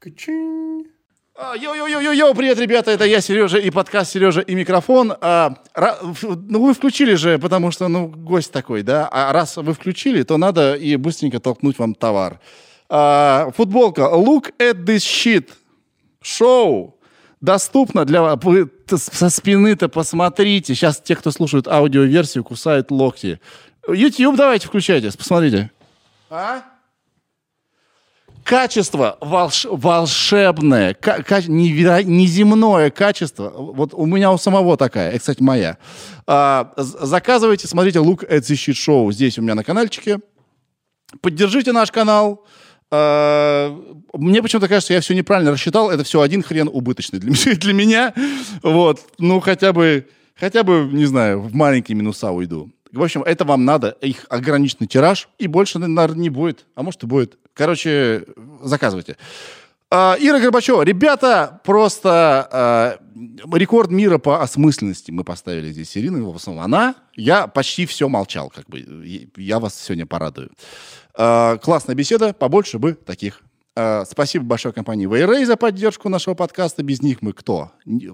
Качинь. А, Йо-йо-йо-йо, привет, ребята, это я, Сережа, и подкаст «Сережа и микрофон». А, ну, вы включили же, потому что, ну, гость такой, да? А раз вы включили, то надо и быстренько толкнуть вам товар. А, футболка «Look at this shit» шоу доступно для вас. Вы со спины-то посмотрите. Сейчас те, кто слушают аудиоверсию, кусают локти. YouTube давайте включайте, посмотрите. А? Качество волш- волшебное, ка- ка- неверо- неземное качество. Вот у меня у самого такая, это, кстати, моя. А, заказывайте, смотрите Look at the Shit Show здесь у меня на каналчике. Поддержите наш канал. А, Мне почему-то кажется, что я все неправильно рассчитал. Это все один хрен убыточный для, для меня. Вот. Ну, хотя бы, хотя бы, не знаю, в маленькие минуса уйду. В общем, это вам надо. Их ограниченный тираж. И больше, наверное, не будет. А может и будет. Короче, заказывайте. А, Ира Горбачева. Ребята, просто а, рекорд мира по осмысленности мы поставили здесь с Ириной. В основном она. Я почти все молчал. Как бы. Я вас сегодня порадую. А, классная беседа. Побольше бы таких. А, спасибо большой компании Wayray за поддержку нашего подкаста. Без них мы кто? Ни-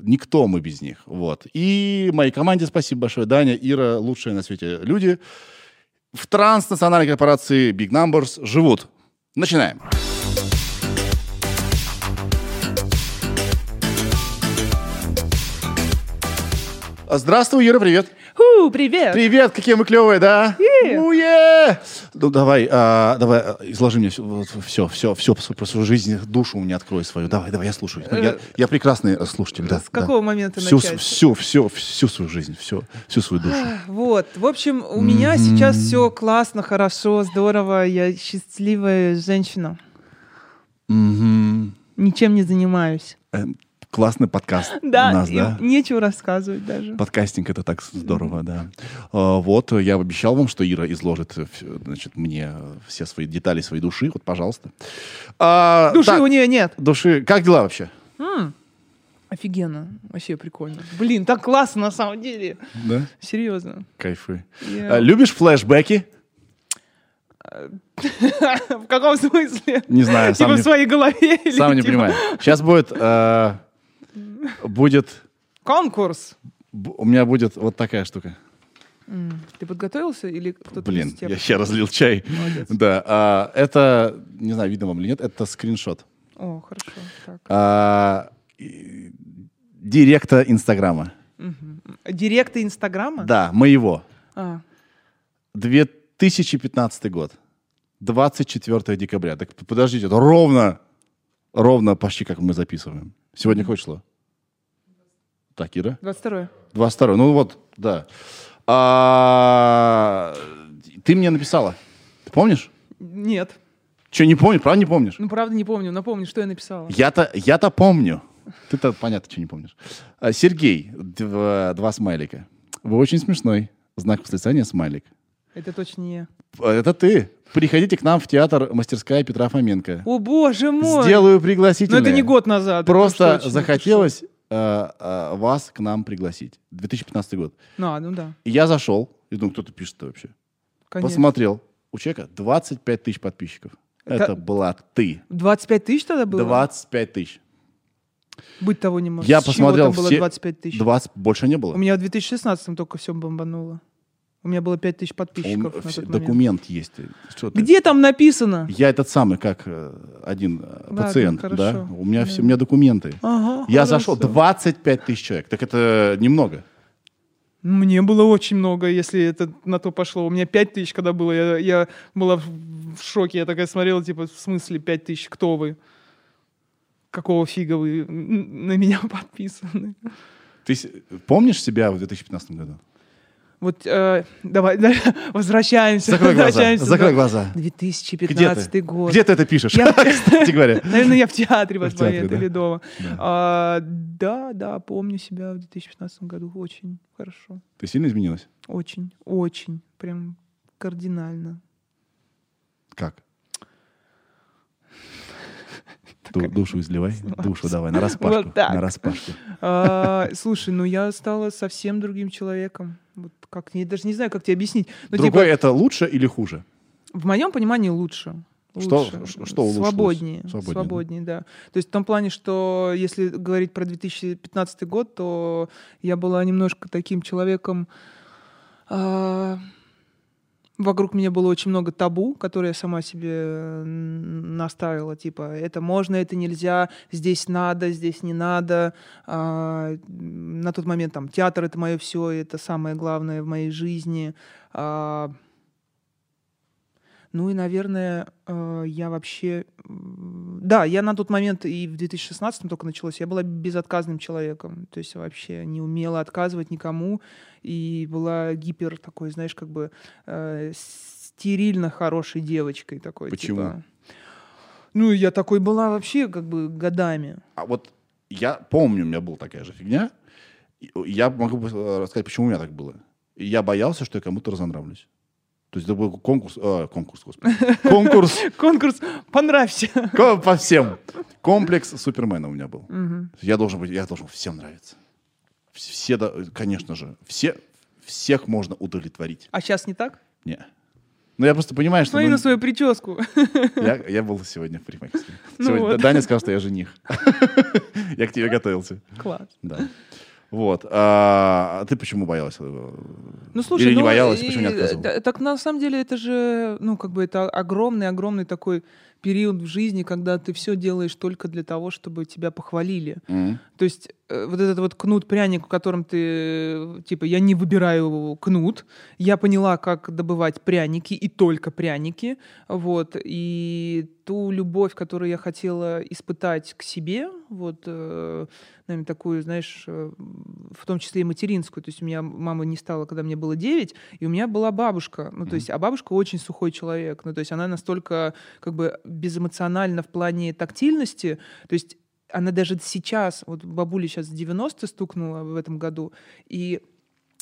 Никто мы без них. Вот. И моей команде спасибо большое. Даня, Ира, лучшие на свете люди. В транснациональной корпорации Big Numbers живут. Начинаем. Здравствуй, Ира, привет. Ху, привет! Привет, какие мы клевые, да? Уе! Ну, давай, а, давай, а, изложи мне все, все, все, про свою жизнь, душу мне открой свою. Давай, давай, я слушаю. Ну, Я, я прекрасный э, слушатель, да. С какого момента всю, начать? Всю, всю, всю свою жизнь, всю, всю свою душу. Вот, в общем, у меня сейчас все классно, хорошо, здорово, я счастливая женщина. Мгм. Ничем не занимаюсь. Э, Классный подкаст Да, у нас, да? нечего рассказывать даже. Подкастинг это так здорово, да. А, Вот, я обещал вам, что Ира изложит э, значит, мне э, все свои детали своей души. Вот, пожалуйста. А, Души так, у нее нет. Души. Как дела вообще? М, Офигенно, вообще прикольно. Блин, так классно на самом деле. Да? Серьезно. Кайфы. Я- А, Любишь флешбеки? В каком смысле? Не знаю, Типа в не, своей голове? сам не типа понимаю. Сейчас будет... будет... Конкурс. У меня будет вот такая штука. М, Ты подготовился или кто-то Блин, я сейчас разлил чай. Молодец. Да, а, это, не знаю, видно вам или нет, это скриншот. О, хорошо. Так. А, и- директа Инстаграма. Мгм. Директы Инстаграма? Да, моего. А, 2015 год. 24 декабря. Так подождите, это ровно, ровно почти как мы записываем. Сегодня какое число? Так, Ира? 22 22 Ну вот, да. А, ты мне написала. Ты помнишь? Нет. Че, не помнишь? Правда не помнишь? Ну, правда, не помню. Напомни, что я написала. Я-то, я-то помню. Ты-то, понятно, что не помнишь. А, Сергей, два, два смайлика. Вы очень смешной. Знак восклицания, смайлик. Это точно не я. Это ты. Приходите к нам в театр «Мастерская Петра Фоменко». О, боже мой! Сделаю пригласительное. это не год назад. Просто захотелось э, э, вас к нам пригласить. 2015 год. что. А, ну да, И я зашел, и думаю, кто-то пишет-то вообще. конечно. Посмотрел. У человека 25 тысяч подписчиков. Это, Это- была ты. 25 тысяч тогда было? 25 тысяч. Быть того не может. Я С чего посмотрел там было все- 25 тысяч? 20 больше не было. У меня в 2016 только все бомбануло. У меня было 5 тысяч А У подписчиков м- на тот момент. документ есть. Что ты? Где там написано? Я этот самый, как э, один э, Ладно, пациент, хорошо. да? У меня Да. все, у меня документы. Ага, Я хорошо. зашел, 25 тысяч человек. Так это немного. Мне было очень много, если это на то пошло. У меня 5 тысяч, когда было, я, я была в шоке. Я такая смотрела, типа, в смысле 5 тысяч, кто вы? Какого фига вы на меня подписаны? Ты помнишь себя в 2015 году? Вот э, давай, да, возвращаемся. Закрой глаза. возвращаемся, Закрой да. глаза. Где 2015 ты? год. Где ты это пишешь? Я- Кстати говоря. Наверное, я в театре в театре, момент да? или дома. Да. А, да, да, помню себя в 2015 году очень хорошо. Ты сильно изменилась? Очень, очень, прям кардинально. Как? Ду- душу изливай, душу давай, на распашку. Вот так. На распашку. А, слушай, ну я стала совсем другим человеком. Вот как, я даже не знаю, как тебе объяснить. Но, Другой типа, это лучше или хуже? в моем понимании лучше. Что, лучше. ш- что улучшилось? Свободнее. Свободнее, Свободнее, да? да. То есть в том плане, что если говорить про 2015 год, то я была немножко таким человеком... а, Вокруг меня было очень много табу, которые я сама себе м, наставила. Типа, это можно, это нельзя, здесь надо, здесь не надо. А, на тот момент там театр — это мое все, это самое главное в моей жизни. А, ну и, наверное, э, я вообще... Да, я на тот момент и в 2016 только началось, я была безотказным человеком. То есть вообще не умела отказывать никому. И была гипер такой, знаешь, как бы э, стерильно хорошей девочкой такой. Почему? типа. Ну, я такой была вообще как бы годами. А вот я помню, у меня была такая же фигня. И Я могу э, рассказать, почему у меня так было. Я боялся, что я кому-то разонравлюсь. То есть это был конкурс, э, конкурс, господи, конкурс Конкурс «Понравься». по всем. Комплекс Супермена у меня был. Я должен быть, я должен всем нравиться. Вс- Все, конечно же, все, всех можно удовлетворить. А сейчас не так? Не. Ну, я просто понимаю, что... Смотри ну, на свою прическу. я, я был сегодня в парикмахерской. Ну Сегодня вот. Даня сказал, что я жених. Я к тебе готовился. Класс. Да. Вот. А, а ты почему боялась? Ну, слушай, Или не ну, боялась, и- почему не отказывала? Так на самом деле это же, ну, как бы это огромный-огромный такой период в жизни, когда ты все делаешь только для того, чтобы тебя похвалили. М. То есть вот этот вот кнут-пряник, в котором ты, э, типа, я не выбираю кнут, я поняла, как добывать пряники, и только пряники, вот, и ту любовь, которую я хотела испытать к себе, вот, э, наверное, такую, знаешь, э, в том числе и материнскую, то есть у меня мама не стала, когда мне было 9, и у меня была бабушка, ну, то есть, а бабушка очень сухой человек, ну, то есть она настолько, как бы, безэмоциональна в плане тактильности, то есть она даже сейчас, вот бабуля сейчас 90 стукнула в этом году, и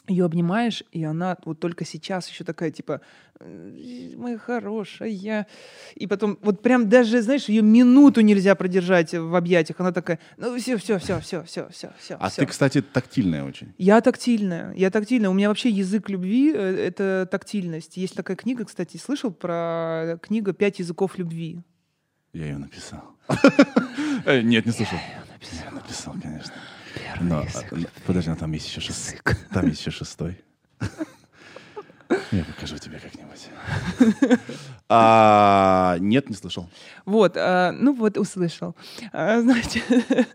ее обнимаешь, и она вот только сейчас еще такая, типа, «Э, моя хорошая. И потом, вот прям даже, знаешь, ее минуту нельзя продержать в объятиях. Она такая, ну все, все, все, все, все, все, все. А ты, кстати, тактильная очень. Я тактильная, я тактильная. У меня вообще язык любви э, — это тактильность. Есть такая книга, кстати, слышал про книгу «Пять языков любви». Я ее написал. Э, Нет, не слышал. Написал, конечно. Но, а, подожди, но там есть еще шестой. Там есть еще шестой. Я покажу тебе как-нибудь. А, Нет, не слышал. Вот, а, ну вот, услышал. А, знаете,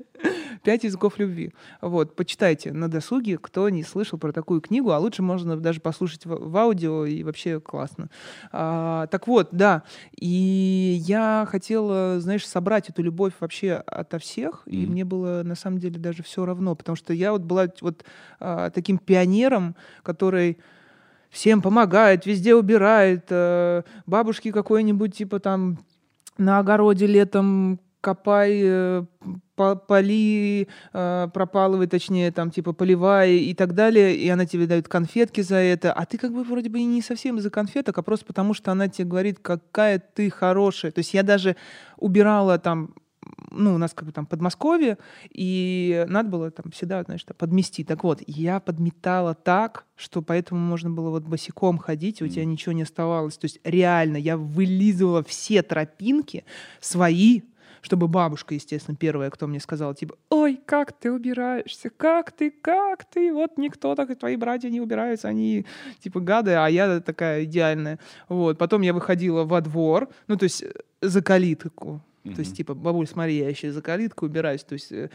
«Пять языков любви». Вот, почитайте на досуге, кто не слышал про такую книгу, а лучше можно даже послушать в, в аудио, и вообще классно. А, так вот, да, и я хотела, знаешь, собрать эту любовь вообще ото всех, и мне было на самом деле даже все равно, потому что я вот была вот а, таким пионером, который всем помогает, везде убирает, э, бабушки какой-нибудь, типа там на огороде летом копай, э, по- поли, э, пропалывай, точнее, там, типа, поливай и так далее, и она тебе дает конфетки за это, а ты как бы вроде бы не совсем из-за конфеток, а просто потому, что она тебе говорит, какая ты хорошая. То есть я даже убирала там ну, у нас как бы там Подмосковье, и надо было там всегда, знаешь, подмести. Так вот, я подметала так, что поэтому можно было вот босиком ходить, и у тебя ничего не оставалось. То есть реально я вылизывала все тропинки свои, чтобы бабушка, естественно, первая, кто мне сказала, типа, ой, как ты убираешься, как ты, как ты, вот никто так, и твои братья не убираются, они типа гады, а я такая идеальная. Вот, потом я выходила во двор, ну, то есть э, за калитку, то есть, типа, бабуль, смотри, я еще за калиткой убираюсь. То есть э,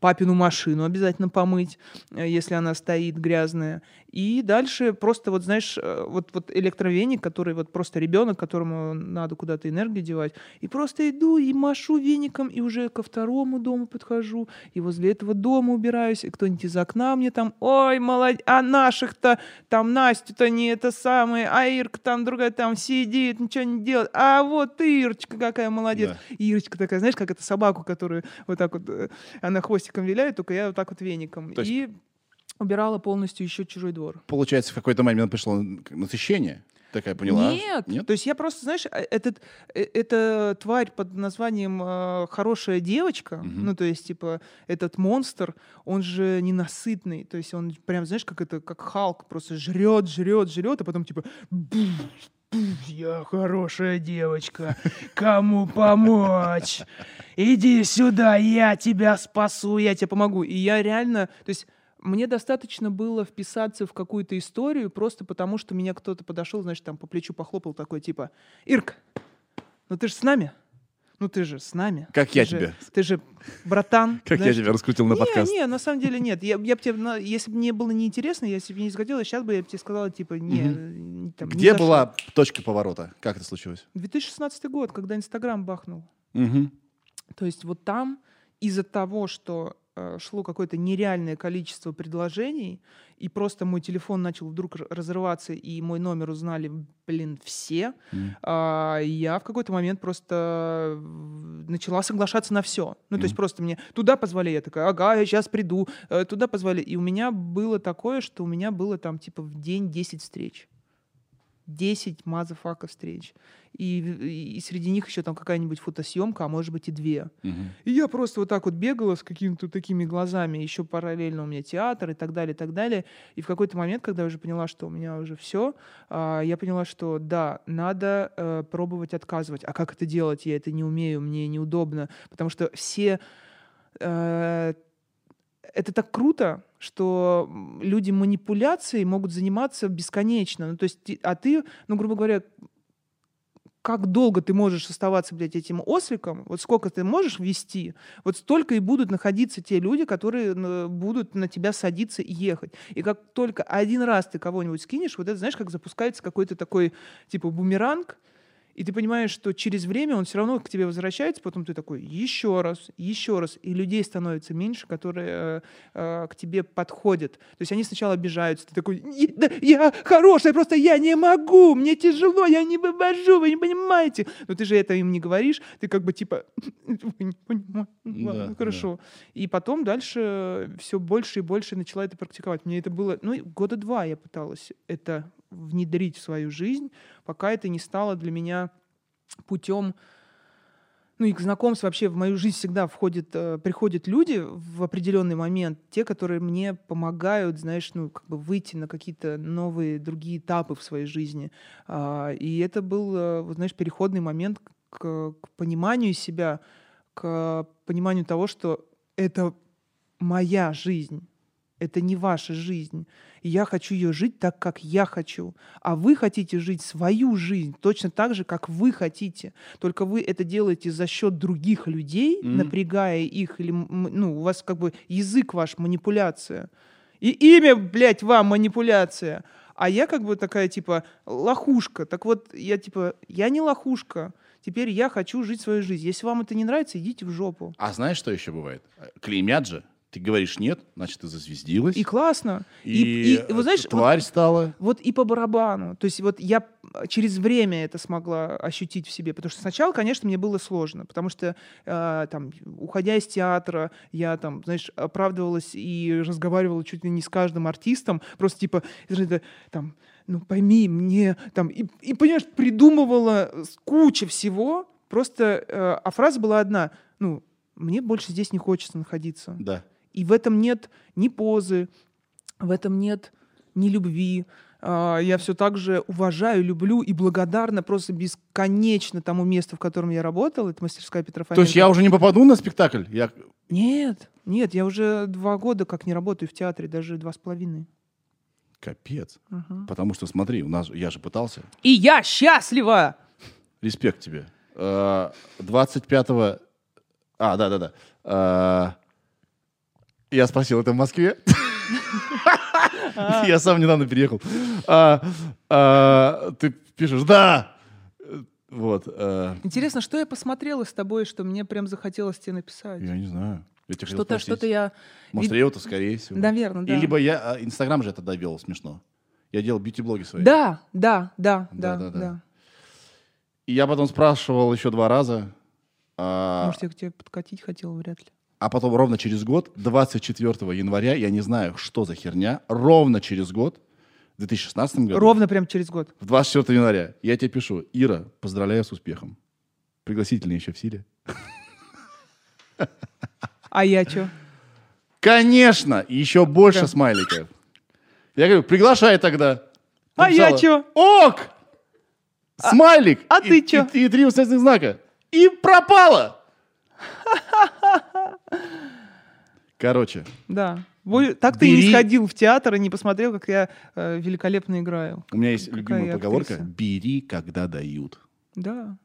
папину машину обязательно помыть, э, если она стоит грязная. И дальше просто, вот знаешь, э, вот, вот электровеник, который вот просто ребенок, которому надо куда-то энергию девать. И просто иду и машу веником, и уже ко второму дому подхожу, и возле этого дома убираюсь, и кто-нибудь из окна мне там, ой, молодец, а наших-то, там Настю-то не это самое, а Ирка там другая там сидит, ничего не делает, а вот Ирочка какая молодец. Да. И Ирочка такая, знаешь, как это собаку, которую вот так вот, э, она хвостиком виляет, только я вот так вот веником. То есть- И убирала полностью еще чужой двор. Получается, в какой-то момент пришло насыщение. Такая поняла? Нет, Нет? то есть я просто, знаешь, э, этот, э, эта тварь под названием э, «хорошая девочка», Мгм. ну, то есть, типа, этот монстр, он же ненасытный, то есть он прям, знаешь, как это, как Халк, просто жрет, жрет, жрет, а потом, типа, Я хорошая девочка. Кому помочь? Иди сюда, я тебя спасу, я тебе помогу. И я реально, то есть мне достаточно было вписаться в какую-то историю просто потому, что меня кто-то подошел, значит, там по плечу похлопал такой, типа, Ирк, ну ты же с нами? Ну ты же с нами. Как Ты я же- тебе. Ты же братан. Как я знаешь, тебя раскрутил на не, подкаст. не, на самом деле нет. Я, я б тебе, на- если бы мне было неинтересно, если бы не захотелось, сейчас бы я бы тебе сказала, типа, не. э, там, не Где зашло. была точка поворота? Как это случилось? 2016 год, когда Инстаграм бахнул. Мгм. То есть вот там из-за того, что шло какое-то нереальное количество предложений, и просто мой телефон начал вдруг разрываться, и мой номер узнали, блин, все, Мгм. а, я в какой-то момент просто э, начала соглашаться на все. Ну, то есть просто мне туда позвали, я такая, ага, я сейчас приду, э, туда позвали. И у меня было такое, что у меня было там типа в день 10 встреч. 10 motherfucker встреч. И, и среди них еще там какая-нибудь фотосъемка, а может быть и две. Мгм. И я просто вот так вот бегала с какими-то такими глазами, еще параллельно у меня театр и так далее, и так далее. И в какой-то момент, когда я уже поняла, что у меня уже все, я поняла, что да, надо э, пробовать отказывать. А как это делать? Я это не умею, мне неудобно. Потому что все... э, это так круто, что люди манипуляцией могут заниматься бесконечно. Ну, то есть, а ты, ну, грубо говоря, как долго ты можешь оставаться, блядь, этим осликом, вот сколько ты можешь вести, вот столько и будут находиться те люди, которые н- будут на тебя садиться и ехать. И как только один раз ты кого-нибудь скинешь, вот это, знаешь, как запускается какой-то такой, типа, бумеранг, и ты понимаешь, что через время он все равно к тебе возвращается, потом ты такой еще раз, еще раз, и людей становится меньше, которые э, э, к тебе подходят. То есть они сначала обижаются, ты такой, «Не, да я хорошая, просто я не могу, мне тяжело, я не вывожу, вы не понимаете. Но ты же это им не говоришь, ты как бы типа, вы не понимаете, Ну, ладно, Да, хорошо. И потом дальше все больше и больше начала это практиковать. Мне это было, ну, года два я пыталась это внедрить в свою жизнь, пока это не стало для меня путем ну и к знакомству вообще в мою жизнь всегда входят, э, приходят люди в определенный момент, те, которые мне помогают, знаешь, ну как бы выйти на какие-то новые другие этапы в своей жизни. А, и это был, э, знаешь, переходный момент к, к пониманию себя, к пониманию того, что это моя жизнь, это не ваша жизнь. И я хочу ее жить так, как я хочу. А вы хотите жить свою жизнь точно так же, как вы хотите. Только вы это делаете за счет других людей, Мгм. напрягая их, или ну, у вас как бы язык ваш манипуляция. И имя, блядь, вам манипуляция. А я как бы такая, типа, лохушка. Так вот, я типа, я не лохушка. Теперь я хочу жить свою жизнь. Если вам это не нравится, идите в жопу. А знаешь, что еще бывает? Клеймят же. Ты говоришь нет, значит, ты зазвездилась. И классно. И, и- и, вот знаешь, вот- тварь стала. Вот и по барабану. То есть вот я через время это смогла ощутить в себе. Потому что сначала, конечно, мне было сложно. Потому что, э, там, уходя из театра, я там, знаешь, оправдывалась и разговаривала чуть ли не с каждым артистом. Просто типа, там, ну пойми, мне там... И, и, понимаешь, придумывала куча всего. Просто... э, а фраза была одна. Ну, мне больше здесь не хочется находиться. Да. И в этом нет ни позы, в этом нет ни любви. А, Я все так же уважаю, люблю и благодарна просто бесконечно тому месту, в котором я работала. Это мастерская Петра То есть я уже не попаду на спектакль? Я... Нет, нет, я уже два года как не работаю в театре, даже два с половиной. Капец. Мгм. Потому что смотри, у нас я же пытался. И я счастлива! Респект тебе. Э, 25 А, да-да-да. Э, Я спросил, это в Москве? Я сам недавно переехал. А, а, Ты пишешь, да! Вот. э, Интересно, что я посмотрела с тобой, что мне прям захотелось тебе написать? Я не знаю. Хотел Что-то, что-то я... Может, Реута, скорее всего. Наверное, да. И либо я... а, Инстаграм же это довел смешно. Я делал бьюти-блоги свои. Да, да, да, да, Да-да-да. да. И я потом спрашивал еще два раза. Может, я к тебе подкатить хотела, вряд ли. А потом ровно через год, 24 января, я не знаю, что за херня, ровно через год, в 2016 году, Ровно прям через год. в 24 января, я тебе пишу, Ира, поздравляю с успехом. Пригласительные еще в силе. А я что? Конечно, еще больше Да. смайликов. Я говорю, приглашай тогда. А я чё? Ок! смайлик а и, ты и- чё? И, три восклицательных знака. И пропало! Короче, Да. Так ты и не сходил в театр и не посмотрел, как я э, великолепно играю. у меня есть Какая любимая поговорка актриса. «бери, когда дают». Да.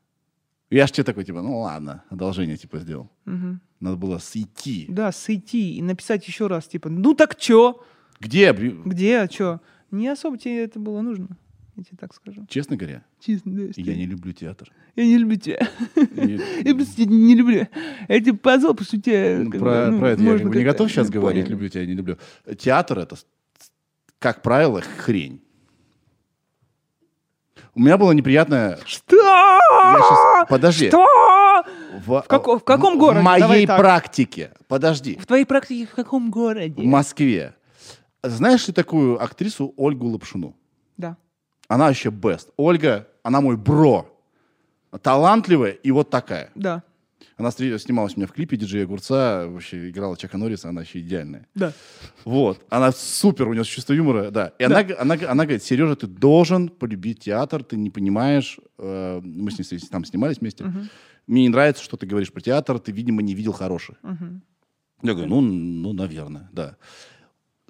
Я ж тебе такой, типа, ну ладно, одолжение, типа, сделал. Мгм. Надо было сойти. Да, сойти и написать еще раз, типа, ну так чё? Где? Где, а чё? Не особо тебе это было нужно, я тебе так скажу. Честно говоря, Честно, да, я не люблю театр. я не люблю тебя. Я просто не люблю. Я тебя позвал, потому что тебя... Ну, как Про, ну, про это я как не готов сейчас ну, говорить, люблю тебя, не люблю. Театр это, как правило, хрень. У меня было неприятное... Что? Щас- Подожди. Что? В, в каком в городе? моей Давай так. практике. Подожди. В твоей практике в каком В городе? Москве. Знаешь ли такую актрису Ольгу Лапшину? Да. Она вообще best. Ольга, она мой бро. Талантливая и вот такая. Да. Она снималась у меня в клипе диджея Огурца, вообще играла Чака Норриса, она вообще идеальная. Да. Вот. Она супер, у нее чувство юмора, да. И Она, г- она, г- она говорит, Сережа, ты должен полюбить театр, ты не понимаешь. э, мы с ней там снимались вместе. Мне не нравится, что ты говоришь про театр, ты, видимо, не видел хороший. Мгм. Я говорю, ну, ну, наверное, да.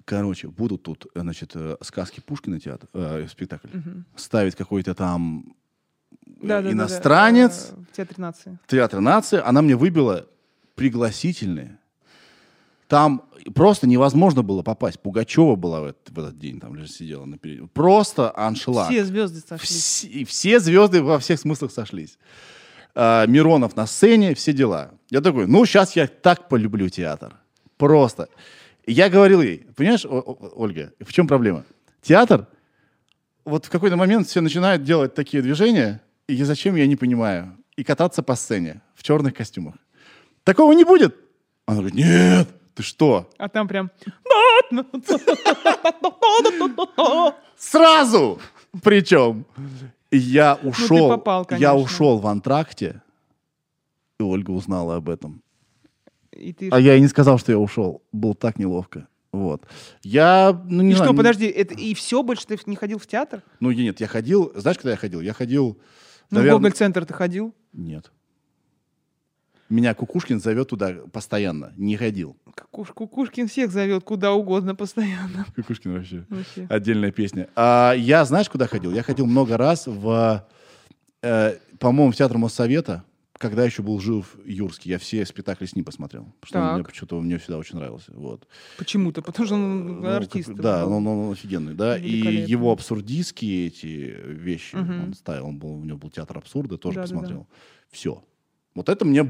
Короче, будут тут, э, значит, э, сказки Пушкина театр, э, спектакль. Ставить какой-то там э, Да, да, да, да. иностранец, Э, В театре нации. театр нации, она мне выбила пригласительные. Там просто невозможно было попасть. Пугачева была в этот, в этот день, там лишь сидела на перед- Просто аншлаг. Все звезды сошлись. Все, все звезды во всех смыслах сошлись. А, Миронов на сцене, все дела. Я такой, ну, сейчас я так полюблю театр. Просто. И Я говорил ей, понимаешь, О- О- Ольга, в чем проблема? Театр, вот в какой-то момент все начинают делать такие движения, и зачем, я не понимаю, и кататься по сцене в черных костюмах. Такого не будет. Она говорит, нет, ты что? А там прям... Сразу! Причем. Я ушел, Ну, попал, я ушел в антракте, и Ольга узнала об этом. И ты... А я и не сказал, что я ушел. Было так неловко. Вот. Я, ну не И знаю, что, подожди, это и все, больше ты не ходил в театр? Ну нет, я ходил, знаешь, когда я ходил? Я ходил, Ну, в наверное... Гоголь-центр ты ходил? Нет. Меня Кукушкин зовет туда постоянно. Не ходил. Кукуш- Кукушкин всех зовет куда угодно постоянно. Кукушкин вообще. Вообще. Отдельная песня. А, я, знаешь, куда ходил? Я ходил много раз в, э, по-моему, в театр Моссовета, когда еще был жив Юрский. Я все спектакли с ним посмотрел. Потому что он мне почему-то мне всегда очень нравился. Вот. Почему-то, потому что он Ну, артист. как- да, он, он- он офигенный, да. И его абсурдистские эти вещи Мгм. он ставил. Он был, у него был театр абсурда, тоже Да-да-да. посмотрел. Все. Вот это мне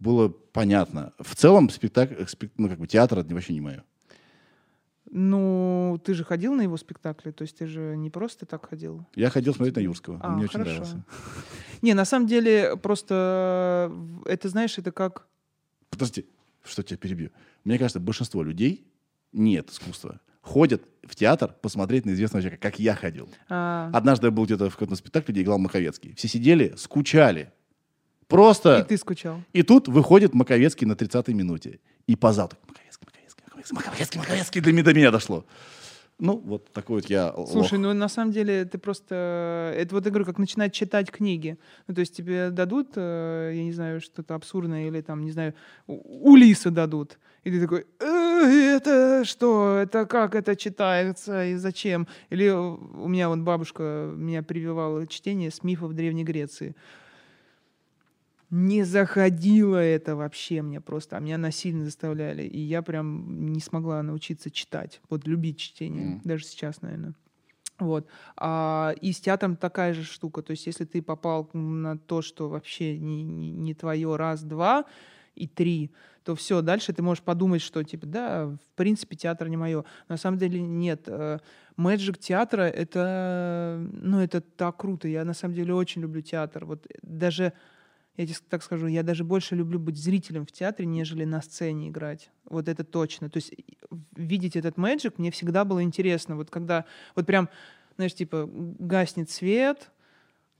было понятно. В целом спектакль, спек- ну, как бы театр это вообще не мое. Ну, ты же ходил на его спектакли, то есть ты же не просто так ходил. Я ходил смотреть на Юрского. А, мне очень хорошо. нравился. Не, на самом деле, просто это, знаешь, это как... Подожди, что тебя перебью. Мне кажется, большинство людей нет искусства. Ходят в театр посмотреть на известного человека, как я ходил. а, Однажды я был где-то в каком-то спектакле, где играл Маковецкий. Все сидели, скучали. Просто... И ты скучал. И тут выходит Маковецкий на 30-й минуте. И по залу Маковецкий, Маковецкий, до, до меня дошло. Ну, вот такой вот я лох. Слушай, ну на самом деле ты просто... Это вот, я говорю, как начинать читать книги. Ну, то есть тебе дадут, э, я не знаю, что-то абсурдное, или там, не знаю, Улиса дадут. И ты такой, «Э, это что, это как это читается и зачем? Или у меня вот бабушка меня прививала чтение с мифов Древней Греции. Не заходило это вообще мне просто, а меня насильно заставляли. И я прям не смогла научиться читать, вот любить чтение, Мгм. даже сейчас, наверное. Вот. А, и с театром такая же штука. То есть, если ты попал на то, что вообще не, не, не твое раз, два и три, то все, дальше ты можешь подумать, что типа, да, в принципе, театр не мое. На самом деле нет. Мэджик театра это, ну, это так круто. Я на самом деле очень люблю театр. Вот даже я тебе так скажу, я даже больше люблю быть зрителем в театре, нежели на сцене играть. Вот это точно. То есть видеть этот мэджик мне всегда было интересно. Вот когда, вот прям, знаешь, типа гаснет свет,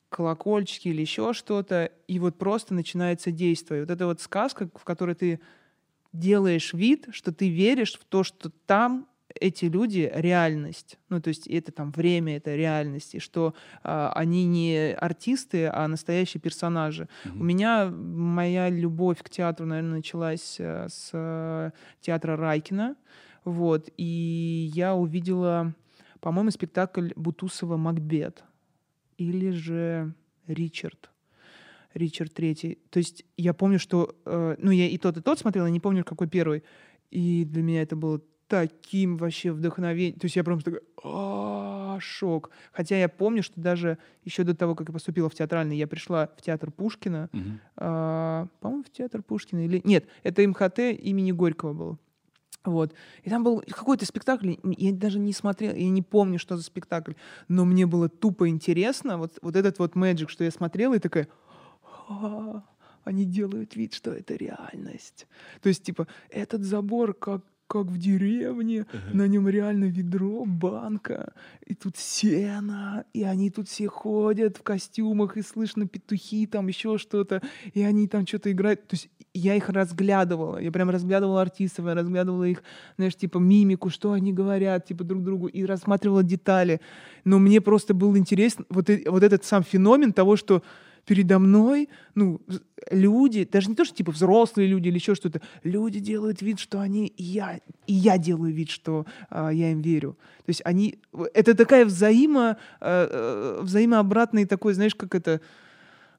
колокольчики или еще что-то, и вот просто начинается действие. Вот это вот сказка, в которой ты делаешь вид, что ты веришь в то, что там эти люди реальность. Ну, то есть это там время, это реальность. И что а, они не артисты, а настоящие персонажи. Мгм. У меня моя любовь к театру, наверное, началась э, с э, театра Райкина. Вот. И я увидела, по-моему, спектакль Бутусова «Макбет». Или же «Ричард». Ричард Третий. То есть я помню, что... э, ну, я и тот, и тот смотрела, не помню, какой первый. И для меня это было таким вообще вдохновением. То есть я просто такой, «А, шок. Хотя я помню, что даже еще до того, как я поступила в театральный, я пришла в театр Пушкина. А, по-моему, в театр Пушкина. Или... Нет, это МХТ имени Горького был. Вот. И там был какой-то спектакль, я даже не смотрел, я не помню, что за спектакль, но мне было тупо интересно, вот, вот этот вот мэджик, что я смотрела, и такая, «А, они делают вид, что это реальность. То есть, типа, этот забор как как в деревне, на нем реально ведро, банка, и тут сено, и они тут все ходят в костюмах, и слышно петухи, там еще что-то, и они там что-то играют. То есть я их разглядывала, я прям разглядывала артистов, я разглядывала их, знаешь, типа мимику, что они говорят, типа друг другу, и рассматривала детали. Но мне просто был интересен вот, э- вот этот сам феномен того, что передо мной, ну, люди, даже не то, что типа взрослые люди или еще что-то, люди делают вид, что они и я, и я делаю вид, что а, я им верю. То есть они, это такая взаимо, э, э, взаимообратный такой, знаешь, как это,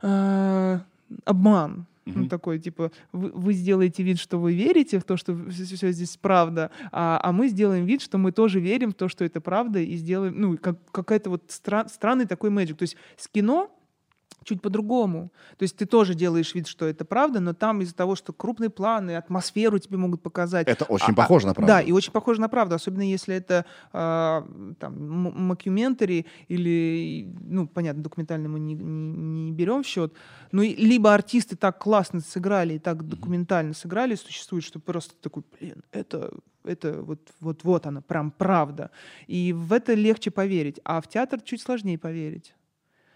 а, обман. Ну, Мгм. такой, типа, вы, вы сделаете вид, что вы верите в то, что все, здесь правда, а, а мы сделаем вид, что мы тоже верим в то, что это правда, и сделаем, ну, как, какая-то вот стра- странный такой мэджик. То есть с кино чуть по-другому. То есть ты тоже делаешь вид, что это правда, но там из-за того, что крупные планы, атмосферу тебе могут показать. Это очень А- похоже на правду. Да, и очень похоже на правду, особенно если это а, там м- мокюментари или, ну, понятно, документально мы не, не- не берем в счет, ну, либо артисты так классно сыграли и так документально сыграли, существует, что просто такой, блин, это это вот, вот, вот она, прям правда. И в это легче поверить, а в театр чуть сложнее поверить.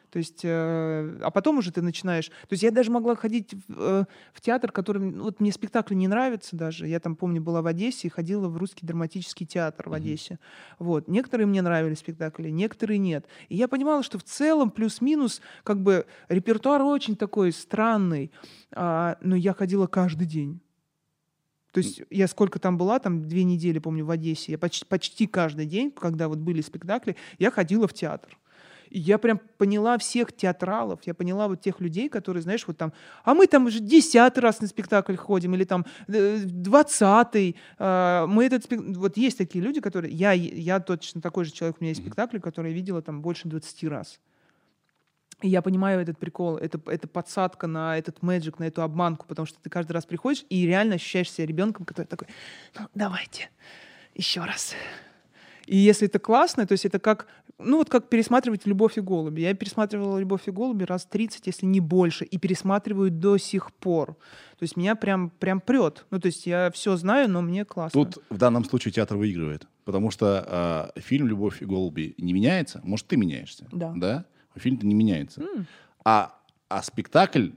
То есть, э, а потом уже ты начинаешь... То есть я даже могла ходить в, э, в театр, который... Вот мне спектакль не нравится даже. Я там, помню, была в Одессе и ходила в русский драматический театр в. Одессе. Вот. Некоторые мне нравились спектакли, некоторые нет. И я понимала, что в целом плюс-минус как бы репертуар очень такой странный. А, но я ходила каждый день. То есть я сколько там была, там две недели, помню, в Одессе, я почти, почти каждый день, когда вот были спектакли, я ходила в театр. И я прям поняла всех театралов, я поняла вот тех людей, которые, знаешь, вот там, а мы там уже десятый раз на спектакль ходим, или там э, двадцатый, а, мы этот спек- вот есть такие люди, которые, я, я точно такой же человек, у меня есть Мгм. спектакли, которые я видела там больше 20 раз. И я понимаю этот прикол, это, это подсадка на этот мэджик, на эту обманку, потому что ты каждый раз приходишь и реально ощущаешь себя ребенком, который такой, ну, давайте, еще раз. И если это классно, то есть это как, ну вот как пересматривать «Любовь и голуби». Я пересматривала «Любовь и голуби» раз 30, если не больше, и пересматриваю до сих пор. То есть меня прям, прям прет. Ну то есть я все знаю, но мне классно. Тут в данном случае театр выигрывает. Потому что э, фильм «Любовь и голуби» не меняется. Может, ты меняешься. Да. Да? А фильм-то не меняется. М. А, а спектакль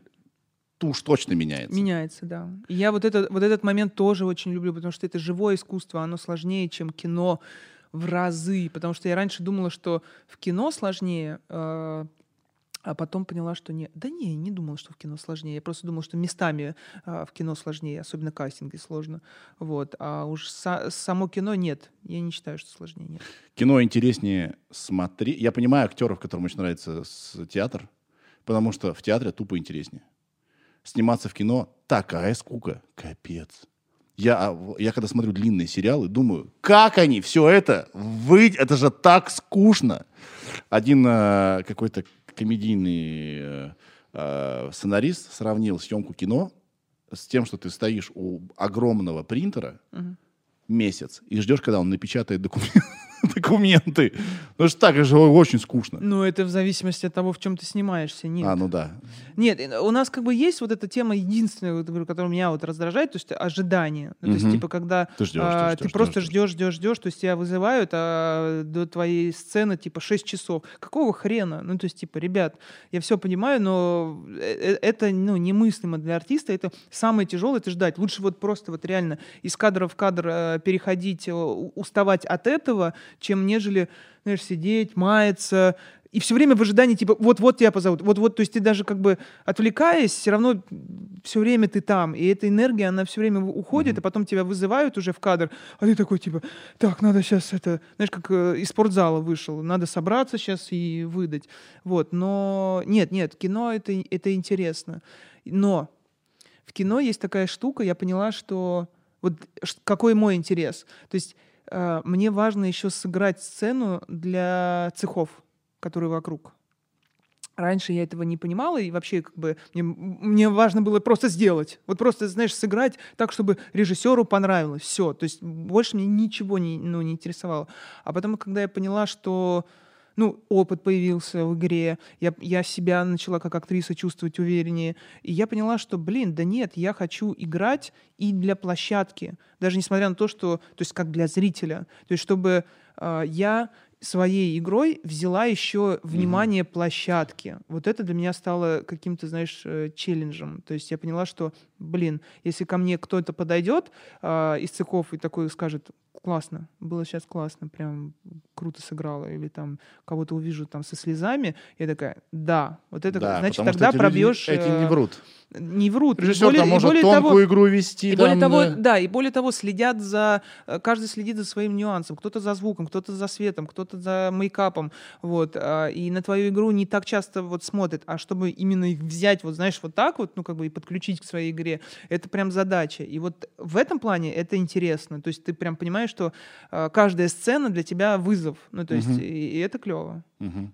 уж точно меняется. Меняется, да. И я вот, это, вот этот момент тоже очень люблю, потому что это живое искусство, оно сложнее, чем кино в разы. Потому что я раньше думала, что в кино сложнее, э, а потом поняла, что нет. Да не, не думала, что в кино сложнее. Я просто думала, что местами э, в кино сложнее, особенно кастинги сложно. Вот. А уж са- само кино нет. Я не считаю, что сложнее нет. Кино интереснее смотреть. Я понимаю актеров, которым очень нравится театр, потому что в театре тупо интереснее. Сниматься в кино такая скука. Капец. Я, а, я когда смотрю длинные сериалы, думаю, как они все это вы... Это же так скучно. Один э, какой-то комедийный э, э, сценарист сравнил съемку кино с тем, что ты стоишь у огромного принтера Мгм. месяц и ждешь, когда он напечатает документ. документы. Ну что так же очень скучно. Ну, это в зависимости от того, в чем ты снимаешься. Нет. А, ну да. Нет, э, у нас как бы есть вот эта тема единственная, вот, говорю, которая меня вот раздражает, то есть ожидание. Ну, то есть, типа, когда Ты ждешь, а, ты ты ждешь, просто ждешь, ждешь, ждешь, то есть тебя вызывают, а до твоей сцены типа 6 часов. Какого хрена? Ну, то есть, типа, ребят, я все понимаю, но э- э- это ну, немыслимо для артиста. Это самое тяжелое, это ждать. Лучше вот просто вот реально из кадра в кадр переходить, уставать от этого, чем нежели, знаешь, сидеть, маяться, и все время в ожидании, типа, вот-вот тебя позовут, вот-вот, то есть ты даже как бы отвлекаясь, все равно все время ты там, и эта энергия, она все время уходит, и потом тебя вызывают уже в кадр, а ты такой, типа, так, надо сейчас это, знаешь, как э, из спортзала вышел, надо собраться сейчас и выдать, вот, но нет, нет, кино это, это интересно, но в кино есть такая штука, я поняла, что вот какой мой интерес, то есть мне важно еще сыграть сцену для цехов, которые вокруг. Раньше я этого не понимала, и вообще как бы мне, мне важно было просто сделать. Вот просто, знаешь, сыграть так, чтобы режиссеру понравилось. Все. То есть больше мне ничего не, ну, не интересовало. А потом, когда я поняла, что ну, опыт появился в игре, я, я себя начала как актриса чувствовать увереннее, и я поняла, что, блин, да нет, я хочу играть и для площадки, даже несмотря на то, что, то есть как для зрителя, то есть чтобы а, я своей игрой взяла еще внимание площадки. Вот это для меня стало каким-то, знаешь, э, челленджем. То есть я поняла, что, блин, если ко мне кто-то подойдет а, из цехов и такой скажет, классно, было сейчас классно, прям круто сыграла, или там кого-то увижу там со слезами, я такая, да, вот это, Да, значит, тогда эти люди- пробьешь... Эти не э, врут. Не врут. Режиссер более- там может более тонкую того- игру вести. и более там, того, да. да, и более того, следят за, э, каждый следит за своим нюансом. Кто-то за звуком, кто-то за светом, кто-то за мейкапом, вот. а, И на твою игру не так часто вот смотрят, а чтобы именно их взять, вот знаешь, вот так вот, ну как бы и подключить к своей игре, это прям задача. И вот в этом плане это интересно. То есть ты прям понимаешь, что а, каждая сцена для тебя вызов. Ну то есть Мгм. и, и это клево. Ага,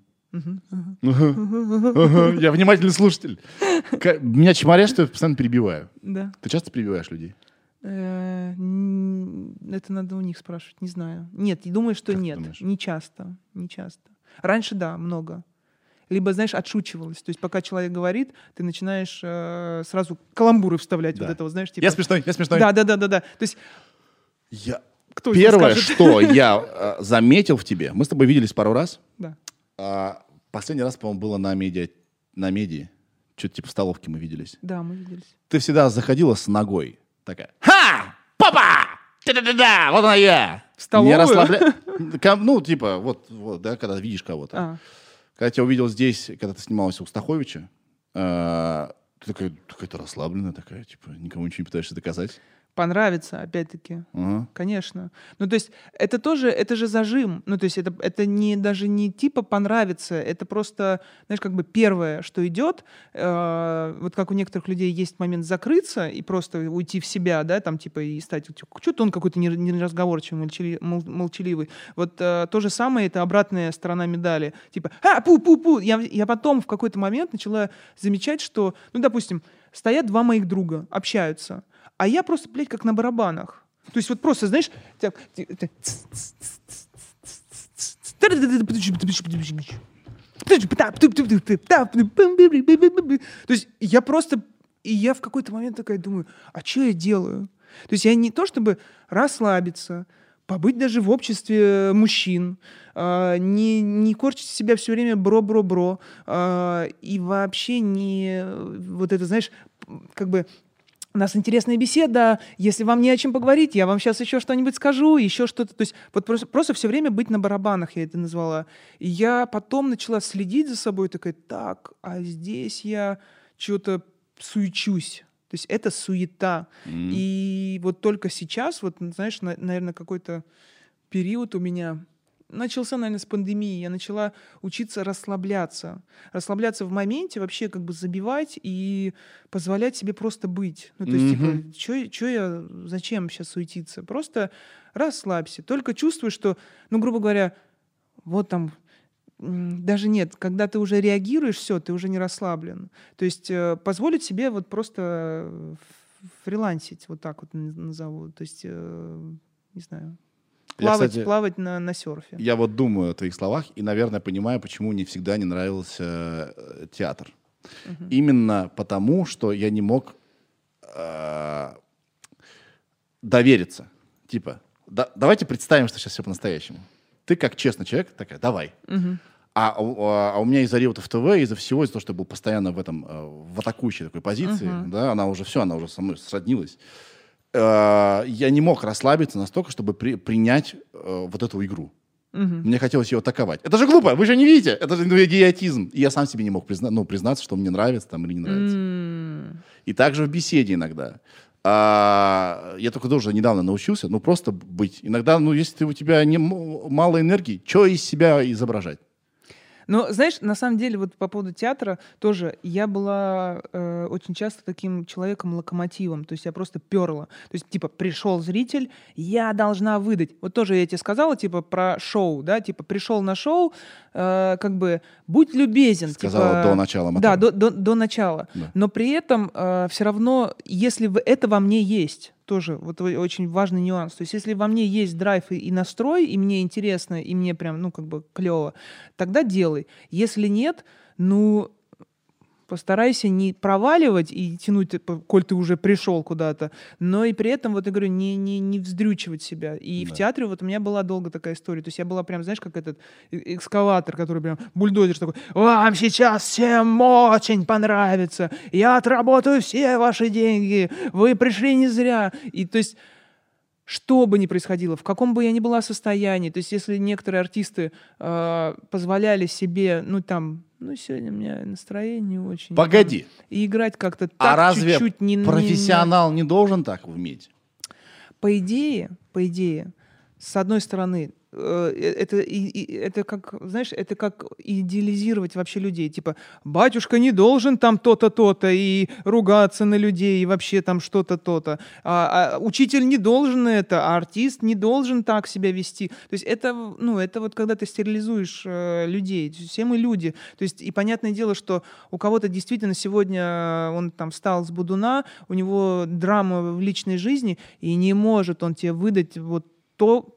Я внимательный слушатель. Меня чморят, что я постоянно перебиваю. Да. Ты часто перебиваешь людей? Э, Это надо у них спрашивать, не знаю. Нет, думаю, что Как нет. Не часто, не часто. Раньше, да, много. Либо, знаешь, отшучивалась. То есть, пока человек говорит, ты начинаешь э, сразу каламбуры вставлять. Да. Вот этого, знаешь, типа... Я смешной, я смешной. Да, да, да, да, да. То есть, Я- кто Первое, что я э, заметил в тебе, мы с тобой виделись пару раз. Да. а Последний раз, по-моему, было на медиа, на меди. Что-то типа в столовке мы виделись. Да, мы виделись. Ты всегда заходила с ногой. Такая, ха! Папа! Да-да-да-да! Вот она я! В столовую? Не расслабля... Ну, типа, вот, вот, да, когда видишь кого-то. А, Когда я тебя увидел здесь, когда ты снималась у Стаховича, э, ты такая, какая-то расслабленная такая, типа, никому ничего не пытаешься доказать. Понравится, опять-таки. Ага. Конечно. Ну, то есть это тоже, это же зажим. Ну, то есть это, это не, даже не типа понравится, это просто, знаешь, как бы первое, что идет. э, вот как у некоторых людей есть момент закрыться и просто уйти в себя, да, там типа и стать, что-то он какой-то не- неразговорчивый, молчали- мол- молчаливый. Вот э, то же самое, это обратная сторона медали. Типа, а, пу-пу-пу. Я, я потом в какой-то момент начала замечать, что, ну, допустим, стоят два моих друга, общаются, а я просто, блядь, как на барабанах. То есть вот просто, знаешь, то есть я просто, и я в какой-то момент такая думаю, а что я делаю? То есть я не то чтобы расслабиться, побыть даже в обществе мужчин, а, не, не корчить себя все время бро-бро-бро, а, и вообще не вот это, знаешь, как бы у нас интересная беседа, если вам не о чем поговорить, я вам сейчас еще что-нибудь скажу, еще что-то. То есть вот просто, просто все время быть на барабанах, я это назвала. И я потом начала следить за собой, такая, так, а здесь я что-то суечусь. То есть это суета. М. И вот только сейчас, вот, знаешь, наверное, какой-то период у меня начался, наверное, с пандемии. Я начала учиться расслабляться. Расслабляться в моменте, вообще как бы забивать и позволять себе просто быть. Ну, то есть, Мгм. типа, что я, зачем сейчас суетиться? Просто расслабься. Только чувствуй, что, ну, грубо говоря, вот там даже нет, когда ты уже реагируешь, все, ты уже не расслаблен. То есть э, позволить себе вот просто э, фрилансить, вот так вот назову. То есть, э, не знаю. Плавать, кстати, плавать на, на серфе. Я вот думаю о твоих словах и, наверное, понимаю, почему мне всегда не нравился э, театр. Именно потому, что я не мог э, довериться. Типа, да- давайте представим, что сейчас все по-настоящему. Ты как честный человек такая, давай. А, у- а- а у меня из-за Реутов ТВ, из-за всего, из-за того, что я был постоянно в этом, э, в атакующей такой позиции, да, она уже все, она уже со мной сроднилась. Э, я не мог расслабиться настолько, чтобы при- принять э, вот эту игру. Мне хотелось ее атаковать. Это же глупо, вы же не видите. Это же ну, идиотизм. И я сам себе не мог призна- ну, признаться, что мне нравится там или не нравится. М. И также в беседе иногда. А, я только тоже недавно научился, ну, просто быть. Иногда, ну, если ты, у тебя не, мало энергии, что из себя изображать? Но, знаешь, на самом деле, вот по поводу театра тоже я была э, очень часто таким человеком-локомотивом. То есть я просто перла. То есть, типа, пришел зритель, я должна выдать. Вот тоже я тебе сказала, типа, про шоу, да, типа, пришел на шоу, э, как бы, будь любезен. Сказала типа, до начала Да, мотора. до, до, до начала. Да. Но при этом все равно, если это во мне есть, тоже вот очень важный нюанс. То есть, если во мне есть драйв и, и настрой, и мне интересно, и мне прям, ну, как бы клево, тогда делай. Если нет, ну, постарайся не проваливать и тянуть, типа, коль ты уже пришел куда-то, но и при этом, вот я говорю, не, не, не вздрючивать себя. И в Да. театре вот у меня была долго такая история. То есть я была прям, знаешь, как этот э- экскаватор, который прям бульдозер такой, вам сейчас всем очень понравится, я отработаю все ваши деньги, вы пришли не зря. И то есть что бы ни происходило, в каком бы я ни была состоянии, то есть если некоторые артисты э, позволяли себе, ну там, ну сегодня у меня настроение не очень. Погоди. И играть как-то так а разве чуть-чуть не... не- профессионал не должен так уметь? По идее, по идее, с одной стороны, это, и- и- это как, знаешь, это как идеализировать вообще людей. Типа, батюшка не должен там то-то, то-то, и ругаться на людей, и вообще там что-то, то-то. А, а учитель не должен это, а артист не должен так себя вести. То есть это, ну, это вот когда ты стерилизуешь э, людей. Все мы люди. То есть и понятное дело, что у кого-то действительно сегодня э, он там встал с будуна, у него драма в личной жизни, и не может он тебе выдать вот то,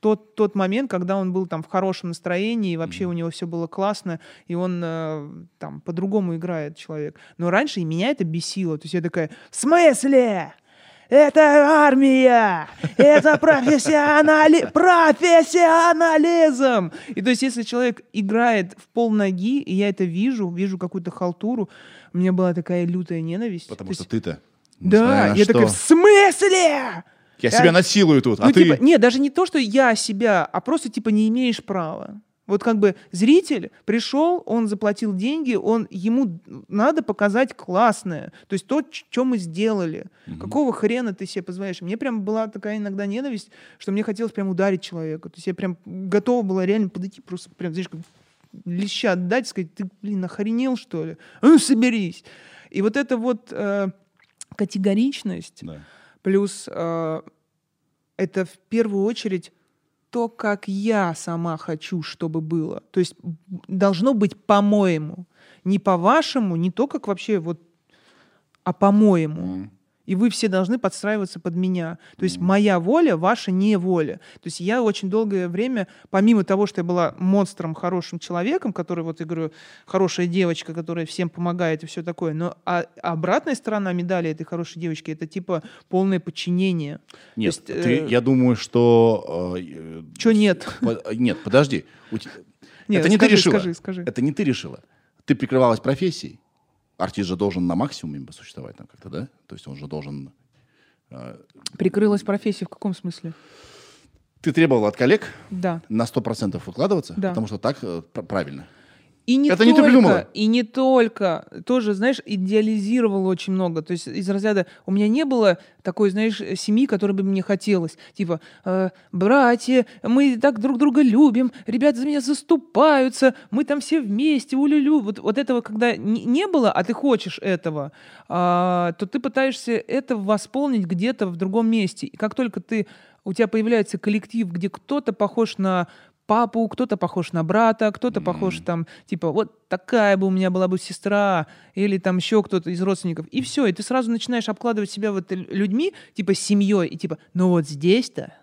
тот, тот момент, когда он был там в хорошем настроении, и вообще у него все было классно, и он э, там по-другому играет человек. Но раньше и меня это бесило. То есть я такая, в смысле? Это армия! Это профессионали... профессионализм! И то есть, если человек играет в полноги, и я это вижу, вижу какую-то халтуру, у меня была такая лютая ненависть. Потому То что есть- ты-то... Да, я что, такая, в смысле? Я себя насилую тут, а Ну, ты... типа, не, даже не то, что я себя, а просто, типа, не имеешь права. Вот как бы зритель пришел, он заплатил деньги, он, ему надо показать классное. То есть то, что мы сделали. Какого хрена ты себе позволяешь? Мне прям была такая иногда ненависть, что мне хотелось прям ударить человека. То есть я прям готова была реально подойти, просто прям, знаешь, как леща отдать, сказать, ты, блин, охренел, что ли? А ну, соберись. И вот эта вот э, категоричность, Да. Плюс э, это в первую очередь то, как я сама хочу, чтобы было. То есть должно быть по-моему. Не по-вашему, не то, как вообще вот, а по-моему. М. И вы все должны подстраиваться под меня. То есть моя воля, ваша не воля. То есть я очень долгое время, помимо того, что я была монстром, хорошим человеком, который, вот я говорю, хорошая девочка, которая всем помогает и все такое, но а, обратная сторона медали этой хорошей девочки, это типа полное подчинение. Нет, есть, ты, э, я думаю, что... э, Чё нет? по- нет, подожди. Нет, это не скажи, ты решила. скажи, скажи. Это не ты решила. Ты прикрывалась профессией. Артист же должен на максимуме существовать там как-то, да? То есть он же должен... э, Прикрылась профессия в каком смысле? Ты требовала от коллег Да. на 100% выкладываться, Да. потому что так э, пр- правильно. И не Это не только, придумала? и не только. Тоже, знаешь, идеализировал очень много. То есть из разряда у меня не было такой, знаешь, семьи, которой бы мне хотелось. Типа, э, братья, мы так друг друга любим, ребята за меня заступаются, мы там все вместе, улюлю. Вот, вот этого, когда не, не было, а ты хочешь этого, а, то ты пытаешься это восполнить где-то в другом месте. И как только ты у тебя появляется коллектив, где кто-то похож на папу, кто-то похож на брата, кто-то похож там, типа, вот такая бы у меня была бы сестра, или там еще кто-то из родственников. И все, и ты сразу начинаешь обкладывать себя вот людьми, типа, семьей, и типа, ну вот здесь-то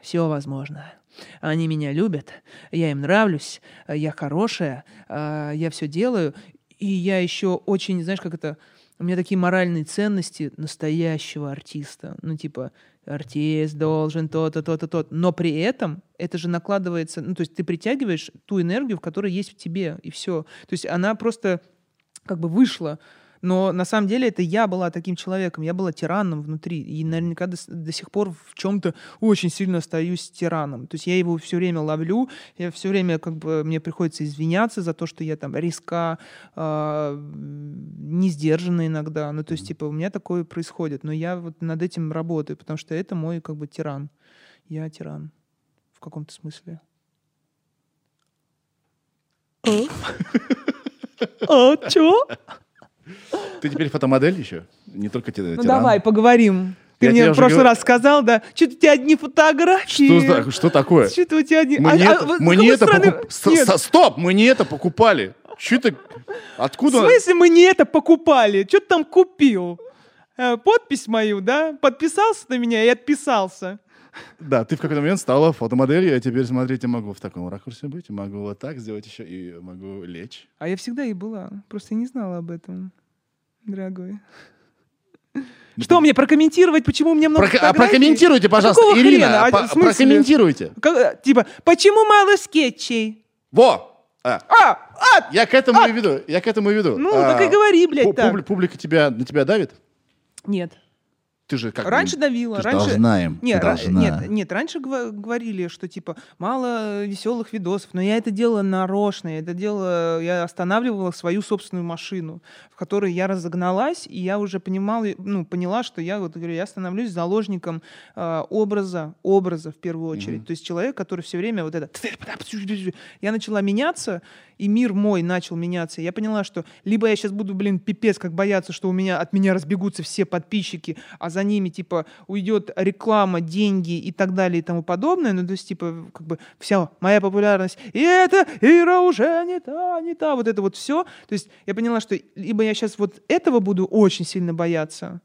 все возможно. Они меня любят, я им нравлюсь, я хорошая, а, я все делаю, и я еще очень, знаешь, как это, у меня такие моральные ценности настоящего артиста. Ну, типа, артист должен то-то, то-то, то Но при этом это же накладывается... Ну, то есть ты притягиваешь ту энергию, в которой есть в тебе, и все. То есть она просто как бы вышла но на самом деле это я была таким человеком, я была тираном внутри. И наверняка до, до сих пор в чем-то очень сильно остаюсь тираном. То есть я его все время ловлю, я все время как бы мне приходится извиняться за то, что я там риска, э, не сдержанная иногда. Ну, то есть, типа, у меня такое происходит. Но я вот над этим работаю, потому что это мой как бы тиран. Я тиран в каком-то смысле. А, чё? Ты теперь фотомодель еще? Не только тиран? Ну давай, поговорим. Ты я мне в прошлый говорю... раз сказал, да, что-то у тебя одни фотографии. Что, что такое? Что-то у тебя одни... Мы, а, не, а, мы не это стороны... покуп... Стоп, мы не это покупали. Что ты... Откуда? В смысле мы не это покупали? Что ты там купил? Э, подпись мою, да? Подписался на меня и отписался. Да, ты в какой-то момент стала фотомоделью, а теперь, смотрите, могу в таком ракурсе быть, могу вот так сделать еще и могу лечь. А я всегда и была, просто не знала об этом, дорогой. Ну, что мне прокомментировать, почему меня много Про- А прокомментируйте, пожалуйста, Какого Ирина, а, прокомментируйте. Как, типа, почему мало скетчей? Во! А, а, а, я к этому а, и веду. Я к этому и веду. Ну, а, так и говори, блядь, пу- так. Публика тебя, на тебя давит? Нет. Ты же как раньше давила, ты раньше должна им. Нет, должна. нет, нет, раньше говорили, что типа мало веселых видосов, но я это делала нарочно, я это делала, я останавливала свою собственную машину, в которой я разогналась, и я уже понимала, ну поняла, что я вот говорю, я становлюсь заложником э, образа, образа в первую очередь, mm-hmm. то есть человек, который все время вот это, я начала меняться, и мир мой начал меняться. Я поняла, что либо я сейчас буду, блин, пипец, как бояться, что у меня от меня разбегутся все подписчики, а за ними, типа, уйдет реклама, деньги и так далее и тому подобное. Ну, то есть, типа, как бы вся моя популярность. И это Ира уже не та, не та. Вот это вот все. То есть я поняла, что либо я сейчас вот этого буду очень сильно бояться,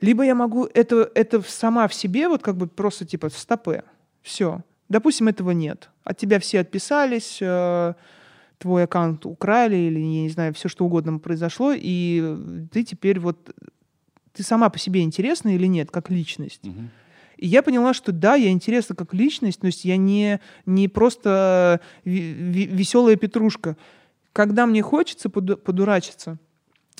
либо я могу это, это сама в себе вот как бы просто типа в стопе. Все. Допустим, этого нет. От тебя все отписались, э, твой аккаунт украли или, я не знаю, все что угодно произошло, и ты теперь вот... Ты сама по себе интересна или нет, как личность? Угу. И я поняла, что да, я интересна как личность, то есть я не, не просто веселая петрушка. Когда мне хочется подурачиться,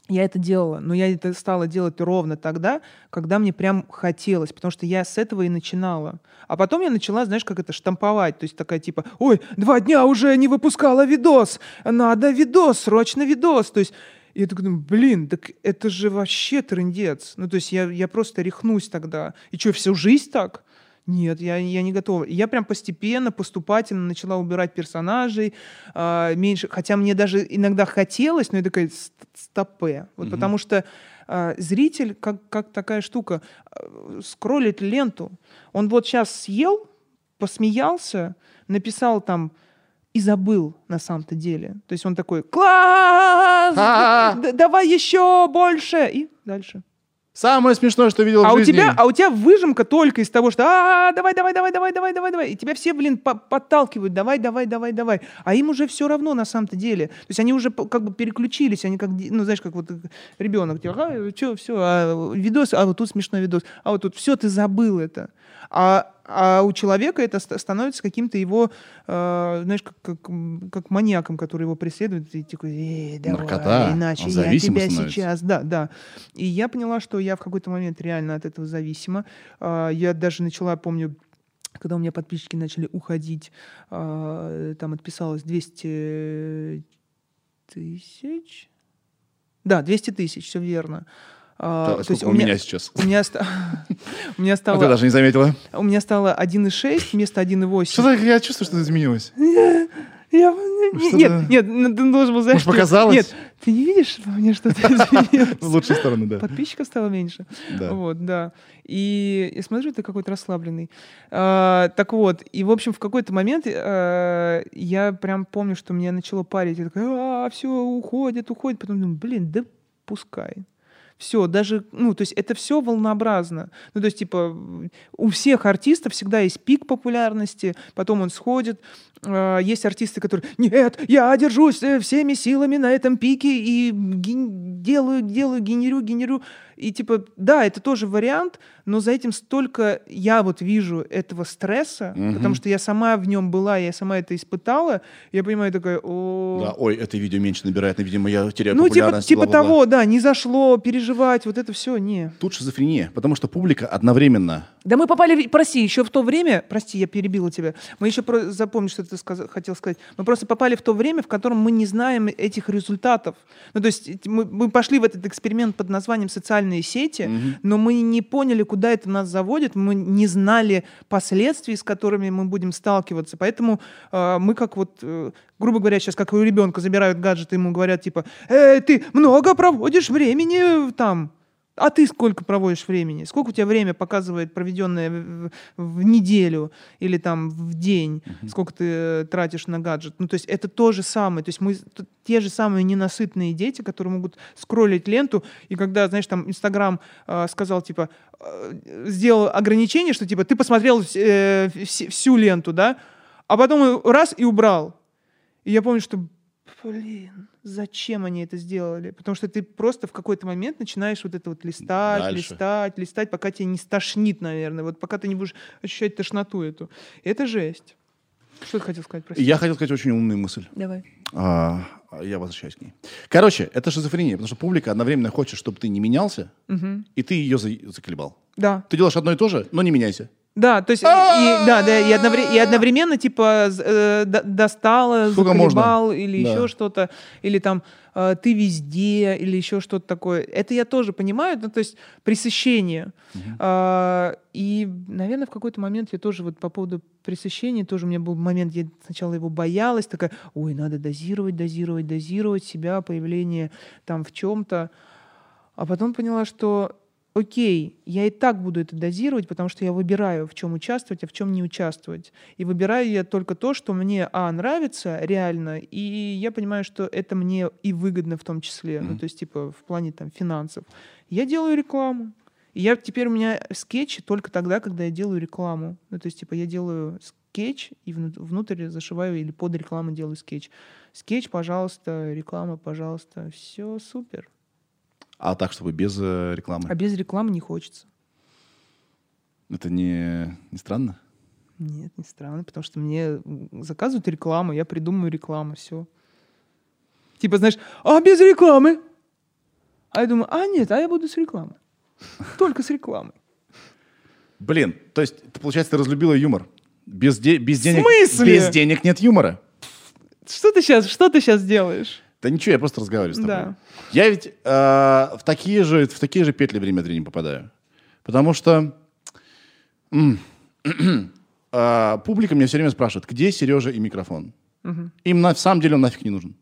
я это делала, но я это стала делать ровно тогда, когда мне прям хотелось, потому что я с этого и начинала. А потом я начала, знаешь, как это штамповать, то есть такая типа, ой, два дня уже не выпускала видос, надо видос, срочно видос, то есть и я такой думаю, блин, так это же вообще трендец. Ну, то есть я, я просто рехнусь тогда. И что, всю жизнь так? Нет, я, я не готова. Я прям постепенно, поступательно начала убирать персонажей, э, меньше, хотя мне даже иногда хотелось, но я такая, стопе. Вот угу. потому что э, зритель, как, как такая штука, э, скроллит ленту. Он вот сейчас съел, посмеялся, написал там и забыл на самом-то деле. То есть он такой, класс, давай еще больше, и дальше. Самое смешное, что видел а в жизни. У тебя, а у тебя выжимка только из того, что а, давай, давай, давай, давай, давай, давай, давай. И тебя все, блин, подталкивают, давай, давай, давай, давай. А им уже все равно на самом-то деле. То есть они уже как бы переключились, они как, ну, знаешь, как вот ребенок, типа, а, что, все, а, видос, а вот тут смешной видос, а вот тут все, ты забыл это. А, а у человека это становится каким-то его, э, знаешь, как, как, как маньяком, который его преследует, и такой, эй, давай, Наркота, иначе я тебя становится. сейчас, да, да. И я поняла, что я в какой-то момент реально от этого зависима. Э, я даже начала, помню, когда у меня подписчики начали уходить, э, там отписалось 200 тысяч. Да, 200 тысяч, все верно. А, то есть у, у меня, меня сейчас? У меня, у меня стало... А ты даже не заметила? У меня стало 1,6 вместо 1,8. Что-то я чувствую, что изменилось. Я, нет, нет, ну, ты должен был знать, Может, показалось? Нет, ты не видишь во мне что-то изменилось? С лучшей стороны, да. Подписчиков стало меньше. Да. Вот, да. И я смотрю, ты какой-то расслабленный. А, так вот, и, в общем, в какой-то момент а, я прям помню, что меня начало парить. Я такая, а, все, уходит, уходит. Потом думаю, блин, да пускай Все, даже, ну, то есть это все волнообразно. Ну, то есть, типа, у всех артистов всегда есть пик популярности, потом он сходит. А, есть артисты, которые, нет, я держусь э, всеми силами на этом пике и ген- делаю, делаю, генерю, генерю. И типа, да, это тоже вариант, но за этим столько я вот вижу этого стресса, Мгм. потому что я сама в нем была, я сама это испытала. Я понимаю, такая, о... Да, ой, это видео меньше набирает, видимо, я теряю ну, типа, популярность. типа бла-бла-бла. того, да, не зашло, переживать, вот это все, не. Тут шизофрения, потому что публика одновременно Да мы попали, в- прости, еще в то время, прости, я перебила тебя, мы еще про, запомни, что ты сказ- хотел сказать, мы просто попали в то время, в котором мы не знаем этих результатов. Ну, то есть мы, мы пошли в этот эксперимент под названием социальные сети, но мы не поняли, куда это нас заводит, мы не знали последствий, с которыми мы будем сталкиваться, поэтому э, мы как вот, э, грубо говоря, сейчас как у ребенка забирают гаджет, и ему говорят типа, «Эй, ты много проводишь времени там, а ты сколько проводишь времени? Сколько у тебя время показывает проведенное в, в неделю или там в день? Сколько ты э, тратишь на гаджет? Ну, то есть это то же самое. То есть мы те же самые ненасытные дети, которые могут скроллить ленту, и когда, знаешь, там Инстаграм э, сказал, типа, э, сделал ограничение, что, типа, ты посмотрел э, вс- всю ленту, да, а потом раз и убрал. И я помню, что, блин, зачем они это сделали? Потому что ты просто в какой-то момент начинаешь вот это вот листать, Дальше. листать, листать, пока тебя не стошнит, наверное. Вот пока ты не будешь ощущать тошноту эту. Это жесть. Что ты хотел сказать, прости? Я хотел сказать очень умную мысль. Давай. А, я возвращаюсь к ней. Короче, это шизофрения, потому что публика одновременно хочет, чтобы ты не менялся, Мгм. и ты ее за- заколебал. Да. Ты делаешь одно и то же, но не меняйся. Да, то есть, и, да, да, и, одновре- и одновременно, типа, э, достала, заколебал, или Да. еще что-то, или там э, ты везде, или еще что-то такое. Это я тоже понимаю, ну, то есть пресыщение. А, и, наверное, в какой-то момент я тоже вот по поводу пресыщения, тоже у меня был момент, я сначала его боялась, такая, ой, надо дозировать, дозировать, дозировать себя, появление там в чем-то. А потом поняла, что окей, я и так буду это дозировать, потому что я выбираю, в чем участвовать, а в чем не участвовать. И выбираю я только то, что мне, а, нравится реально, и я понимаю, что это мне и выгодно в том числе, ну, то есть, типа, в плане, там, финансов. Я делаю рекламу. И я теперь у меня скетчи только тогда, когда я делаю рекламу. Ну, то есть, типа, я делаю скетч и вну- внутрь зашиваю или под рекламу делаю скетч. Скетч, пожалуйста, реклама, пожалуйста. Все супер. А так, чтобы без э, рекламы. А без рекламы не хочется. Это не, не странно? Нет, не странно, потому что мне заказывают рекламу, я придумаю рекламу, все. Типа, знаешь, а без рекламы? А я думаю, а нет, а я буду с рекламой. Только с рекламой. Блин, то есть, ты, получается, ты разлюбила юмор. Без, де- без денег, смысле? без денег нет юмора. Что ты сейчас, что ты сейчас делаешь? Да ничего, я просто разговариваю с тобой. Да. Я ведь э, в, такие же, в такие же петли время от времени попадаю. Потому что э, публика меня все время спрашивает, где Сережа и микрофон? Им на самом деле он нафиг не нужен.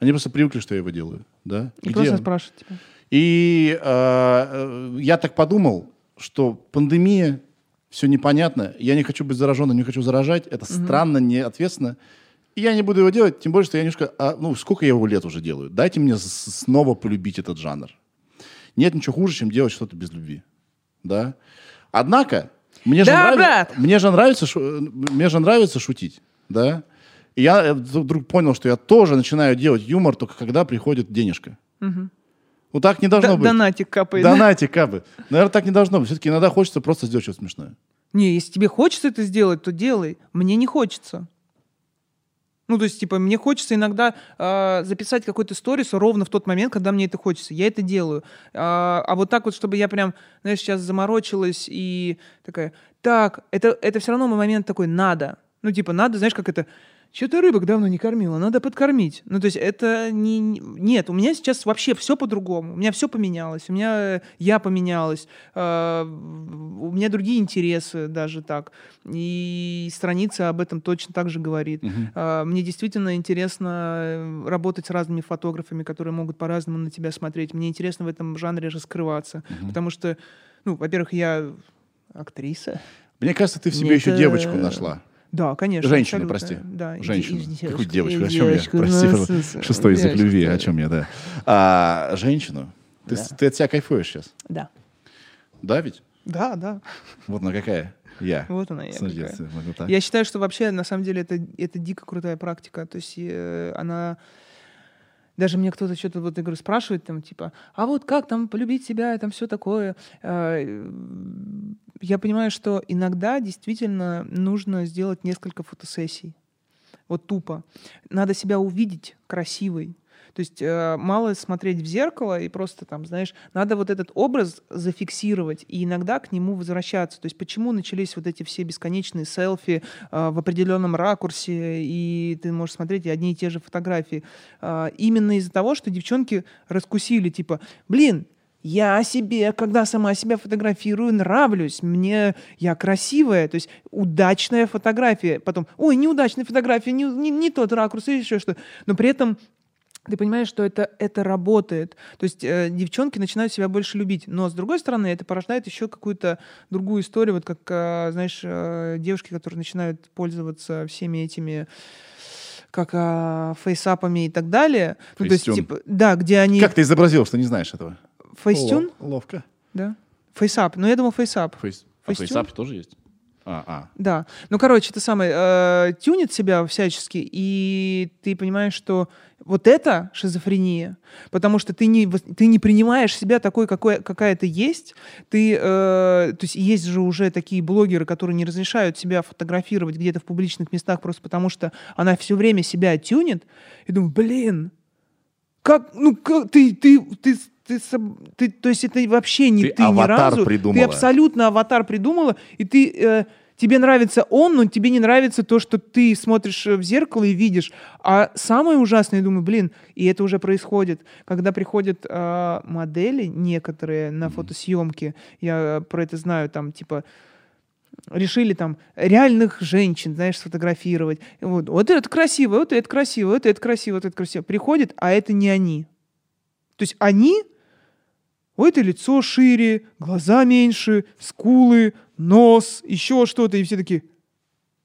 Они просто привыкли, что я его делаю. Да? И Где он? спрашивать тебя. И э, э, я так подумал, что пандемия, все непонятно, я не хочу быть зараженным, не хочу заражать, это странно, неответственно. И я не буду его делать, тем более, что я немножко, а, ну, сколько я его лет уже делаю. Дайте мне снова полюбить этот жанр. Нет ничего хуже, чем делать что-то без любви. Да? Однако, мне же, Да, нравится, брат! мне же нравится, мне же нравится шутить. Да? И я э, вдруг понял, что я тоже начинаю делать юмор, только когда приходит денежка. Вот так не должно Д- быть. Донатик капает. да? Донатик, капы. Наверное, так не должно быть. Все-таки иногда хочется просто сделать что-то смешное. Не, если тебе хочется это сделать, то делай. Мне не хочется. Ну, то есть, типа, мне хочется иногда а, записать какой-то сторис ровно в тот момент, когда мне это хочется. Я это делаю. А, а вот так вот, чтобы я прям, знаешь, сейчас заморочилась и такая, так, это, это все равно мой момент такой, надо. Ну, типа, надо, знаешь, как это, что-то рыбок давно не кормила, надо подкормить. Ну, то есть это не... не- Нет, у меня сейчас вообще все по-другому. У меня все поменялось. У меня э, я поменялась. э, У меня другие интересы даже так. И страница об этом точно так же говорит. Э, Мне действительно интересно работать с разными фотографами, которые могут по-разному на тебя смотреть. Мне интересно в этом жанре раскрываться. Потому что, ну, во-первых, я актриса. Мне кажется, ты в себе Мне еще это- девочку нашла. Да, конечно. Абсолютно. прости. Да, и- и Какую девушка, девочку? О чем я? девочку, Прости, ну, Шестой язык любви. О чем я, да. А, женщину. Ты, Да. ты от себя кайфуешь сейчас? Да. Да ведь? Да, да. Вот на какая? Я. Вот она я. Какая. Я считаю, что вообще, на самом деле, это, это дико крутая практика. То есть э, она... Даже мне кто-то что-то, вот, я говорю, спрашивает, там, типа, а вот как там полюбить себя, там все такое. Э, Я понимаю, что иногда действительно нужно сделать несколько фотосессий. Вот тупо. Надо себя увидеть красивой. То есть э, мало смотреть в зеркало и просто там, знаешь, надо вот этот образ зафиксировать и иногда к нему возвращаться. То есть почему начались вот эти все бесконечные селфи э, в определенном ракурсе, и ты можешь смотреть и одни и те же фотографии. Э, именно из-за того, что девчонки раскусили, типа, блин, я себе, когда сама себя фотографирую, нравлюсь, мне я красивая, то есть удачная фотография. Потом, ой, неудачная фотография, не, не, не тот ракурс, или еще что. Но при этом ты понимаешь, что это, это работает. То есть э, девчонки начинают себя больше любить. Но, с другой стороны, это порождает еще какую-то другую историю, вот как, э, знаешь, э, девушки, которые начинают пользоваться всеми этими как а, FaceApp ами и так далее. Ну, то есть, типа, да, где они... Как ты изобразил, что не знаешь этого? Facetune? Лов- Ловко. Да. FaceApp. Ну, я думал, FaceApp. Фейс... А FaceApp тоже есть? А, а. Да. Ну, короче, это самое, э, тюнит себя всячески, и ты понимаешь, что вот это шизофрения, потому что ты не, ты не принимаешь себя такой, какой, какая ты есть. Ты, э, то есть есть же уже такие блогеры, которые не разрешают себя фотографировать где-то в публичных местах просто потому, что она все время себя тюнит. И думаю, блин, как, ну, как, ты, ты, ты, ты, ты, то есть это вообще не Ты ты, ни разу. придумала. Ты абсолютно аватар придумала, и ты, э, тебе нравится он, но тебе не нравится то, что ты смотришь э, в зеркало и видишь. А самое ужасное, я думаю, блин, и это уже происходит, когда приходят э, модели некоторые на фотосъемки, я про это знаю, там, типа, решили там реальных женщин, знаешь, сфотографировать. Вот, вот это красиво, вот это красиво, вот это красиво, вот это красиво. Приходит, а это не они. То есть они, у это лицо шире, глаза меньше, скулы, нос, еще что-то, и все такие...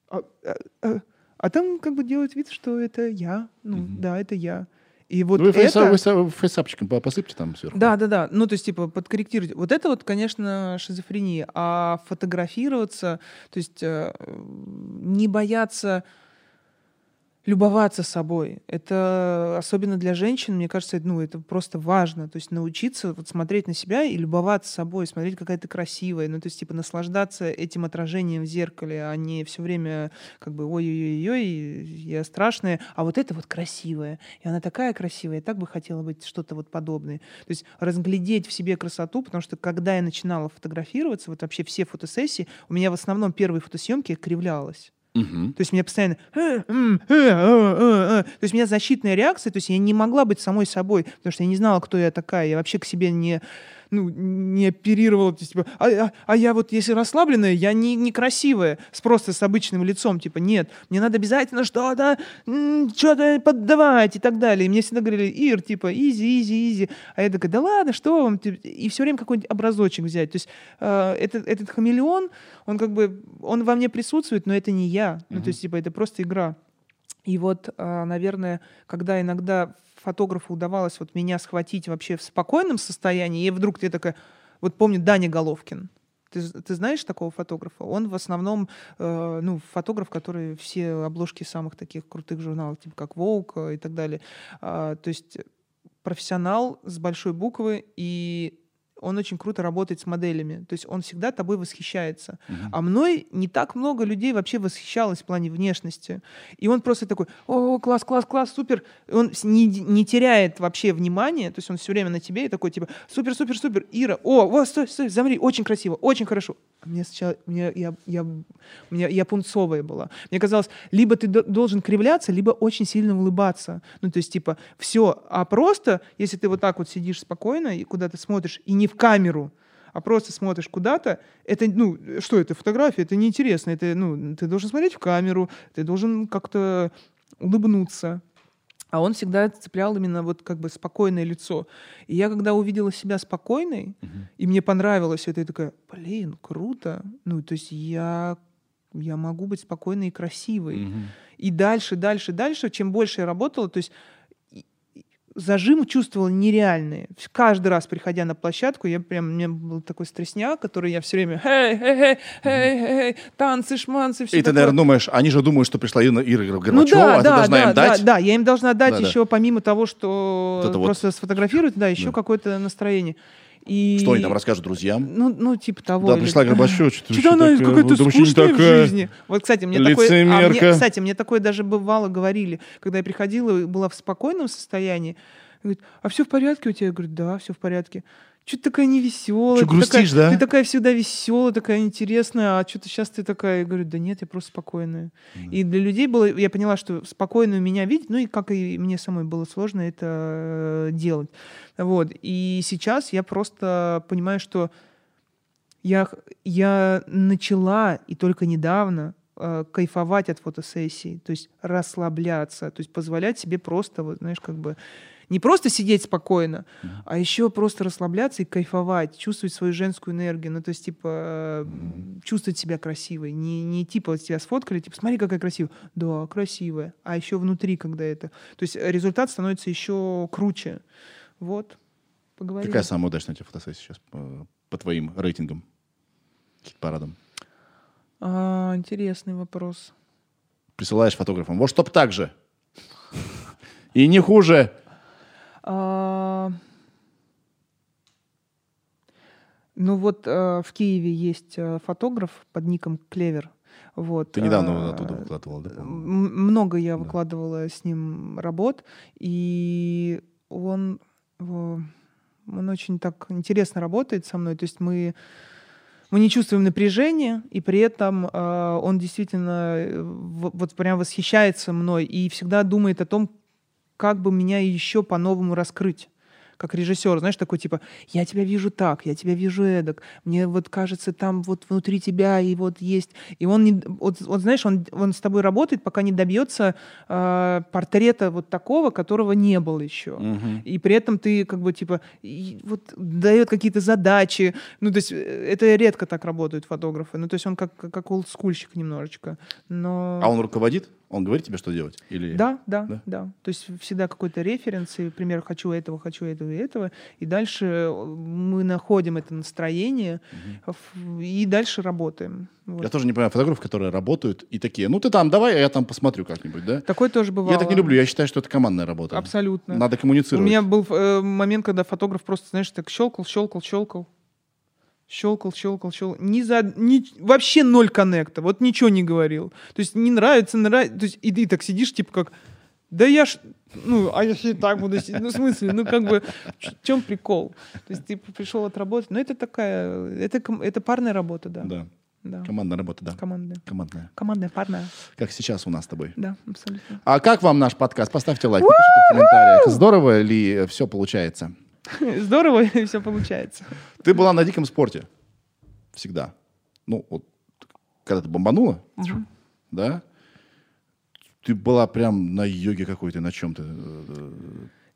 А, а- а- а там как бы делают вид, что это я. Ну, да, это я. И вот Ну, это... вы са- фейсапчиком по- посыпьте там сверху. Да, да, да. Ну, то есть, типа, подкорректировать. Вот это вот, конечно, шизофрения. А фотографироваться, то есть э, не бояться любоваться собой. Это особенно для женщин, мне кажется, ну, это просто важно. То есть научиться вот смотреть на себя и любоваться собой, смотреть, какая ты красивая. Ну, то есть, типа, наслаждаться этим отражением в зеркале, а не все время как бы ой-ой-ой, я страшная, а вот это вот красивая. И она такая красивая, я так бы хотела быть что-то вот подобное. То есть разглядеть в себе красоту, потому что когда я начинала фотографироваться, вот вообще все фотосессии, у меня в основном первые фотосъемки кривлялась. То есть меня постоянно... «Э, м, э, э, э, э». То есть у меня защитная реакция, то есть я не могла быть самой собой, потому что я не знала, кто я такая. Я вообще к себе не, ну, не оперировала. то есть, типа, а, а- а я вот, если расслабленная, я не, некрасивая, с просто с обычным лицом. Типа, нет, мне надо обязательно что-то, что-то поддавать и так далее. И мне всегда говорили, Ир, типа, easy, easy, easy. А я такая, да ладно, что вам? Ты-» И все время какой-нибудь образочек взять. То есть э, этот, этот хамелеон, он как бы, он во мне присутствует, но это не я. Ну, то есть, типа, это просто игра. И вот, а, наверное, когда иногда фотографу удавалось вот меня схватить вообще в спокойном состоянии, и вдруг ты такая... Вот помню Даня Головкин. Ты, ты знаешь такого фотографа? Он в основном, э, ну, фотограф, который все обложки самых таких крутых журналов, типа как Vogue и так далее. А, то есть профессионал с большой буквы, и он очень круто работает с моделями. То есть он всегда тобой восхищается. А мной не так много людей вообще восхищалось в плане внешности. И он просто такой, о, класс, класс, класс, супер. И он не, не теряет вообще внимания, то есть он все время на тебе и такой, типа, супер, супер, супер, Ира, о, о, стой, стой, замри, очень красиво, очень хорошо. А мне сначала, мне, я, я, мне, я пунцовая была. Мне казалось, либо ты до- должен кривляться, либо очень сильно улыбаться. Ну, то есть, типа, все. А просто, если ты вот так вот сидишь спокойно и куда-то смотришь, и не в камеру, а просто смотришь куда-то, это, ну, что это, фотография, это неинтересно, это, ну, ты должен смотреть в камеру, ты должен как-то улыбнуться. А он всегда цеплял именно вот как бы спокойное лицо. И я когда увидела себя спокойной, и мне понравилось это, я такая, блин, круто. Ну, то есть я, я могу быть спокойной и красивой. Мгм. И дальше, дальше, дальше, чем больше я работала, то есть зажим чувствовала нереальные. Каждый раз, приходя на площадку, я прям, у меня был такой стресняк, который я все время, эй, эй, эй, эй, эй, танцы, шманцы, все И ты, наверное, думаешь, они же думают, что пришла Ира, Ира ну Горбачева, да, а ты да, должна да, им дать. да, да, я им должна дать Да, да. еще помимо того, что Вот это вот. просто сфотографировать, да, еще Да. какое-то настроение. И... Что они там расскажут друзьям? Ну, ну, типа того. Да, или- пришла Горбачева, что-то Что-то она какая-то не скучная в такая. жизни. Вот, кстати, мне такое... а мне- кстати, мне такое даже бывало говорили, когда я приходила и была в спокойном состоянии. Говорит, а все в порядке у тебя? Я говорю, да, все в порядке. Что ты такая невеселая? Чё, ты такая- грустишь, да? Ты такая всегда веселая, такая интересная, а что-то сейчас ты такая... Я говорю, да нет, я просто спокойная. И для людей было... Я поняла, что спокойную меня видеть, ну и как и мне самой было сложно это э, делать. Вот. И сейчас я просто понимаю, что я, я начала и только недавно э, кайфовать от фотосессий, то есть расслабляться, то есть позволять себе просто, вот, знаешь, как бы не просто сидеть спокойно, а еще просто расслабляться и кайфовать, чувствовать свою женскую энергию, ну то есть типа э, чувствовать себя красивой, не, не типа вот тебя сфоткали, типа смотри какая красивая, да, красивая, а еще внутри, когда это, то есть результат становится еще круче, вот. Поговорили. Какая самая удачная у тебя фотосессия сейчас по, по твоим рейтингам? Парадам. А, интересный вопрос. Присылаешь фотографам. Вот чтоб так же. И не хуже. А, Ну вот э, в Киеве есть э, фотограф под ником Клевер. Вот, Ты недавно а, оттуда выкладывала, да? Много я Да. выкладывала с ним работ, и он, он очень так интересно работает со мной. То есть мы, мы не чувствуем напряжения, и при этом э, он действительно в- вот прям восхищается мной и всегда думает о том, как бы меня еще по-новому раскрыть как режиссер, знаешь, такой типа, я тебя вижу так, я тебя вижу эдак, мне вот кажется, там вот внутри тебя и вот есть, и он, не, вот, вот знаешь, он, он с тобой работает, пока не добьется э, портрета вот такого, которого не было еще. Мгм. И при этом ты как бы типа и вот дает какие-то задачи. Ну, то есть э, это редко так работают фотографы. Ну, то есть он как, как олдскульщик немножечко. Но... А он руководит? Он говорит тебе, что делать? Или... Да, да, Да? да, То есть всегда какой-то референс, и, например, хочу этого, хочу этого и этого. И дальше э, мы находим это настроение ф- и дальше работаем. Вот. Я тоже не понимаю фотографов, которые работают и такие, ну ты там давай, а я там посмотрю как-нибудь, да? Такое тоже бывало. Я так не люблю, я считаю, что это командная работа. Абсолютно. Надо У коммуницировать. меня был э, момент, когда фотограф просто, знаешь, так щелкал, щелкал, щелкал. Щелкал, щелкал, щелкал. Ни за, ни, вообще ноль коннекта. Вот ничего не говорил. То есть не нравится, нравится. То есть и ты так сидишь, типа как, да я ж, ну, а если так буду сидеть? Ну, в смысле, ну, как бы, в чем прикол? То есть ты пришел отработать. Ну, это такая, это, это парная работа, да. Да, Да. командная работа, да. Командная. Командная. Командная, парная. Как сейчас у нас с тобой. Да, абсолютно. А как вам наш подкаст? Поставьте лайк, напишите в комментариях. Здорово ли все получается? Здорово, и все получается. Ты была на диком спорте. Всегда. Ну, вот, когда ты бомбанула, да? Ты была прям на йоге какой-то, на чем-то. э,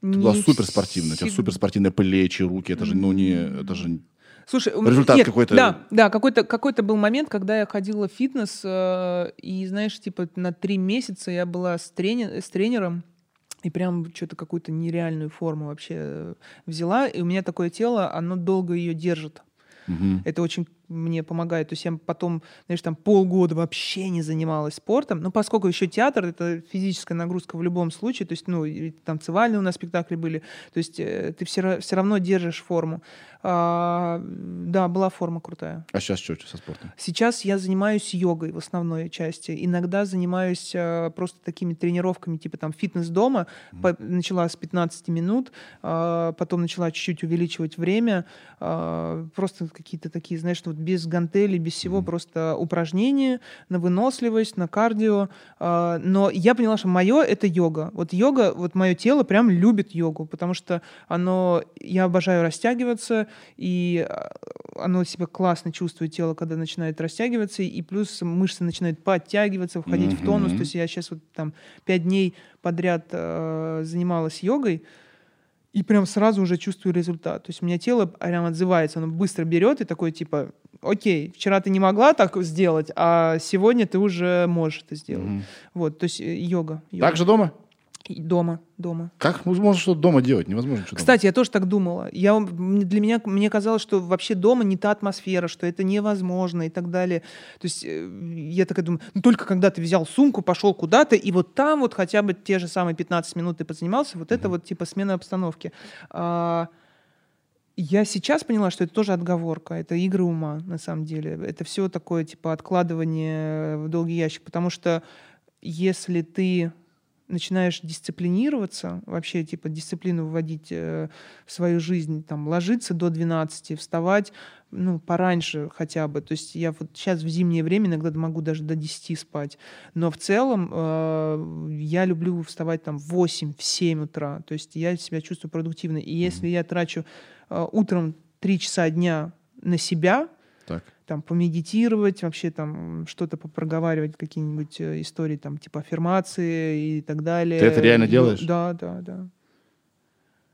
Ты была суперспортивная. У тебя суперспортивные плечи, руки. Это же, ну, не... Это же... Слушай, Результат нет, какой-то- Да, да, какой-то какой-то был момент, когда я ходила в фитнес, э, и знаешь, типа на три месяца я была с, трени- с тренером, и прям что-то какую-то нереальную форму вообще э, взяла, и у меня такое тело, оно долго ее держит. Мгм. Это очень мне помогает. То есть я потом, знаешь, там полгода вообще не занималась спортом. Но поскольку еще театр — это физическая нагрузка в любом случае, то есть, ну, танцевальные у нас спектакли были, то есть э, ты все, все равно держишь форму. А, да, была форма крутая. А сейчас что со спортом? Сейчас я занимаюсь йогой в основной части. Иногда занимаюсь э, просто такими тренировками, типа там фитнес дома. По- начала с 15 минут, а, потом начала чуть-чуть увеличивать время. а, просто какие-то такие, знаешь, вот без гантелей, без всего, просто упражнения на выносливость, на кардио. А, но я поняла, что мое это йога. Вот йога, вот мое тело прям любит йогу, потому что оно, я обожаю растягиваться, и а, оно себя классно чувствует, тело, когда начинает растягиваться, и плюс мышцы начинают подтягиваться, входить в тонус. То есть я сейчас вот там пять дней подряд э, занималась йогой, и прям сразу уже чувствую результат. То есть у меня тело прям отзывается, оно быстро берет и такое типа, окей, вчера ты не могла так сделать, а сегодня ты уже можешь это сделать. Мгм. Вот, то есть э, йога. йога. Так же дома? Дома, дома. Как можно что-то дома делать? Невозможно что Кстати, я тоже так думала. Я, для меня, мне казалось, что вообще дома не та атмосфера, что это невозможно и так далее. То есть э, я такая думаю, ну только когда ты взял сумку, пошел куда-то, и вот там вот хотя бы те же самые 15 минут ты позанимался, вот это вот типа смена обстановки. А, я сейчас поняла, что это тоже отговорка, это игры ума, на самом деле. Это все такое, типа, откладывание в долгий ящик, потому что если ты начинаешь дисциплинироваться, вообще, типа, дисциплину вводить э, в свою жизнь, там, ложиться до 12, вставать, ну, пораньше хотя бы. То есть я вот сейчас в зимнее время иногда могу даже до 10 спать. Но в целом э, я люблю вставать там в 8, в 7 утра. То есть я себя чувствую продуктивно. И если я трачу э, утром 3 часа дня на себя, Так. Там помедитировать, вообще там что-то попроговаривать, какие-нибудь э, истории там типа аффирмации и так далее. Ты это реально Йо- делаешь? Да, да, да.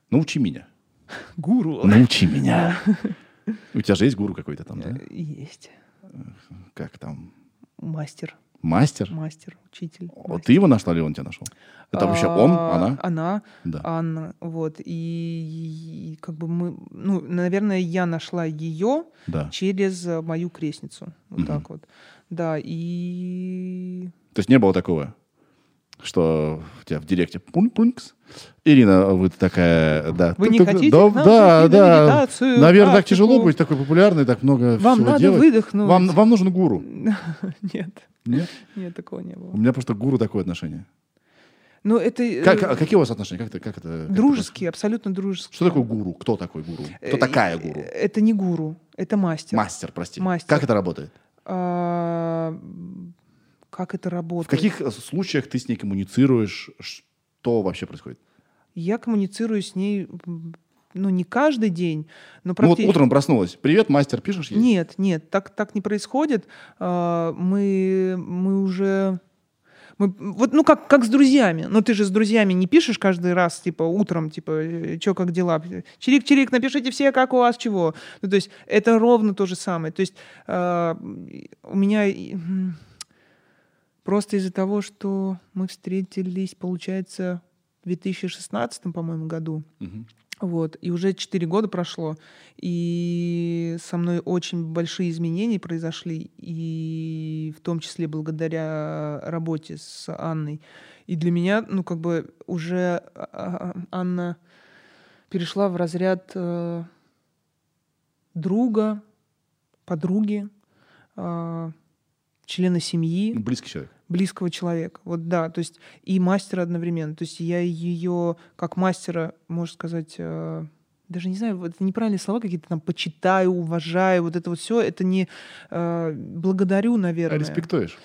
Научи меня. Гуру. Научи меня. У тебя же есть гуру какой-то там, да? Есть. Как там? Мастер, Мастер? мастер, учитель. О, мастер. Ты его нашла или он тебя нашел? Это вообще он, А, она? Она, Да. Анна, вот. И, и как бы мы, ну, наверное, я нашла ее Да. через э, мою крестницу. Вот Мгм. так вот. Да, и... То есть не было такого, что у тебя в директе пункс Ирина, вы такая, да. Вы не хотите Да, к нам да, на да. медитацию, Наверное, так тяжело быть такой популярной, так много Вам всего надо делать. выдохнуть. Вам, вам нужен гуру. Нет, Нет? нет, такого не У было. меня просто к гуру такое отношение. Ну, это... э, Как, а какие у вас отношения? Как, это, как, это, как это Дружеские, абсолютно дружеские. Что такое гуру? Кто такой гуру? Кто Э, такая э, гуру? Это не гуру, это мастер. Мастер, прости. Мастер. Как это работает? Как это В работает? каких э, случаях ты с ней коммуницируешь? Что вообще происходит? Я коммуницирую с ней, ну, не каждый день, но Ну вот практически... утром проснулась. Привет, мастер, пишешь ей? Нет, нет, так, так не происходит. А, Мы, мы уже... Мы, вот, ну, как, как с друзьями. Но ты же с друзьями не пишешь каждый раз, типа, утром, типа, что, как дела? Чирик-чирик, напишите все, как у вас, чего. Ну, то есть это ровно то же самое. То есть а, у меня... Просто из-за того, что мы встретились, получается, в 2016, по-моему, году. Мгм. Вот, и уже 4 года прошло, и со мной очень большие изменения произошли, и в том числе благодаря работе с Анной. И для меня, ну, как бы уже а, а, Анна перешла в разряд э, друга, подруги, э, члена семьи Близкий человек. Близкого человека. Вот да, то есть и мастера одновременно. То есть я ее как мастера, можно сказать, э, даже не знаю, это неправильные слова какие-то там почитаю, уважаю, вот это вот все, это не э, благодарю, А наверное. респектуешь?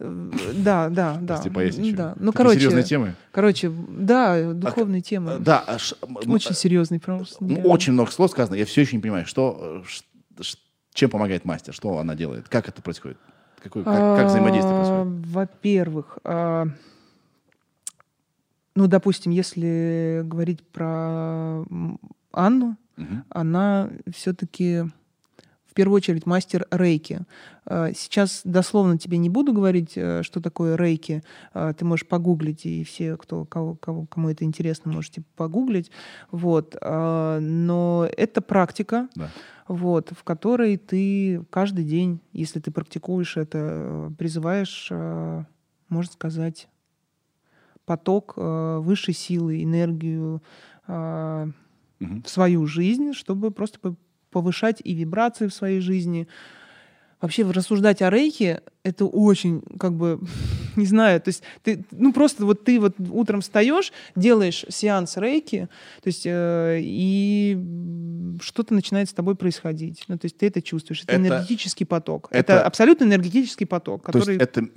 Э, Да, да, да. Прости, поясничаю. Да. Ну, Такие короче, серьезные темы. короче, да, духовные темы. Э, Да, а ш- Очень серьезный, просто. Ну. Очень много слов сказано. Я все еще не понимаю, что, ш- ш- чем помогает мастер, что она делает, как это происходит, Какое- как, как взаимодействие А, происходит. Во-первых, а, ну, допустим, если говорить про Анну, Мгм. она все-таки в первую очередь мастер рейки. А, Сейчас дословно тебе не буду говорить, э, что такое рейки. А, Ты можешь погуглить, и все, кто, кого, кого- кому это интересно, можете погуглить. Вот. Но это практика, Да. вот, в которой ты каждый день, если ты практикуешь это, э, призываешь, э, можно сказать, поток э, высшей силы, энергию э, в свою жизнь, чтобы просто повышать и вибрации в своей жизни. Вообще рассуждать о рейке это очень, как бы, не знаю, то есть ты, ну просто вот ты вот утром встаешь, делаешь сеанс рейки, то есть э, и что-то начинает с тобой происходить. Ну то есть ты это чувствуешь. Это, Это- энергетический поток. Это, это- абсолютно энергетический поток, То есть который, это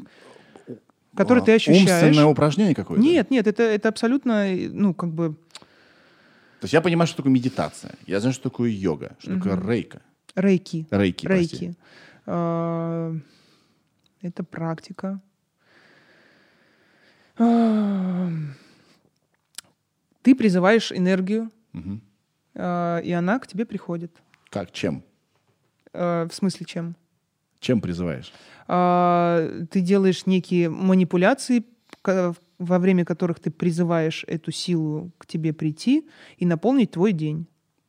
который а, ты ощущаешь. умственное упражнение какое-то? Нет, нет, это, это абсолютно, э, ну как бы То есть я понимаю, что такое медитация. Я знаю, что такое йога, что такое Мгм. рейка. рейки. Рейки. Рейки. А, Это практика. А, Ты призываешь энергию, а, и она к тебе приходит. Как, чем? В смысле чем? Чем призываешь? Ты делаешь некие манипуляции, во время которых ты призываешь эту силу к тебе прийти и наполнить твой день.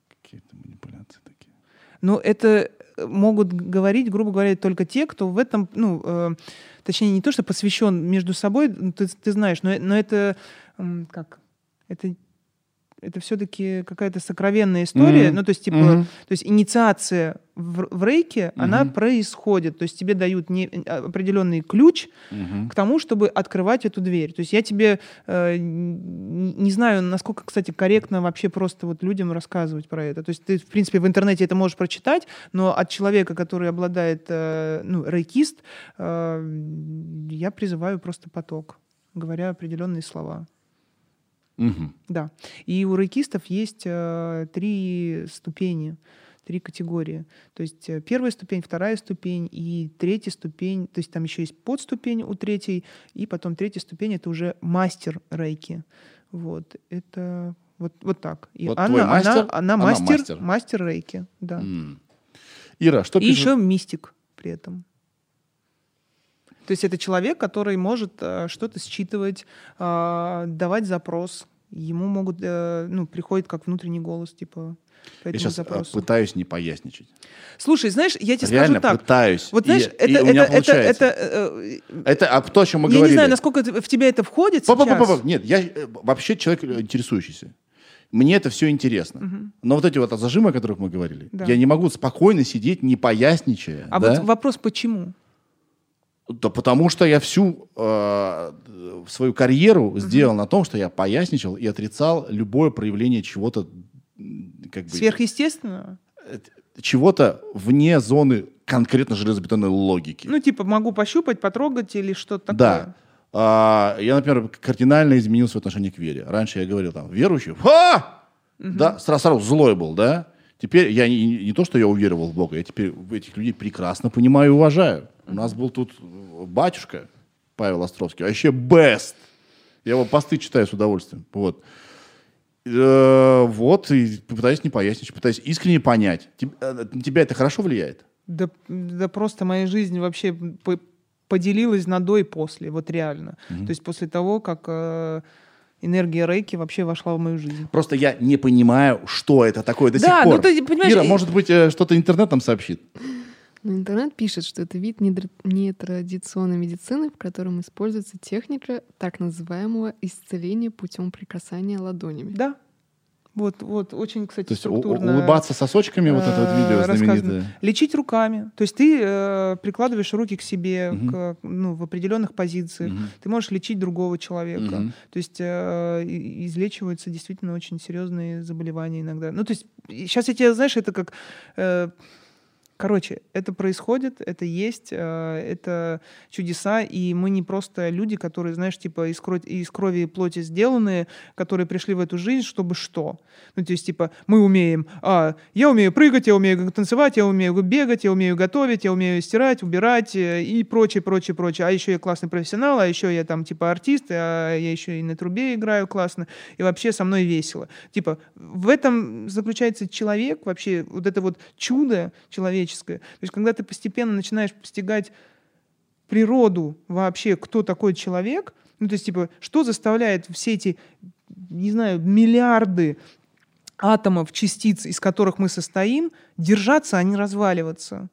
Какие-то манипуляции такие. Но это э, могут говорить, грубо говоря, только те, кто в этом, ну, э, точнее, не то, что посвящен между собой, ну, ты, ты знаешь, но, но это, м, как, это это все-таки какая-то сокровенная история. Мгм. Ну, то есть, типа, Мгм. то есть инициация в, в рейке, она Мгм. происходит. То есть тебе дают не, определенный ключ Мгм. к тому, чтобы открывать эту дверь. То есть я тебе э, не знаю, насколько, кстати, корректно вообще просто вот людям рассказывать про это. То есть ты, в принципе, в интернете это можешь прочитать, но от человека, который обладает, э, ну, рейкист, э, я призываю просто поток, говоря определенные слова. Мгм. Да. И у рейкистов есть э, три ступени, три категории. То есть э, первая ступень, вторая ступень и третья ступень. То есть там еще есть подступень у третьей, и потом третья ступень это уже мастер рейки. Вот. Это вот, вот так. И Вот Анна, твой она- мастер, она, она мастер, мастер. мастер рейки. Да. М. Ира, что И пишет? еще мистик при этом. То есть это человек, который может э, что-то считывать, э, давать запрос. Ему могут, э, ну, приходит как внутренний голос, типа, по Я сейчас запросу. пытаюсь не поясничать. Слушай, знаешь, я тебе Реально скажу так. пытаюсь. Вот знаешь, и, это, и у меня это, это, получается. это, э, Это а то, о чем мы я говорили. не знаю, насколько это в тебя это входит Па- па- па- Нет, я э, вообще человек интересующийся. Мне это все интересно. Но вот эти вот зажимы, о которых мы говорили, Да. я не могу спокойно сидеть, не поясничая. А да? вот вопрос, почему? Да потому что я всю э, свою карьеру сделал на том, что я поясничал и отрицал любое проявление чего-то как бы Сверхъестественного? чего-то вне зоны конкретно железобетонной логики. Ну, типа, могу пощупать, потрогать или что-то такое. Да. А, я, например, кардинально изменил свое отношение к вере. Раньше я говорил там, верующий, ха! Да, сразу, сразу злой был, да? Теперь я не, не- то, что я уверовал в Бога, я теперь этих людей прекрасно понимаю и уважаю. У нас был тут э, батюшка Павел Островский, а еще best. Я его посты читаю с удовольствием. Вот. Э, вот, и пытаюсь не пояснить, пытаюсь искренне понять. Э, На тебя это хорошо влияет? Да, да просто моя жизнь вообще по- поделилась на до и после, вот реально. То есть после того, как э, энергия рейки вообще вошла в мою жизнь. Просто я не понимаю, что это такое до Да, сих ну пор. ты понимаешь, Ира, и- может быть, э, что-то интернет нам сообщит? Но интернет пишет, что это вид нетрадиционной медицины, в котором используется техника так называемого исцеления путем прикасания ладонями. Да. Вот, вот, очень, кстати, То есть структурно. улыбаться сосочками, вот это вот видео э, рассказано. знаменитое. Лечить руками. То есть ты э, прикладываешь руки к себе Мгм. к, ну, в определенных позициях. Мгм. Ты можешь лечить другого человека. Мгм. То есть э, излечиваются действительно очень серьезные заболевания иногда. Ну, то есть сейчас я тебе, знаешь, это как... э, Короче, это происходит, это есть, э, это чудеса, и мы не просто люди, которые, знаешь, типа из, кро- из крови и плоти сделанные, которые пришли в эту жизнь, чтобы что? Ну, то есть, типа, мы умеем, а, я умею прыгать, я умею танцевать, я умею бегать, я умею готовить, я умею стирать, убирать э, и прочее, прочее, прочее. А еще я классный профессионал, а еще я там, типа, артист, а я еще и на трубе играю классно, и вообще со мной весело. Типа, в этом заключается человек, вообще, вот это вот чудо человеческое. То есть, когда ты постепенно начинаешь постигать природу вообще, кто такой человек, ну, то есть, типа, что заставляет все эти, не знаю, миллиарды атомов, частиц, из которых мы состоим, держаться, а не разваливаться.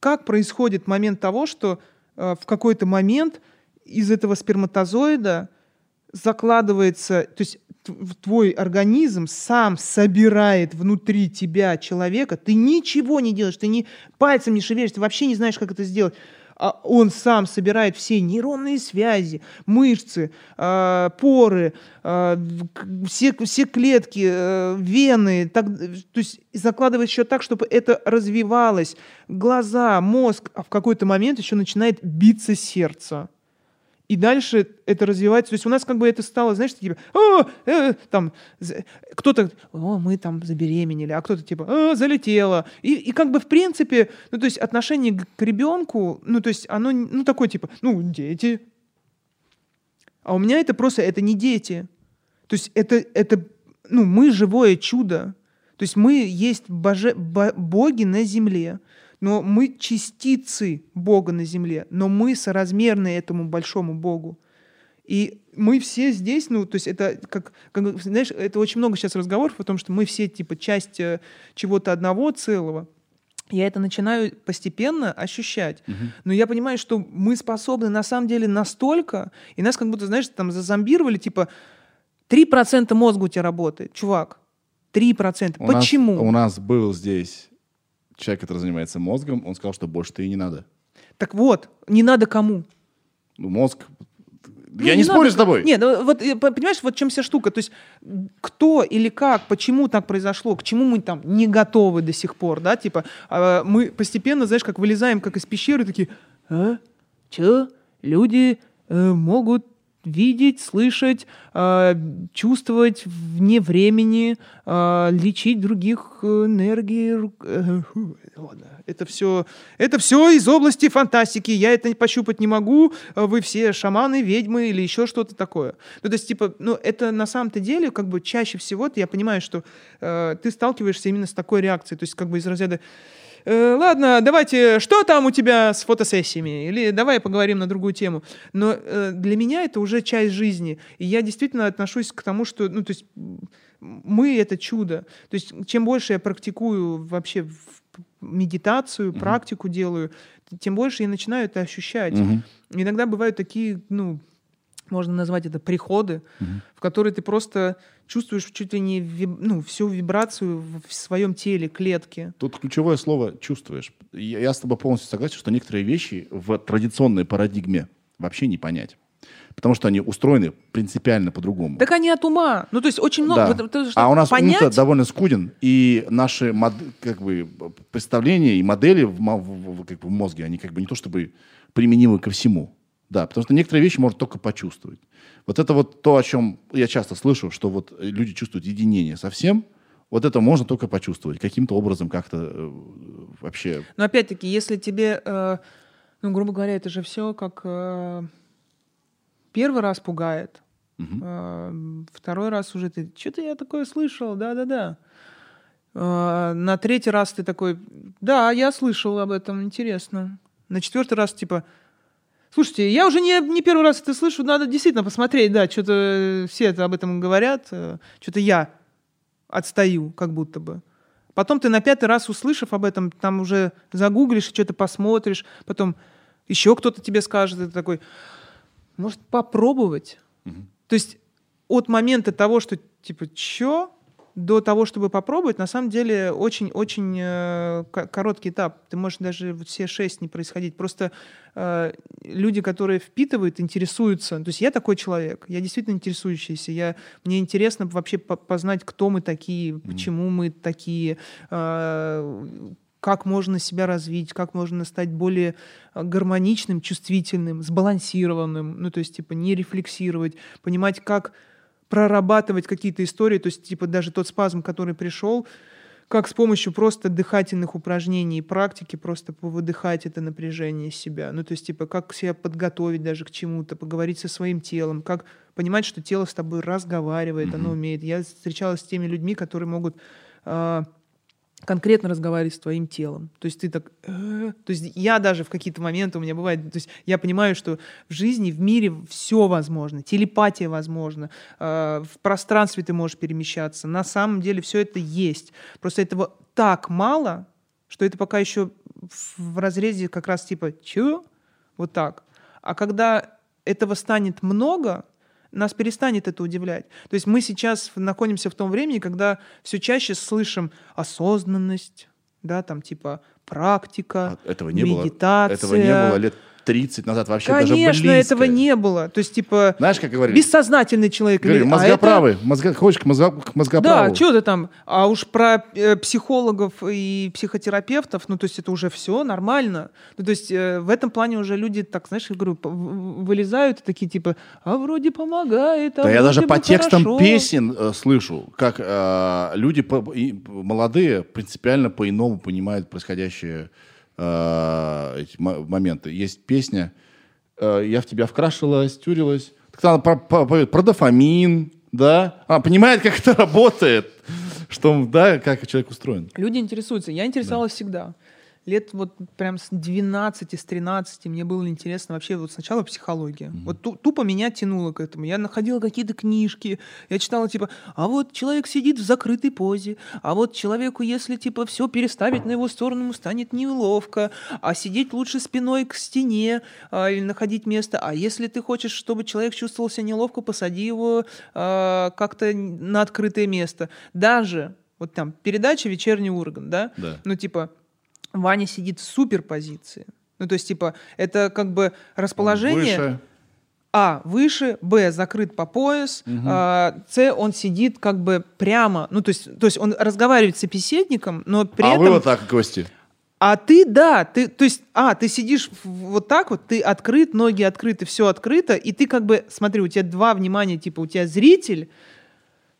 Как происходит момент того, что э, в какой-то момент из этого сперматозоида закладывается, то есть твой организм сам собирает внутри тебя человека, ты ничего не делаешь, ты ни пальцем не шевелишь, ты вообще не знаешь, как это сделать. А он сам собирает все нейронные связи, мышцы, э, поры, э, все, все клетки, э, вены, так, то есть закладывает еще так, чтобы это развивалось, глаза, мозг, а в какой-то момент еще начинает биться сердце. И дальше это развивается. То есть у нас как бы это стало, знаешь, типа, «О, э, там, кто-то, о, мы там забеременели, а кто-то типа, «О, залетело. И, и как бы в принципе, ну то есть отношение к, ребенку, ну то есть оно, ну такое типа, ну дети. А у меня это просто, это не дети. То есть это, это ну мы живое чудо. То есть мы есть боже, бо- боги на земле. Но мы частицы Бога на земле, но мы соразмерны этому большому Богу. И мы все здесь, ну, то есть это, как, как, знаешь, это очень много сейчас разговоров о том, что мы все, типа, часть э, чего-то одного целого. Я это начинаю постепенно ощущать. Но я понимаю, что мы способны на самом деле настолько, и нас как будто, знаешь, там зазомбировали, типа, 3% мозга у тебя работает, чувак. 3%. У нас- Почему? у нас был здесь человек, который занимается мозгом, он сказал, что больше ты и не надо. Так вот, не надо кому. Ну, мозг... Ну, Я не, спорю надо- с тобой. Нет, ну, вот э, по- понимаешь, вот чем вся штука. То есть кто или как, почему так произошло, к чему мы там не готовы до сих пор, да, типа а, мы постепенно, знаешь, как вылезаем, как из пещеры, такие, а? Че? Люди э, могут видеть, слышать, а, чувствовать вне времени, а, лечить других э, энергий. ру- э, это все, это все из области фантастики. Я это пощупать не могу. Вы все шаманы, ведьмы или еще что-то такое. Ну, то есть, типа, ну, это на самом-то деле, как бы чаще всего, я понимаю, что э, ты сталкиваешься именно с такой реакцией. То есть, как бы из разряда «Э, ладно, давайте, что там у тебя с фотосессиями? Или давай поговорим на другую тему. Но э, для меня это уже часть жизни. И я действительно отношусь к тому, что, ну, то есть мы — это чудо. То есть чем больше я практикую вообще в- медитацию, практику делаю, тем больше я начинаю это ощущать. Мгм. Иногда бывают такие, ну, можно назвать это приходы, в которые ты просто чувствуешь чуть ли не виб- ну, всю вибрацию в своем теле, клетке. Тут ключевое слово «чувствуешь». Я, я с тобой полностью согласен, что некоторые вещи в традиционной парадигме вообще не понять. Потому что они устроены принципиально по-другому. Так они от ума. Ну, то есть очень много. Да. это, а у нас понять, ум довольно скуден, и наши мод- как бы, представления и модели в, в- в- как бы в мозге, они как бы не то чтобы применимы ко всему. Да, потому что некоторые вещи можно только почувствовать. Вот это вот то, о чем я часто слышу, что вот люди чувствуют единение со всем, вот это можно только почувствовать. Каким-то образом как-то э, вообще... Но опять-таки, если тебе, э, ну, грубо говоря, это же все как э, первый раз пугает, Мгм. э, второй раз уже ты, что-то я такое слышал, да-да-да. Э, на третий раз ты такой, да, я слышал об этом, интересно. На четвертый раз типа, слушайте, я уже не, не первый раз это слышу, надо действительно посмотреть, да, что-то все это об этом говорят, э, что-то я отстаю, как будто бы. Потом ты на пятый раз, услышав об этом, там уже загуглишь, что-то посмотришь, потом еще кто-то тебе скажет, ты такой, может, попробовать? То есть от момента того, что типа, чё, до того, чтобы попробовать, на самом деле очень-очень э, ко- короткий этап. Ты можешь даже вот все шесть не происходить. Просто э, люди, которые впитывают, интересуются. То есть я такой человек, я действительно интересующийся. Я, мне интересно вообще по- познать, кто мы такие, почему мы такие, э, как можно себя развить, как можно стать более э, гармоничным, чувствительным, сбалансированным, ну, то есть, типа, не рефлексировать, понимать, как прорабатывать какие-то истории, то есть, типа, даже тот спазм, который пришел, как с помощью просто дыхательных упражнений и практики просто повыдыхать это напряжение себя. Ну, то есть, типа, как себя подготовить даже к чему-то, поговорить со своим телом, как понимать, что тело с тобой разговаривает, оно умеет. Я встречалась с теми людьми, которые могут а, конкретно разговаривать с твоим телом. То есть ты так... То есть я даже в какие-то моменты у меня бывает... То есть я понимаю, что в жизни, в мире все возможно. Телепатия возможна. э, В пространстве ты можешь перемещаться. На самом деле все это есть. Просто этого так мало, что это пока еще в разрезе как раз типа «чё?» Вот так. А когда этого станет много, нас перестанет это удивлять. То есть мы сейчас находимся в том времени, когда все чаще слышим осознанность, да, там типа практика, А Этого не было. медитация. Этого не было лет 30 назад вообще даже Конечно, близко. этого не было. То есть типа Знаешь, как говорили? бессознательный человек. Говорили, или- а это- мозгоправы. Мозга... Хочешь к, мозга... к мозгоправу? Да, что ты там? А уж про э, психологов и психотерапевтов, ну, то есть это уже все нормально. Ну, то есть э, в этом плане уже люди, так, знаешь, я говорю, вылезают и такие типа, а вроде помогает, а Да я даже по текстам хорошо». песен э, слышу, как э, люди по- и молодые принципиально по-иному понимают происходящие э, эти мо- моменты. Есть песня э, «Я в тебя вкрашилась, тюрилась». Так она про, про- про дофамин, да? Она понимает, как это работает, что, да, как человек устроен. Люди интересуются. Я интересовалась всегда. Лет вот прям с 12, с 13 мне было интересно вообще вот сначала психология. Вот ту- тупо меня тянуло к этому. Я находила какие-то книжки, я читала типа, а вот человек сидит в закрытой позе, а вот человеку, если типа все переставить на его сторону, ему станет неловко, а сидеть лучше спиной к стене а, или находить место. А если ты хочешь, чтобы человек чувствовал себя неловко, посади его а, как-то на открытое место. Даже вот там передача «Вечерний Ургант», да? Да. Ну, типа, Ваня сидит в суперпозиции. Ну, то есть, типа, это как бы расположение... Выше. А, выше, Б, закрыт по пояс, а, С, он сидит как бы прямо, ну, то есть, то есть он разговаривает с собеседником, но при а этом... вы вот так, гости. А ты, да, ты, то есть, а, ты сидишь вот так вот, ты открыт, ноги открыты, все открыто, и ты как бы, смотри, у тебя два внимания, типа, у тебя зритель,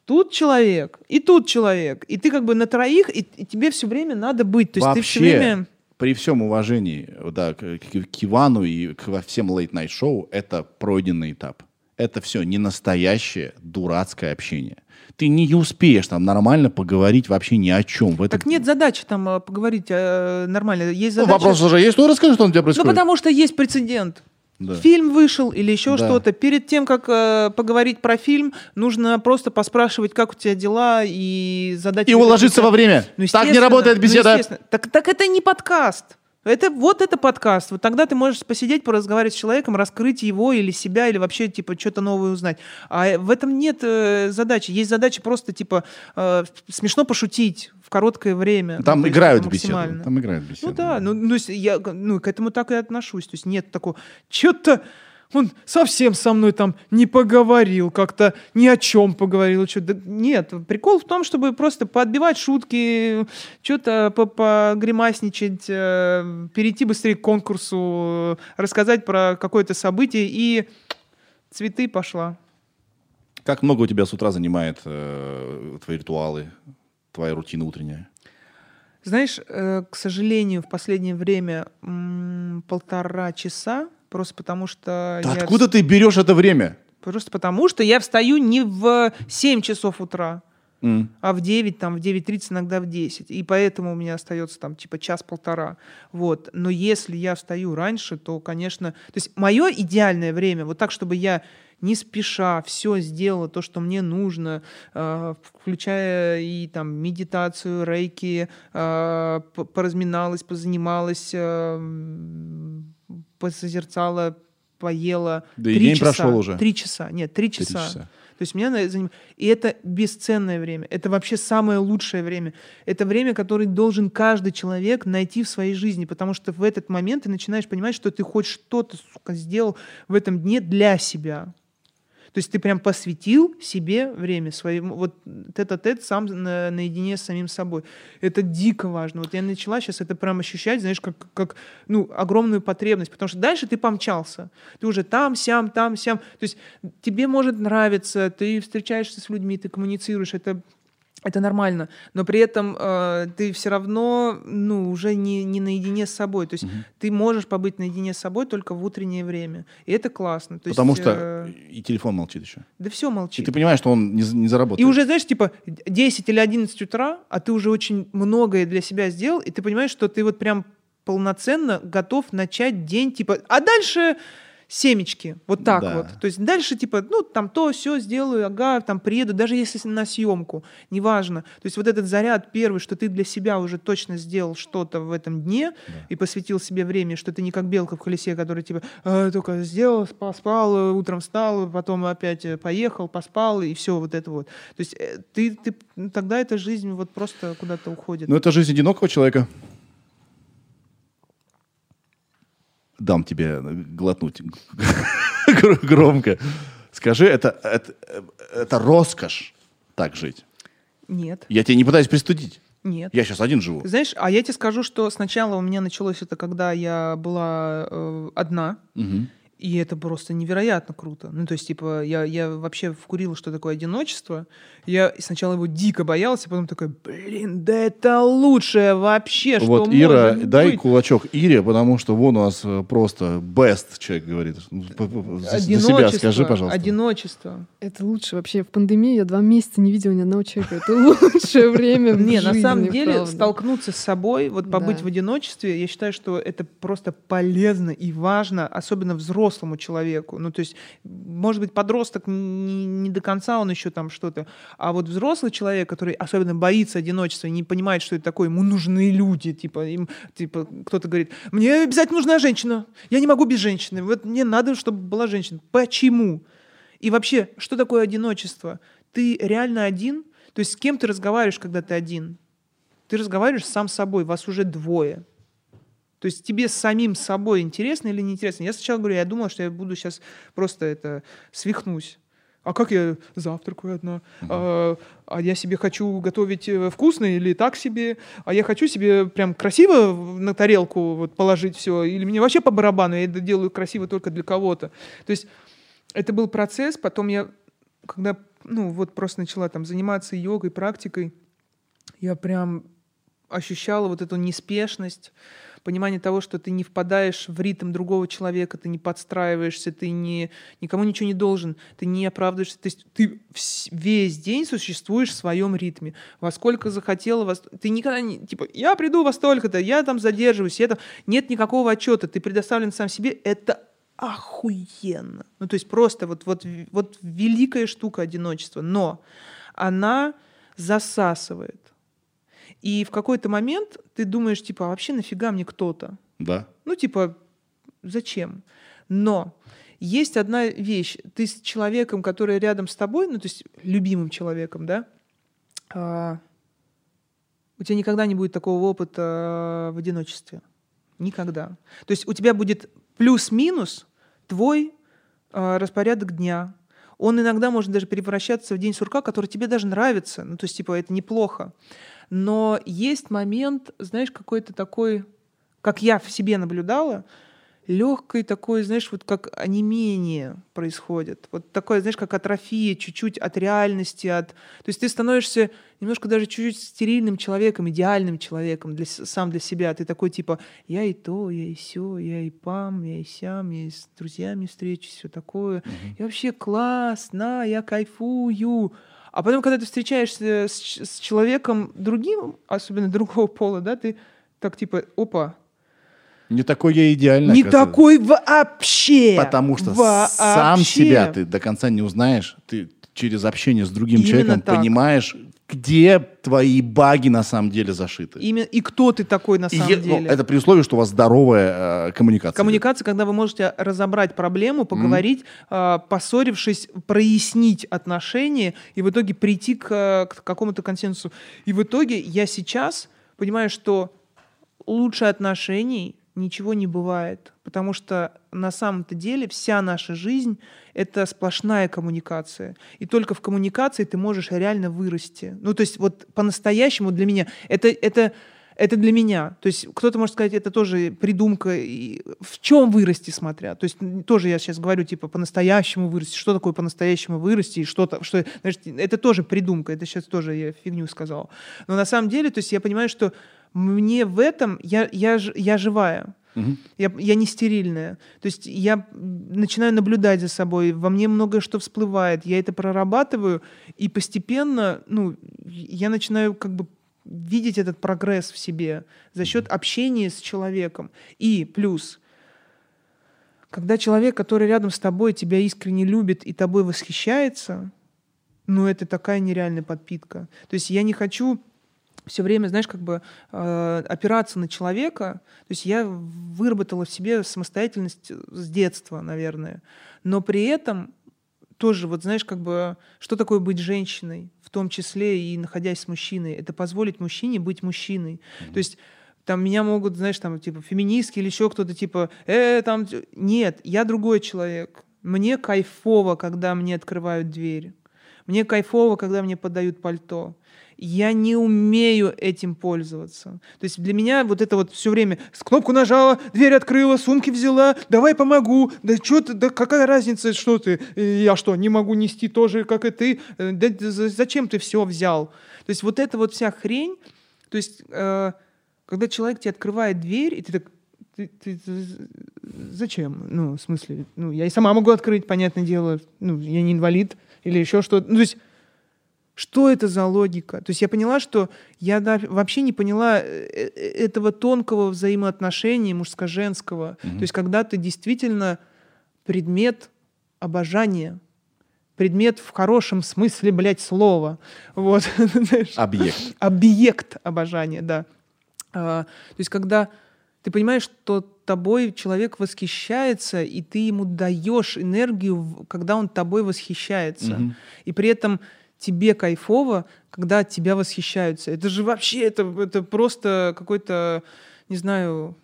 тут человек, и тут человек, и ты как бы на троих, и, и тебе все время надо быть, то есть ты все Вообще, время... при всем уважении да, к, к- Ивану и к всем лейт-найт шоу, это пройденный этап. Это все не настоящее дурацкое общение. Ты не успеешь там нормально поговорить вообще ни о чем. В этом... Так нет задачи там э, поговорить э, нормально, есть Ну, задача... вопрос уже есть. Ну, расскажи, что у тебя Ну, происходит. потому что есть прецедент. Да. Фильм вышел или еще Да. что-то. Перед тем, как э, поговорить про фильм, нужно просто поспрашивать, как у тебя дела, и задать... И уложиться какие-то- во время. Ну, так не работает ну, беседа. естественно. так, так это не подкаст. Это вот это подкаст. Вот тогда ты можешь посидеть, поразговаривать с человеком, раскрыть его или себя, или вообще типа что-то новое узнать. А э, в этом нет э, задачи. Есть задача просто типа э, смешно пошутить в короткое время. Там Ну, то есть играют это беседу. Там играют беседу. Ну да, ну, ну, я ну, к этому так и отношусь. То есть нет такого, что-то он совсем со мной там не поговорил, как-то ни о чем поговорил. Что нет, прикол в том, чтобы просто поотбивать шутки, что-то погремасничать, э, перейти быстрее к конкурсу, э, рассказать про какое-то событие и цветы пошла. Как много у тебя с утра занимает э, твои ритуалы, твоя рутина утренняя? Знаешь, э, к сожалению, в последнее время м, полтора часа, просто потому что... Да я откуда ты берешь это время? Просто потому, что я встаю не в 7 часов утра, М. а в 9, там, в 9.30, иногда в 10. И поэтому у меня остается там типа час-полтора. Вот. Но если я встаю раньше, то, конечно... То есть мое идеальное время, вот так, чтобы я не спеша все сделала то, что мне нужно, э, включая и там медитацию, рейки, э, поразминалась, позанималась, э, посозерцала, поела. Да и Три день часа. прошел уже. Три часа. Нет, три часа. часа. То есть меня заним- И это бесценное время. Это вообще самое лучшее время. Это время, которое должен каждый человек найти в своей жизни, потому что в этот момент ты начинаешь понимать, что ты хоть что-то, сука, сделал в этом дне для себя. То есть ты прям посвятил себе время своему, вот тет-а-тет сам на- наедине с самим собой. Это дико важно. Вот я начала сейчас это прям ощущать, знаешь, как, как ну, огромную потребность, потому что дальше ты помчался. Ты уже там, сям, там, сям. То есть тебе может нравиться, ты встречаешься с людьми, ты коммуницируешь, это это нормально, но при этом э, ты все равно, ну, уже не, не наедине с собой. То есть ты можешь побыть наедине с собой только в утреннее время. И это классно. То Потому есть, что э, и телефон молчит еще. да все И молчит. ты понимаешь, что он не, не заработает. И уже, знаешь, типа 10 или 11 утра, а ты уже очень многое для себя сделал, и ты понимаешь, что ты вот прям полноценно готов начать день, типа, а дальше семечки, вот так Да. вот. То есть дальше, типа, ну, там то, все сделаю, ага, там приеду, даже если на съемку, неважно. То есть вот этот заряд первый, что ты для себя уже точно сделал что-то в этом дне и посвятил себе время, что ты не как белка в колесе, который, типа, «А, только сделал, поспал, э, утром встал, потом опять э, поехал, поспал, и все вот это вот. То есть э, ты, ты, ну, тогда эта жизнь вот просто куда-то уходит. Но это жизнь одинокого человека. Дам тебе глотнуть гр- громко. Скажи, это, это, это роскошь так жить. Нет, Я тебе не пытаюсь пристудить. нет. Я сейчас один живу. Знаешь, а я тебе скажу, что сначала у меня началось это, когда я была э, одна, Мгм. И это просто невероятно круто. Ну, то есть, типа, я, я вообще вкурил, что такое одиночество. Я сначала его дико боялся, потом такой, блин, да это лучшее вообще, что Вот, Ира, может дай быть. кулачок Ире, потому что вон у нас э, просто best человек говорит. Ну, За, за себя скажи, пожалуйста. Одиночество. Это лучше вообще. В пандемии я два месяца не видела ни одного человека. Это лучшее время в Не, на самом деле, столкнуться с собой, вот побыть в одиночестве, я считаю, что это просто полезно и важно, особенно взрослому человеку. Ну, то есть, может быть, подросток не, не до конца он еще там что-то, а вот взрослый человек, который особенно боится одиночества, и не понимает, что это такое, ему нужны люди, типа, им, типа, кто-то говорит, мне обязательно нужна женщина, я не могу без женщины, вот мне надо, чтобы была женщина. Почему? И вообще, что такое одиночество? Ты реально один? То есть с кем ты разговариваешь, когда ты один? Ты разговариваешь сам с собой, вас уже двое. То есть тебе самим собой интересно или неинтересно? Я сначала говорю, я думала, что я буду сейчас просто это свихнусь. А как я завтракаю одна? А, а я себе хочу готовить э, вкусно или так себе? А я хочу себе прям красиво на тарелку вот положить все? Или мне вообще по барабану, я это делаю красиво только для кого-то? То есть это был процесс, потом я, когда, ну, вот просто начала там заниматься йогой, практикой, я прям ощущала вот эту неспешность, понимание того, что ты не впадаешь в ритм другого человека, ты не подстраиваешься, ты не, никому ничего не должен, ты не оправдываешься, то есть ты весь день существуешь в своем ритме. Во сколько захотела, во ты никогда не, типа, я приду во столько-то, я там задерживаюсь, там... нет никакого отчета, ты предоставлен сам себе, это охуенно. Ну, то есть просто вот, вот, вот великая штука одиночества. Но она засасывает. И в какой-то момент ты думаешь, типа, а вообще нафига мне кто-то? Да. Ну, типа, зачем? Но есть одна вещь. Ты с человеком, который рядом с тобой, ну, то есть любимым человеком, да, а, у тебя никогда не будет такого опыта а, в одиночестве. Никогда. То есть у тебя будет плюс-минус твой а, распорядок дня. Он иногда может даже превращаться в день сурка, который тебе даже нравится. Ну, то есть, типа, это неплохо. Но есть момент, знаешь, какой-то такой, как я в себе наблюдала, легкой такой, знаешь, вот как онемение происходит. Вот такое, знаешь, как атрофия чуть-чуть от реальности, от... То есть ты становишься немножко даже чуть-чуть стерильным человеком, идеальным человеком для, сам для себя. Ты такой типа, я и то, я и все, я и пам, я и сям, я и с друзьями встречусь, все такое. Я вообще классно, я кайфую. А потом, когда ты встречаешься с, с человеком другим, особенно другого пола, да, ты так типа, опа, Не такой я идеальный. не оказывается. такой вообще. Потому что Вообще. сам себя ты до конца не узнаешь. Ты через общение с другим Именно человеком так. понимаешь, где твои баги на самом деле зашиты. Именно, и кто ты такой на И самом е- ну, деле? это при условии, что у вас здоровая э, коммуникация. Коммуникация, когда вы можете разобрать проблему, поговорить, а, поссорившись, прояснить отношения и в итоге прийти к, э, к какому-то консенсусу. И в итоге я сейчас понимаю, что лучше отношений ничего не бывает, потому что на самом-то деле вся наша жизнь — это сплошная коммуникация. И только в коммуникации ты можешь реально вырасти. Ну, то есть вот по-настоящему для меня это, это, это для меня. То есть кто-то может сказать, это тоже придумка. И в чем вырасти, смотря. То есть тоже я сейчас говорю, типа, по-настоящему вырасти. Что такое по-настоящему вырасти? И что-то, что, знаешь, это тоже придумка. Это сейчас тоже я фигню сказал. Но на самом деле, то есть я понимаю, что мне в этом, я, я, я живая. Я, я не стерильная. То есть я начинаю наблюдать за собой, во мне многое что всплывает, я это прорабатываю, и постепенно, ну, я начинаю как бы видеть этот прогресс в себе за счет общения с человеком. И плюс, когда человек, который рядом с тобой, тебя искренне любит и тобой восхищается, ну, это такая нереальная подпитка. То есть я не хочу все время, знаешь, как бы э, опираться на человека. То есть я выработала в себе самостоятельность с детства, наверное. Но при этом тоже, вот знаешь, как бы, что такое быть женщиной, в том числе и находясь с мужчиной? Это позволить мужчине быть мужчиной. То есть там меня могут, знаешь, там, типа, феминистки или еще кто-то, типа, э, там... Нет, я другой человек. Мне кайфово, когда мне открывают дверь. Мне кайфово, когда мне подают пальто. Я не умею этим пользоваться. То есть для меня вот это вот все время с кнопку нажала, дверь открыла, сумки взяла, давай помогу, да что ты, да какая разница, что ты, я что, не могу нести тоже, как и ты, Э, да за- зачем ты все взял? То есть вот эта вот вся хрень, то есть э, когда человек тебе открывает дверь, и ты так, ты- ты- зачем? Ну, в смысле, ну, я и сама могу открыть, понятное дело, ну, я не инвалид или еще что-то. Ну, то есть что это за логика? То есть я поняла, что я да- вообще не поняла э, э, этого тонкого взаимоотношения мужско-женского. То есть когда ты действительно предмет обожания, предмет в хорошем смысле, блядь, слова. Вот. Объект. объект обожания, да. А, то есть, когда ты понимаешь, что тобой человек восхищается, и ты ему даешь энергию, когда он тобой восхищается. Мгм. И при этом тебе кайфово, когда от тебя восхищаются. Это же вообще, это, это просто какой-то, не знаю,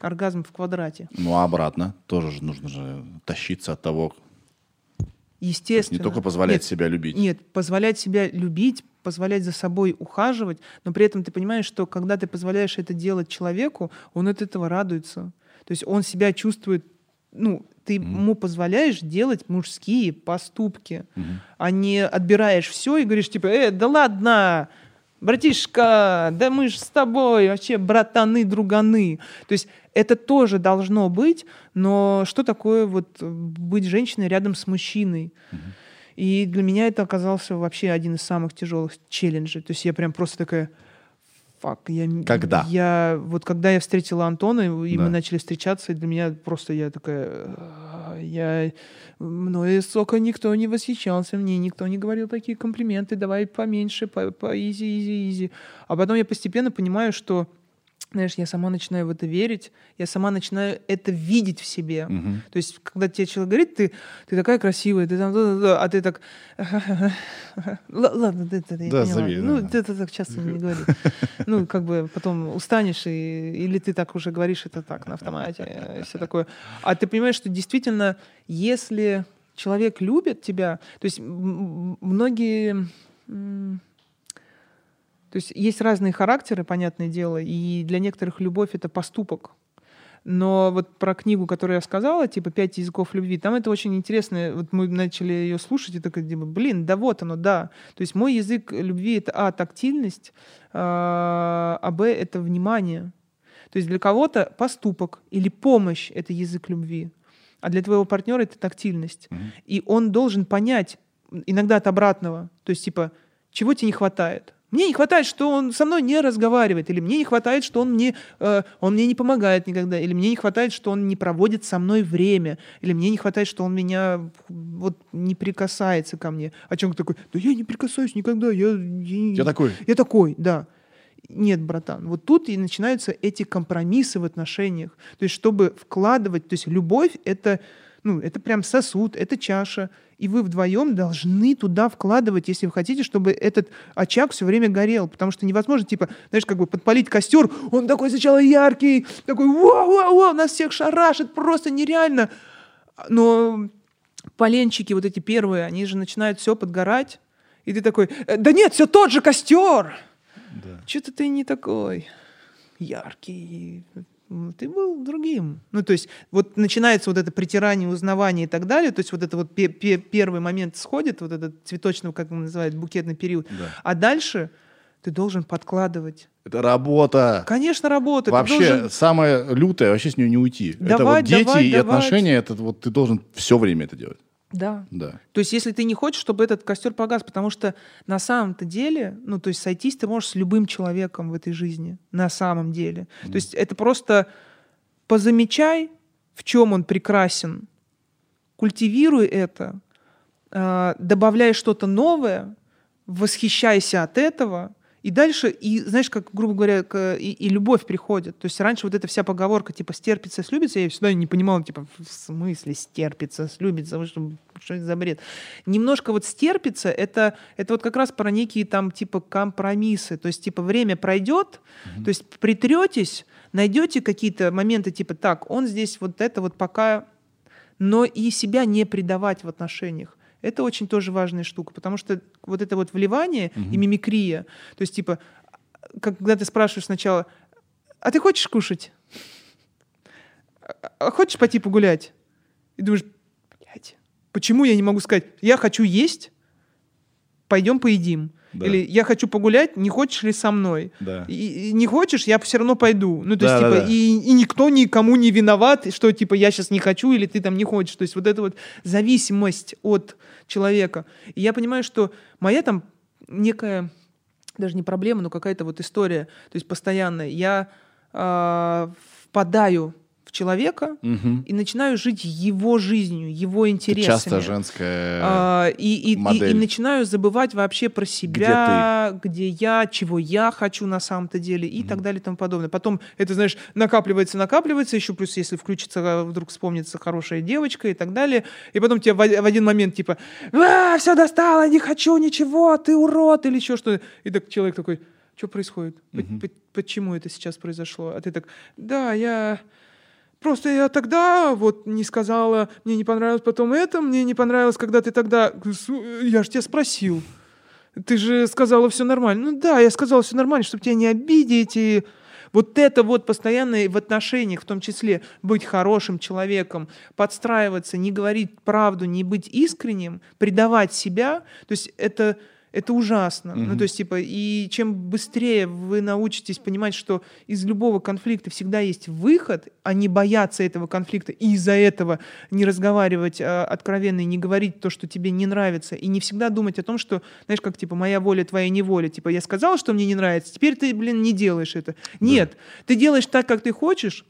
оргазм в квадрате. Ну, а обратно тоже же нужно же тащиться от того, то Естественно. не только позволять Нет, себя любить. Нет, позволять себя любить, позволять за собой ухаживать, но при этом ты понимаешь, что когда ты позволяешь это делать человеку, он от этого радуется. То есть он себя чувствует, ну, ты ему позволяешь делать мужские поступки, а не отбираешь все и говоришь, типа, э, да ладно, братишка, да мы же с тобой, вообще братаны, друганы. То есть это тоже должно быть, но что такое вот быть женщиной рядом с мужчиной? И для меня это оказался вообще один из самых тяжелых челленджей. То есть я прям просто такая, fuck, я... Когда? Я, вот когда я встретила Антона, и Да. мы начали встречаться, и для меня просто я такая, «А, я... Мной, сука, никто не восхищался, мне никто не говорил такие комплименты, давай поменьше, по, по easy, easy, easy. А потом я постепенно понимаю, что знаешь, я сама начинаю в это верить, я сама начинаю это видеть в себе. Мгм. То есть, когда тебе человек говорит, ты, ты такая красивая, ты там, а ты так, «Л- ладно, ты, ты, Да, поняла». зови, ну, да. ты это так часто не говори. Ну, как бы потом устанешь, и, или ты так уже говоришь это так, на автомате, и все такое. А ты понимаешь, что действительно, если человек любит тебя, то есть многие... то есть есть разные характеры, понятное дело, и для некоторых любовь — это поступок. Но вот про книгу, которую я сказала, типа «Пять языков любви», там это очень интересно. Вот мы начали ее слушать, и такая, типа, блин, да вот оно, да. То есть мой язык любви — это, а, тактильность, а, а, б, это внимание. То есть для кого-то поступок или помощь — это язык любви, а для твоего партнера это тактильность. Мгм. И он должен понять, иногда от обратного, то есть типа, чего тебе не хватает? Мне не хватает, что он со мной не разговаривает, или мне не хватает, что он мне, э, он мне не помогает никогда, или мне не хватает, что он не проводит со мной время, или мне не хватает, что он меня вот не прикасается ко мне. А человек такой, да я не прикасаюсь никогда, я, я, Я такой. я такой, да. Нет, братан, вот тут и начинаются эти компромиссы в отношениях. То есть, чтобы вкладывать, то есть любовь это, ну, это прям сосуд, это чаша, и вы вдвоем должны туда вкладывать, если вы хотите, чтобы этот очаг все время горел, потому что невозможно, типа, знаешь, как бы подпалить костер, он такой сначала яркий, такой, вау-вау-вау, нас всех шарашит, просто нереально. Но поленчики вот эти первые, они же начинают все подгорать, и ты такой, «Э, да нет, все тот же костер. Да. Что-то ты не такой яркий. Ты был другим. Ну, то есть, вот начинается вот это притирание, узнавание и так далее. То есть, вот это вот пе- пе- первый момент сходит, вот этот цветочный, как он называет, букетный период. Да. А дальше ты должен подкладывать. Это работа. Конечно, работа. Ты Вообще, должен- самое лютое, вообще с нее не уйти. это Давать, вот дети давать, и давать. отношения, это вот ты должен все время это делать. Да. Да. То есть, если ты не хочешь, чтобы этот костер погас, потому что на самом-то деле, ну, то есть сойтись ты можешь с любым человеком в этой жизни, на самом деле. То есть это просто позамечай, в чем он прекрасен, культивируй это, а, добавляй что-то новое, восхищайся от этого, и дальше, и знаешь, как, грубо говоря, к- и, и любовь приходит. То есть раньше вот эта вся поговорка, типа, стерпится, слюбится, я всегда не понимала, типа, в смысле стерпится, слюбится, вы что, что это за бред? Немножко вот стерпится, это, это вот как раз про некие там, типа, компромиссы. То есть, типа, время пройдет, то есть притретесь, найдете какие-то моменты, типа, так, он здесь вот это вот пока но и себя не предавать в отношениях. Это очень тоже важная штука, потому что вот это вот вливание и мимикрия, то есть типа, когда ты спрашиваешь сначала, а ты хочешь кушать? А- а хочешь пойти погулять? И думаешь, блядь, почему я не могу сказать, я хочу есть, пойдем поедим. Да. Или я хочу погулять, не хочешь ли со мной? Да. И, и не хочешь, я все равно пойду. Ну, то Да, есть, да, типа, да. И, и никто никому не виноват, что, типа, я сейчас не хочу или ты там не хочешь. То есть, вот эта вот зависимость от человека. И я понимаю, что моя там некая, даже не проблема, но какая-то вот история, то есть, постоянная. Я а, впадаю в человека Мгм. и начинаю жить его жизнью, его Это интересами. часто женская... А, и, и- и- модель. и начинаю забывать вообще про себя, где, я, чего я хочу на самом-то деле и так далее и тому подобное. Потом это, знаешь, накапливается, накапливается, еще плюс если включится, а, вдруг вспомнится хорошая девочка и так далее, и потом тебе в, в один момент типа, все достало, не хочу ничего, ты урод или еще что-то. И так человек такой, что происходит? П- Почему это сейчас произошло? А ты так, да, я... Просто я тогда вот не сказала, мне не понравилось потом это, мне не понравилось, когда ты тогда... Я же тебя спросил. Ты же сказала все нормально. Ну да, я сказала все нормально, чтобы тебя не обидеть. И вот это вот постоянно в отношениях, в том числе, быть хорошим человеком, подстраиваться, не говорить правду, не быть искренним, предавать себя, то есть это, это ужасно. Ну, то есть, типа, и чем быстрее вы научитесь понимать, что из любого конфликта всегда есть выход, а не бояться этого конфликта, и из-за этого не разговаривать а, откровенно и не говорить то, что тебе не нравится, и не всегда думать о том, что, знаешь, как, типа, моя воля, твоя неволя. Типа, я сказала, что мне не нравится, теперь ты, блин, не делаешь это. Нет, ты делаешь так, как ты хочешь,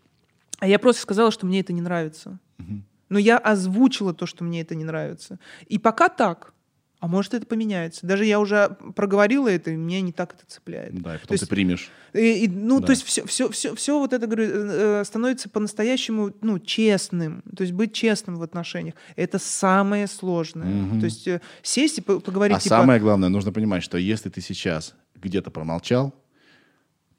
а я просто сказала, что мне это не нравится. Но я озвучила то, что мне это не нравится. И пока так. А может, это поменяется. Даже я уже проговорила это, и меня не так это цепляет. Да, и То потом есть- ты примешь. И- и, ну, Да. то есть все, все, все, все вот это говорю, э, становится по-настоящему ну, честным. То есть быть честным в отношениях. Это самое сложное. Мгм. То есть э, сесть и по- поговорить, А типа, самое главное, нужно понимать, что если ты сейчас где-то промолчал,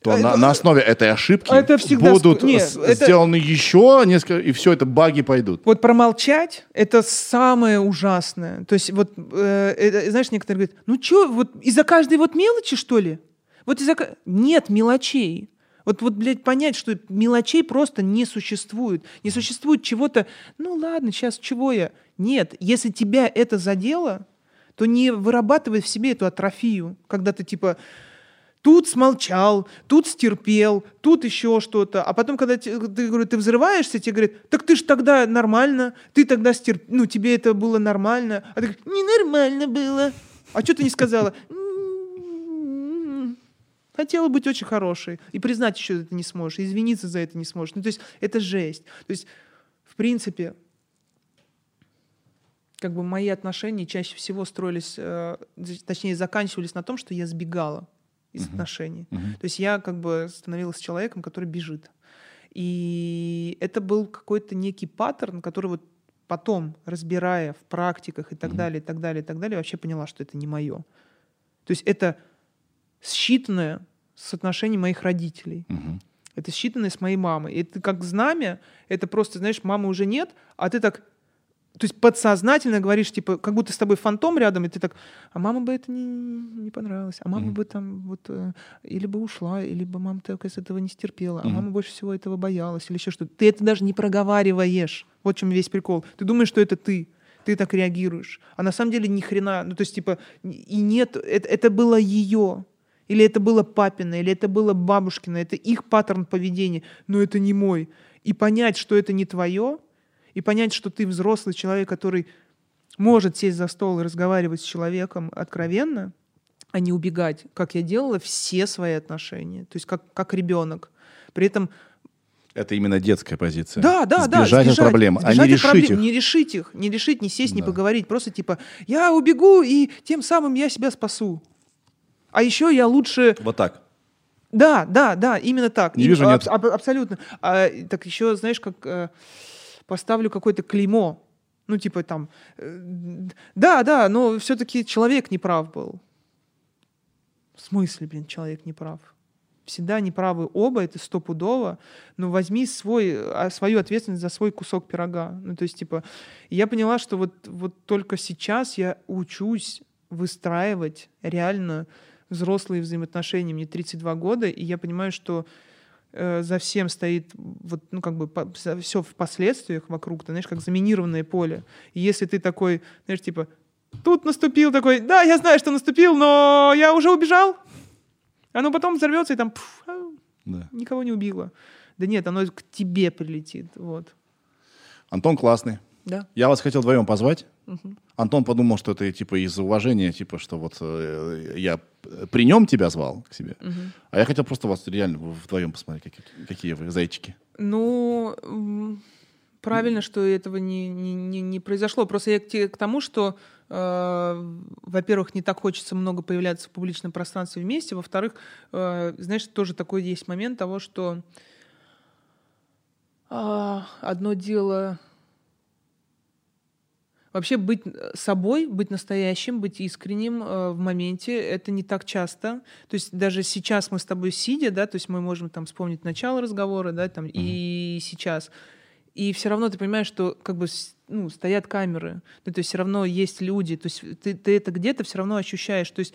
то на, на основе этой ошибки а это всегда будут ск- не, с- это- сделаны еще несколько, и все это баги пойдут. Вот промолчать — это самое ужасное. То есть вот, э, это, знаешь, некоторые говорят, ну что, вот из-за каждой вот мелочи, что ли? Вот из-за... ка-» Нет мелочей. Вот, вот, блядь, понять, что мелочей просто не существует. Не существует чего-то, ну ладно, сейчас чего я? Нет, если тебя это задело, то не вырабатывай в себе эту атрофию, когда ты типа тут смолчал, тут стерпел, тут еще что-то. А потом, когда те- ты, говорю, ты взрываешься, тебе говорят, так ты же тогда нормально, ты тогда стерп... ну, тебе это было нормально. А ты говоришь, ненормально было. А что ты не сказала? «М-м-м, Хотела быть очень хорошей. И признать еще это не сможешь, извиниться за это не сможешь. Ну, то есть это жесть. То есть, в принципе, как бы мои отношения чаще всего строились, э, точнее, заканчивались на том, что я сбегала из отношений. Мгм. То есть я как бы становилась человеком, который бежит. И это был какой-то некий паттерн, который вот потом, разбирая в практиках и так Мгм. далее, и так далее, и так далее, вообще поняла, что это не мое. То есть это считанное с отношений моих родителей. Мгм. Это считанное с моей мамой. Это как знамя, это просто, знаешь, мамы уже нет, а ты так, то есть подсознательно говоришь, типа, как будто с тобой фантом рядом, и ты так, а мама бы это не, не понравилось, а мама Мгм. бы там вот, э, или бы ушла, или бы мама только с этого не стерпела, а Мгм. мама больше всего этого боялась, или еще что-то. Ты это даже не проговариваешь. Вот в чем весь прикол. Ты думаешь, что это ты. Ты так реагируешь. А на самом деле ни хрена. Ну, то есть, типа, и нет, это, это было ее. Или это было папина, или это было бабушкина, это их паттерн поведения, но это не мой. И понять, что это не твое, и понять, что ты взрослый человек, который может сесть за стол и разговаривать с человеком откровенно, а не убегать, как я делала все свои отношения, то есть как, как ребенок. При этом Это именно детская позиция. да, да, да. Сбежать от проблем, а не решить проблем, их. Не решить их, не решить, не сесть, не Да. поговорить. Просто типа, я убегу, и тем самым я себя спасу. А еще я лучше... Вот так. Да, да, да, именно так. Не И- вижу, нет. аб- аб- абсолютно. А, так еще, знаешь, как э, поставлю какое-то клеймо. Ну, типа там... э, да, да, но все-таки человек не прав был. В смысле, блин, человек не прав? Всегда неправы оба, это стопудово, но возьми свой, а, свою ответственность за свой кусок пирога. Ну, то есть, типа, я поняла, что вот, вот только сейчас я учусь выстраивать реально взрослые взаимоотношения. Мне 32 года, и я понимаю, что за всем стоит вот, ну, как бы по, все в последствиях вокруг, ты знаешь, как заминированное поле. И если ты такой, знаешь, типа, тут наступил такой, да, я знаю, что наступил, но я уже убежал. Оно потом взорвется и там пф, а, Да. никого не убило. Да нет, оно к тебе прилетит. Вот. Антон классный. Да. Я вас хотел вдвоем позвать. Мгм. Антон подумал, что это типа из уважения, типа, что вот э, я при нем тебя звал к себе. Мгм. А я хотел просто вас реально вдвоем посмотреть, какие, какие вы зайчики. Ну, правильно, что этого не, не, не, не произошло. Просто я к, к тому, что, э, во-первых, не так хочется много появляться в публичном пространстве вместе. Во-вторых, э, знаешь, тоже такой есть момент того, что а, одно дело Вообще быть э, собой, быть настоящим, быть искренним э, в моменте, это не так часто. То есть даже сейчас мы с тобой сидя, да, то есть мы можем там вспомнить начало разговора, да, там, и сейчас. И все равно ты понимаешь, что как бы ну, стоят камеры, ну, то есть все равно есть люди, то есть ты, ты это где-то все равно ощущаешь. То есть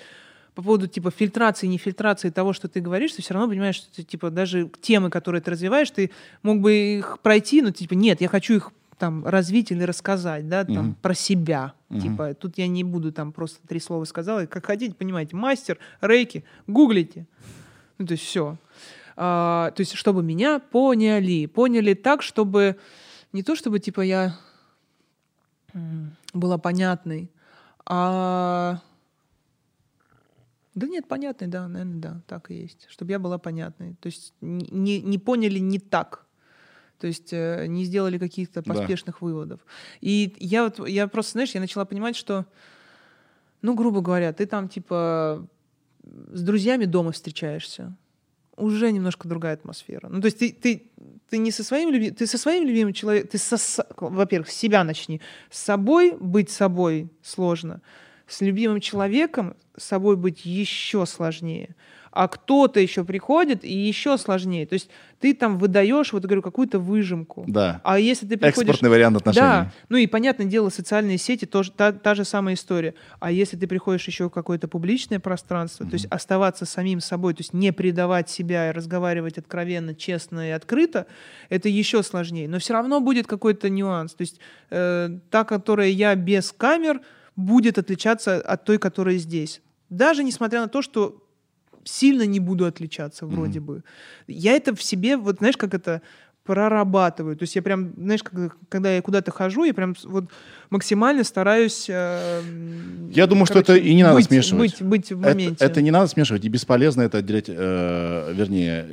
по поводу типа фильтрации, не фильтрации того, что ты говоришь, ты все равно понимаешь, что ты, типа даже темы, которые ты развиваешь, ты мог бы их пройти, но типа нет, я хочу их там развить или рассказать, да, там Мгм. про себя. Мгм. Типа тут я не буду там просто три слова сказала, как хотите, понимаете, мастер, рейки, гуглите. Ну то есть все. то есть чтобы меня поняли, поняли так, чтобы не то чтобы типа я была понятной, а да нет, понятной, да, наверное, да, так и есть. Чтобы я была понятной. То есть не, не поняли не так. То есть э, не сделали каких-то Да. поспешных выводов. И я вот, я просто, знаешь, я начала понимать, что, ну, грубо говоря, ты там, типа, с друзьями дома встречаешься. Уже немножко другая атмосфера. Ну, то есть ты, ты, ты не со своим любимым, ты со своим любимым человеком, ты, со, во-первых, с себя начни. С собой быть собой сложно. С любимым человеком собой быть еще сложнее. А кто-то еще приходит и еще сложнее. То есть ты там выдаешь, вот говорю, какую-то выжимку. Да. А если ты приходишь... Экспортный вариант отношений. Да, ну и понятное дело, социальные сети тоже та, та же самая история. А если ты приходишь еще в какое-то публичное пространство, то есть оставаться самим собой, то есть не предавать себя и разговаривать откровенно, честно и открыто, это еще сложнее. Но все равно будет какой-то нюанс. То есть э, та, которая я без камер, будет отличаться от той, которая здесь. Даже несмотря на то, что сильно не буду отличаться вроде бы. Я это в себе, вот знаешь, как это прорабатываю. То есть я прям, знаешь, как- когда я куда-то хожу, я прям вот максимально стараюсь... э, Я думаю, что короче, это и не надо быть- смешивать. Быть, быть в Это, моменте. это не надо смешивать, и бесполезно это отделять, э, вернее,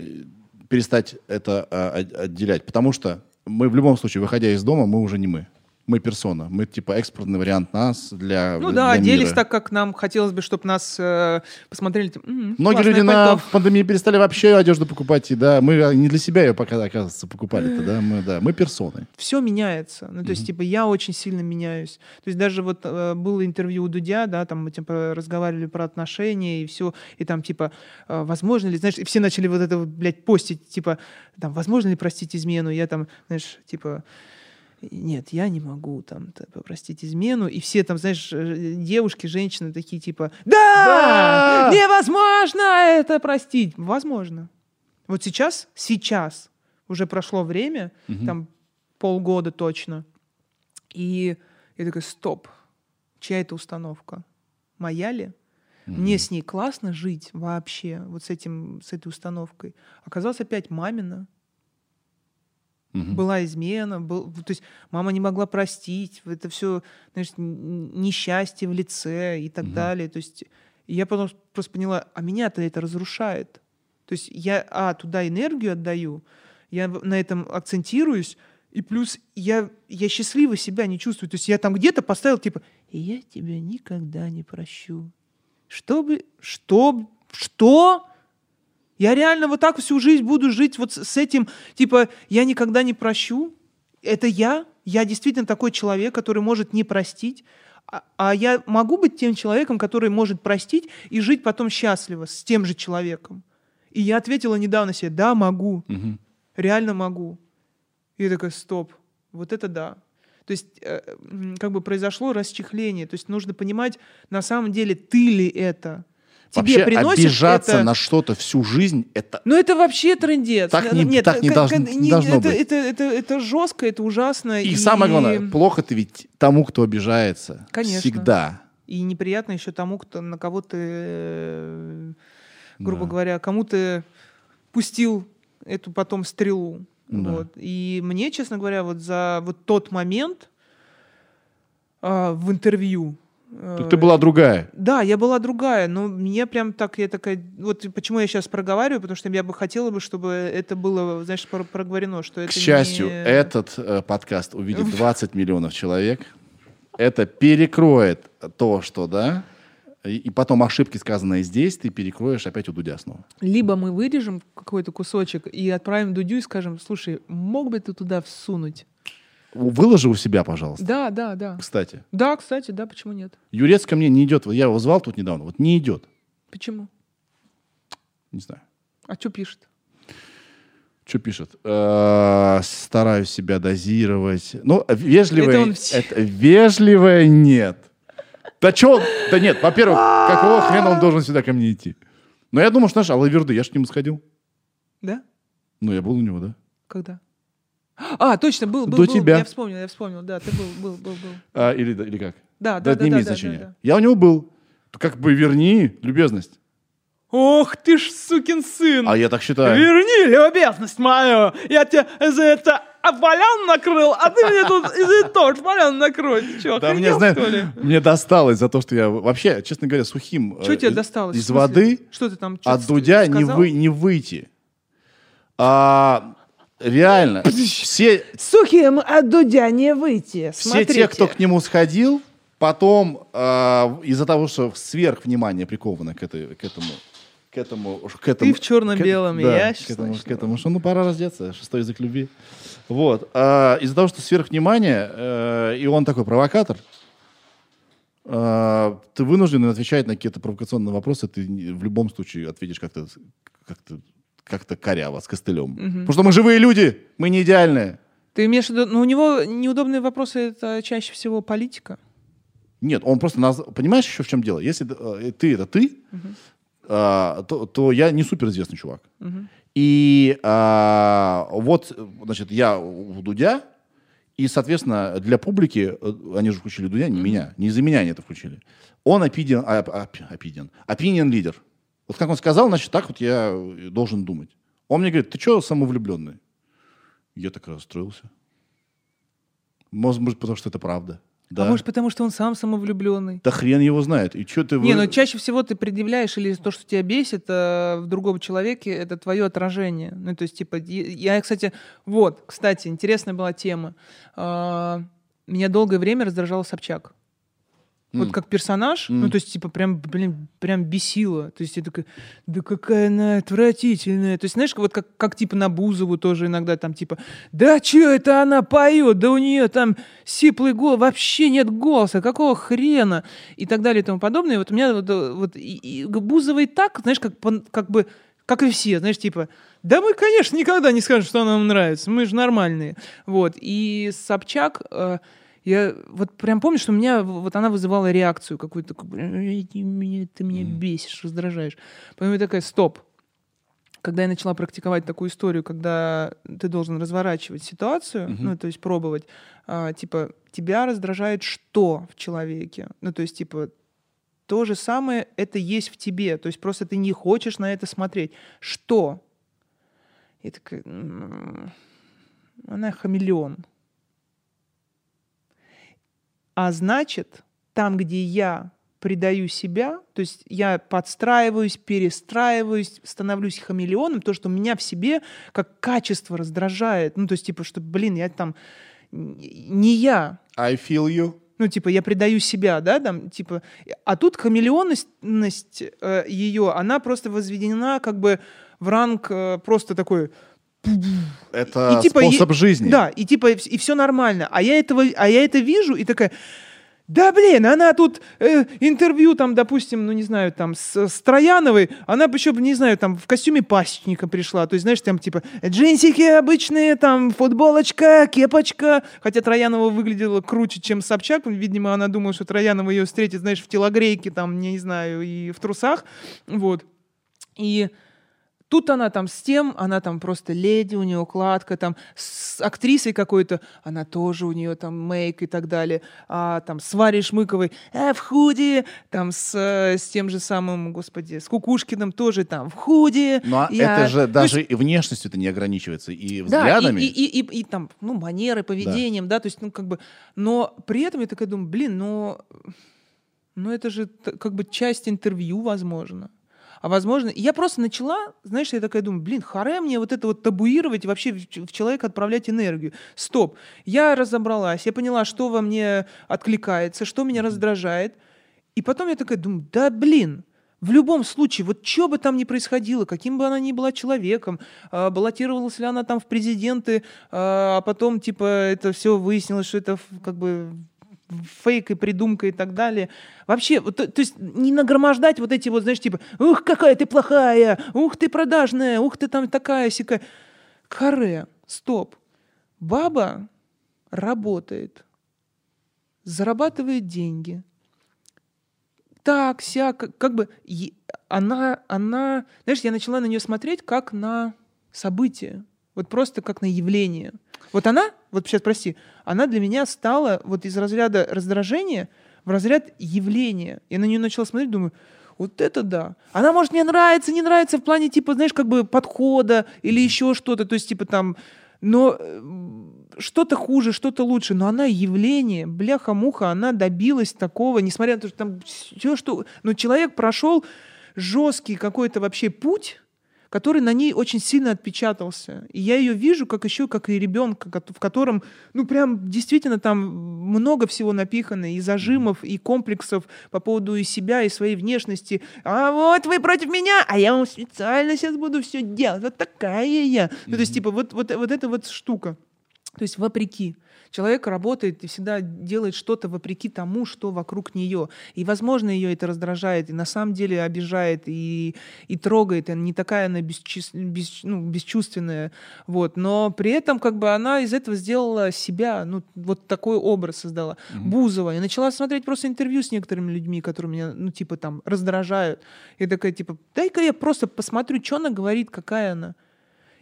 перестать это э, от- отделять, потому что мы в любом случае, выходя из дома, мы уже не мы. Мы персона. Мы типа экспортный вариант нас для Ну для да, оделись мира. так, как нам хотелось бы, чтобы нас э, посмотрели. типа, «М, Многие люди на пальто». в пандемии перестали вообще одежду покупать, и да, мы не для себя ее пока, оказывается, покупали-то, да, мы, да, мы персоны. все меняется. Ну, то есть, типа, я очень сильно меняюсь. То есть, даже вот э, было интервью у Дудя, да, там мы типа разговаривали про отношения и все, и там, типа, э, возможно ли, знаешь, и все начали вот это, блядь, постить, типа, там, возможно ли простить измену? Я там, знаешь, типа, нет, я не могу там типа, простить измену. И все там, знаешь, э, девушки, женщины такие типа, да, Да! невозможно это простить. Возможно. Вот сейчас, сейчас уже прошло время, там полгода точно. И я такая, стоп, чья это установка? Моя ли? Мне с ней классно жить вообще, вот с, этим, с этой установкой. Оказалось опять мамина. Мгм. Была измена, был, то есть мама не могла простить, это все, знаешь, несчастье в лице и так далее. То есть я потом просто поняла, а меня-то это разрушает. То есть я, а, туда энергию отдаю, я на этом акцентируюсь, и плюс я, я счастливо себя не чувствую. То есть я там где-то поставил, типа, «И я тебя никогда не прощу. Чтобы, что, что? Я реально вот так всю жизнь буду жить вот с этим, типа, я никогда не прощу. Это я? Я действительно такой человек, который может не простить. А, а я могу быть тем человеком, который может простить и жить потом счастливо с тем же человеком. И я ответила недавно себе, да, могу, Мгм. реально могу. И я такая, стоп, вот это да. То есть э, как бы произошло расчехление. То есть нужно понимать, на самом деле, ты ли это. Тебе Вообще приносит обижаться это... на что-то всю жизнь, это Ну это вообще трендец. Так Э, не- так не должно- не должно это, быть. Это, это, это жестко, это ужасно. И, самое главное, плохо ты ведь тому, кто обижается. Конечно. Всегда. И неприятно еще тому, кто на кого ты, э, грубо Да. говоря, кому ты пустил эту потом стрелу. Да. Вот. И мне, честно говоря, вот за вот тот момент а, в интервью. Так ты была другая. Да, я была другая, но мне прям так, я такая, вот почему я сейчас проговариваю, потому что я бы хотела бы, чтобы это было, знаешь, про- проговорено, что это К счастью, не- этот э, подкаст увидит 20 миллионов человек. Это перекроет то, что, да, и, и потом ошибки, сказанные здесь, ты перекроешь опять у Дудя снова. Либо мы вырежем какой-то кусочек и отправим Дудю и скажем, слушай, мог бы ты туда всунуть? Выложи у себя, пожалуйста. Да, да, да. Кстати, Да, кстати, да, почему нет? Юрец ко мне не идет. Я его звал тут недавно. Вот не идет. Почему? Не знаю. А что пишет? Что пишет? Э, Стараюсь себя дозировать. Ну, вежливое... Это он вс- это вежливое нет. Да что? Да нет, во-первых, какого хрена он должен сюда ко мне идти? Но я думаю, что, знаешь, Алаверды, я ж к нему сходил. Да? Ну, я был у него, да. Когда? А, точно, был, был, До был. тебя. Я вспомнил, я вспомнил. Да, ты был, был, был, был. А, или, или как? Да, Да, да, это да, не да, имеет да, значения. да, да. Я у него был. Как бы верни любезность. Ох ты ж, сукин сын! А я так считаю. Верни любезность мою! Я тебя за это обвалян накрыл, а ты мне тут и за это тоже полян накрой. Ты чё, Да мне, знаешь, что ли? мне досталось за то, что я вообще, честно говоря, сухим Что э, тебе из- досталось? из воды Что ты там чё-то от Дудя не, вы, не выйти. А, реально, все, Сухим от Дудя не выйти. все те, кто к нему сходил, потом а, из-за того, что сверхвнимание приковано к, этой, к этому, к этому, к этому, в чёрно-белом, к- и я к этому, к этому, что ну пора раздеться, шестой язык любви. Вот. А, из-за того, что сверхвнимание, э, и он такой провокатор, а, ты вынужден отвечать на какие-то провокационные вопросы, ты в любом случае ответишь как-то как-то как-то коряво, с костылем. Потому что мы живые люди, мы не идеальные. Ты имеешь в виду, ну у него неудобные вопросы, это чаще всего политика. Нет, он просто наз... понимаешь еще в чем дело? Если э, ты это ты, а, то, то я не суперизвестный чувак. И а, вот, значит, я у Дудя, и, соответственно, для публики, э, они же включили Дудя, не меня, не из-за меня они это включили. Он опиден, а, а, опиден, opinion лидер. Вот как он сказал, значит, так вот я э, должен думать. Он мне говорит, ты что самовлюбленный? Я так расстроился. Может быть, потому что это правда. Да. А может, потому что он сам самовлюбленный? Да хрен его знает. И что ты... Не, вы- ну чаще всего ты предъявляешь или то, что тебя бесит э, в другом человеке, это твое отражение. Ну, то есть, типа, я, кстати, вот, кстати, интересная была тема. А, Меня долгое время раздражал Собчак. Вот как персонаж, ну, то есть, типа, прям, блин, прям бесило. То есть, я такая, да какая она отвратительная. То есть, знаешь, вот как, как типа на Бузову тоже иногда там, типа, да что это она поет, да у нее там сиплый голос, вообще нет голоса, какого хрена? И так далее и тому подобное. И вот у меня вот, вот и, и Бузова и так, знаешь, как, как бы, как и все, знаешь, типа, да мы, конечно, никогда не скажем, что она нам нравится, мы же нормальные. Вот. И Собчак, э, я вот прям помню, что у меня вот она вызывала реакцию какую-то, «Блин, ты меня, ты меня бесишь, раздражаешь. Потом я такая, стоп. Когда я начала практиковать такую историю, когда ты должен разворачивать ситуацию, Мгм. ну, то есть пробовать, а, типа, тебя раздражает что в человеке? Ну, то есть, типа, то же самое это есть в тебе. То есть просто ты не хочешь на это смотреть. Что? И такая, «М, она хамелеон. А значит, там, где я предаю себя, то есть я подстраиваюсь, перестраиваюсь, становлюсь хамелеоном, то, что меня в себе как качество раздражает. Ну, то есть, типа, что, блин, я там не я, I feel you. ну, типа, я предаю себя, да, там, типа, а тут хамелеонность э, ее, она просто возведена как бы в ранг э, просто такой, Это И типа способ е- жизни. да, и типа, и все нормально, а я этого, а я это вижу, и такая, Да блин, она тут э, интервью там, допустим, ну не знаю, там с, с Трояновой, она еще, не знаю, там в костюме пасечника пришла, то есть, знаешь, там типа джинсики обычные, там футболочка, кепочка, хотя Троянова выглядела круче, чем Собчак, видимо, она думала, что Троянова ее встретит, знаешь, в телогрейке, там, не знаю, и в трусах, вот. И Тут она там с тем, она там просто леди, у нее укладка, там с актрисой какой-то, она тоже у нее там мейк и так далее. А там с Варей Шмыковой э, в худи, там с, э, с тем же самым, господи, с Кукушкиным тоже там в худи. Ну а Я- это же даже есть- и внешностью это не ограничивается, и да, взглядами. и, и, и, и, и там, ну, манеры, поведением, да. то есть, ну, как бы, но при этом я такая думаю, блин, но, ну, это же как бы часть интервью, возможно. А возможно, и я просто начала, знаешь, я такая думаю, блин, харе мне вот это вот табуировать, и вообще в, в человека отправлять энергию. Стоп. Я разобралась, я поняла, что во мне откликается, что меня раздражает. И потом я такая думаю, да блин, в любом случае, вот что бы там ни происходило, каким бы она ни была человеком, а, баллотировалась ли она там в президенты, а а потом, типа, это все выяснилось, что это как бы фейк и придумка и так далее. Вообще, вот, то, то есть не нагромождать вот эти вот, знаешь, типа, ух, какая ты плохая, ух, ты продажная, ух, ты там такая сякая. Харе, стоп. Баба работает, зарабатывает деньги, так, сяк, как, бы она, она, знаешь, я начала на нее смотреть как на событие, вот просто как на явление. Вот она, вот сейчас прости, она для меня стала вот из разряда раздражения в разряд явления. Я на нее начала смотреть, думаю, вот это да. Она может мне нравится, не нравится в плане, типа, знаешь, как бы подхода или еще что-то. То есть, типа, там, но э, что-то хуже, что-то лучше. Но она явление, бляха-муха, она добилась такого, несмотря на то, что там все, что... Но человек прошел жесткий какой-то вообще путь, который на ней очень сильно отпечатался. И я ее вижу как еще как и ребенка, в котором, ну, прям действительно там много всего напихано, и зажимов, и комплексов по поводу и себя, и своей внешности. А вот вы против меня, а я вам специально сейчас буду все делать. Вот такая я. Ну, то есть, типа, вот, вот, вот эта вот штука. То есть вопреки. Человек работает и всегда делает что-то вопреки тому, что вокруг нее. И, возможно, ее это раздражает, и на самом деле обижает, и, и трогает. И не такая она бесчис- бес- ну, бесчувственная. Вот. Но при этом как бы она из этого сделала себя, ну, вот такой образ создала. Бузова. Я начала смотреть просто интервью с некоторыми людьми, которые меня, ну, типа, там, раздражают. И такая, типа, дай-ка я просто посмотрю, что она говорит, какая она.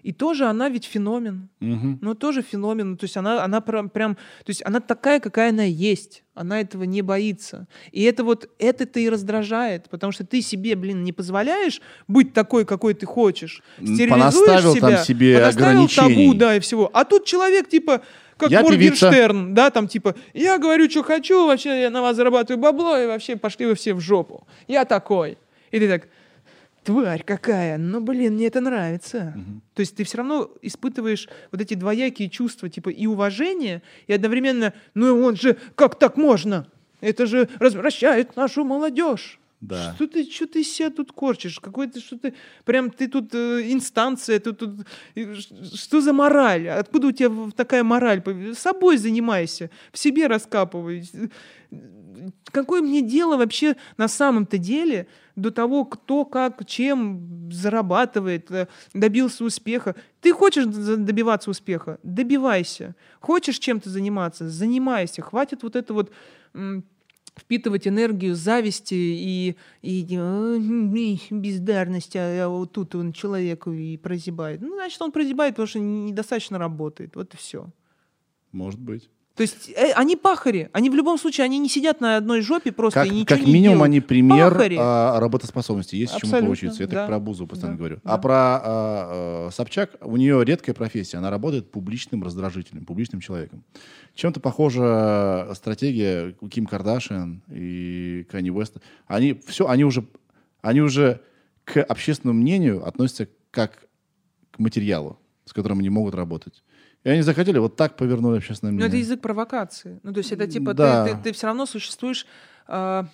И тоже она ведь феномен. Мгм. Ну, тоже феномен. То есть она, она прям, прям, то есть она такая, какая она есть. Она этого не боится. И это вот, это-то и раздражает, потому что ты себе, блин, не позволяешь быть такой, какой ты хочешь. Понаставил себя, там себе понаставил табу, да, и всего. А тут человек, типа, как Я певица. Моргенштерн, да, там, типа, я говорю, что хочу, вообще я на вас зарабатываю бабло, и вообще пошли вы все в жопу. Я такой. И ты так, тварь какая, ну, блин, мне это нравится. То есть ты все равно испытываешь вот эти двоякие чувства, типа и уважение, и одновременно, ну, он же, как так можно? Это же развращает нашу молодежь. Да. Что ты, что ты себя тут корчишь? Какой-то, что ты, прям ты тут э, инстанция, ты тут, э, что за мораль? Откуда у тебя такая мораль? С собой занимайся, в себе раскапывай. Какое мне дело вообще на самом-то деле до того, кто как, чем зарабатывает, э, добился успеха. Ты хочешь добиваться успеха? Добивайся. Хочешь чем-то заниматься? Занимайся. Хватит вот это вот впитывать энергию зависти и, и «А, м, бездарности, а вот тут он человек и прозябает. Ну, значит, он прозябает, потому что недостаточно работает. Вот и все. Может быть. То есть э, они пахари. Они в любом случае, они не сидят на одной жопе просто Как, и ничего как не минимум делают. они пример Пахари. а, работоспособности. Есть чему Абсолютно, поучиться. Я так да. про Бузову постоянно Да, говорю. да. А про а, а, Собчак, у нее редкая профессия. Она работает публичным раздражителем, публичным человеком. Чем-то похожа стратегия Ким Кардашиан и Канни Уэста. Они все, они уже, они уже к общественному мнению относятся как к материалу, с которым они могут работать. И они захотели, вот так повернули общественное Ну, мнение. это язык провокации. Ну, то есть это типа Да. ты, ты, все равно существуешь... а,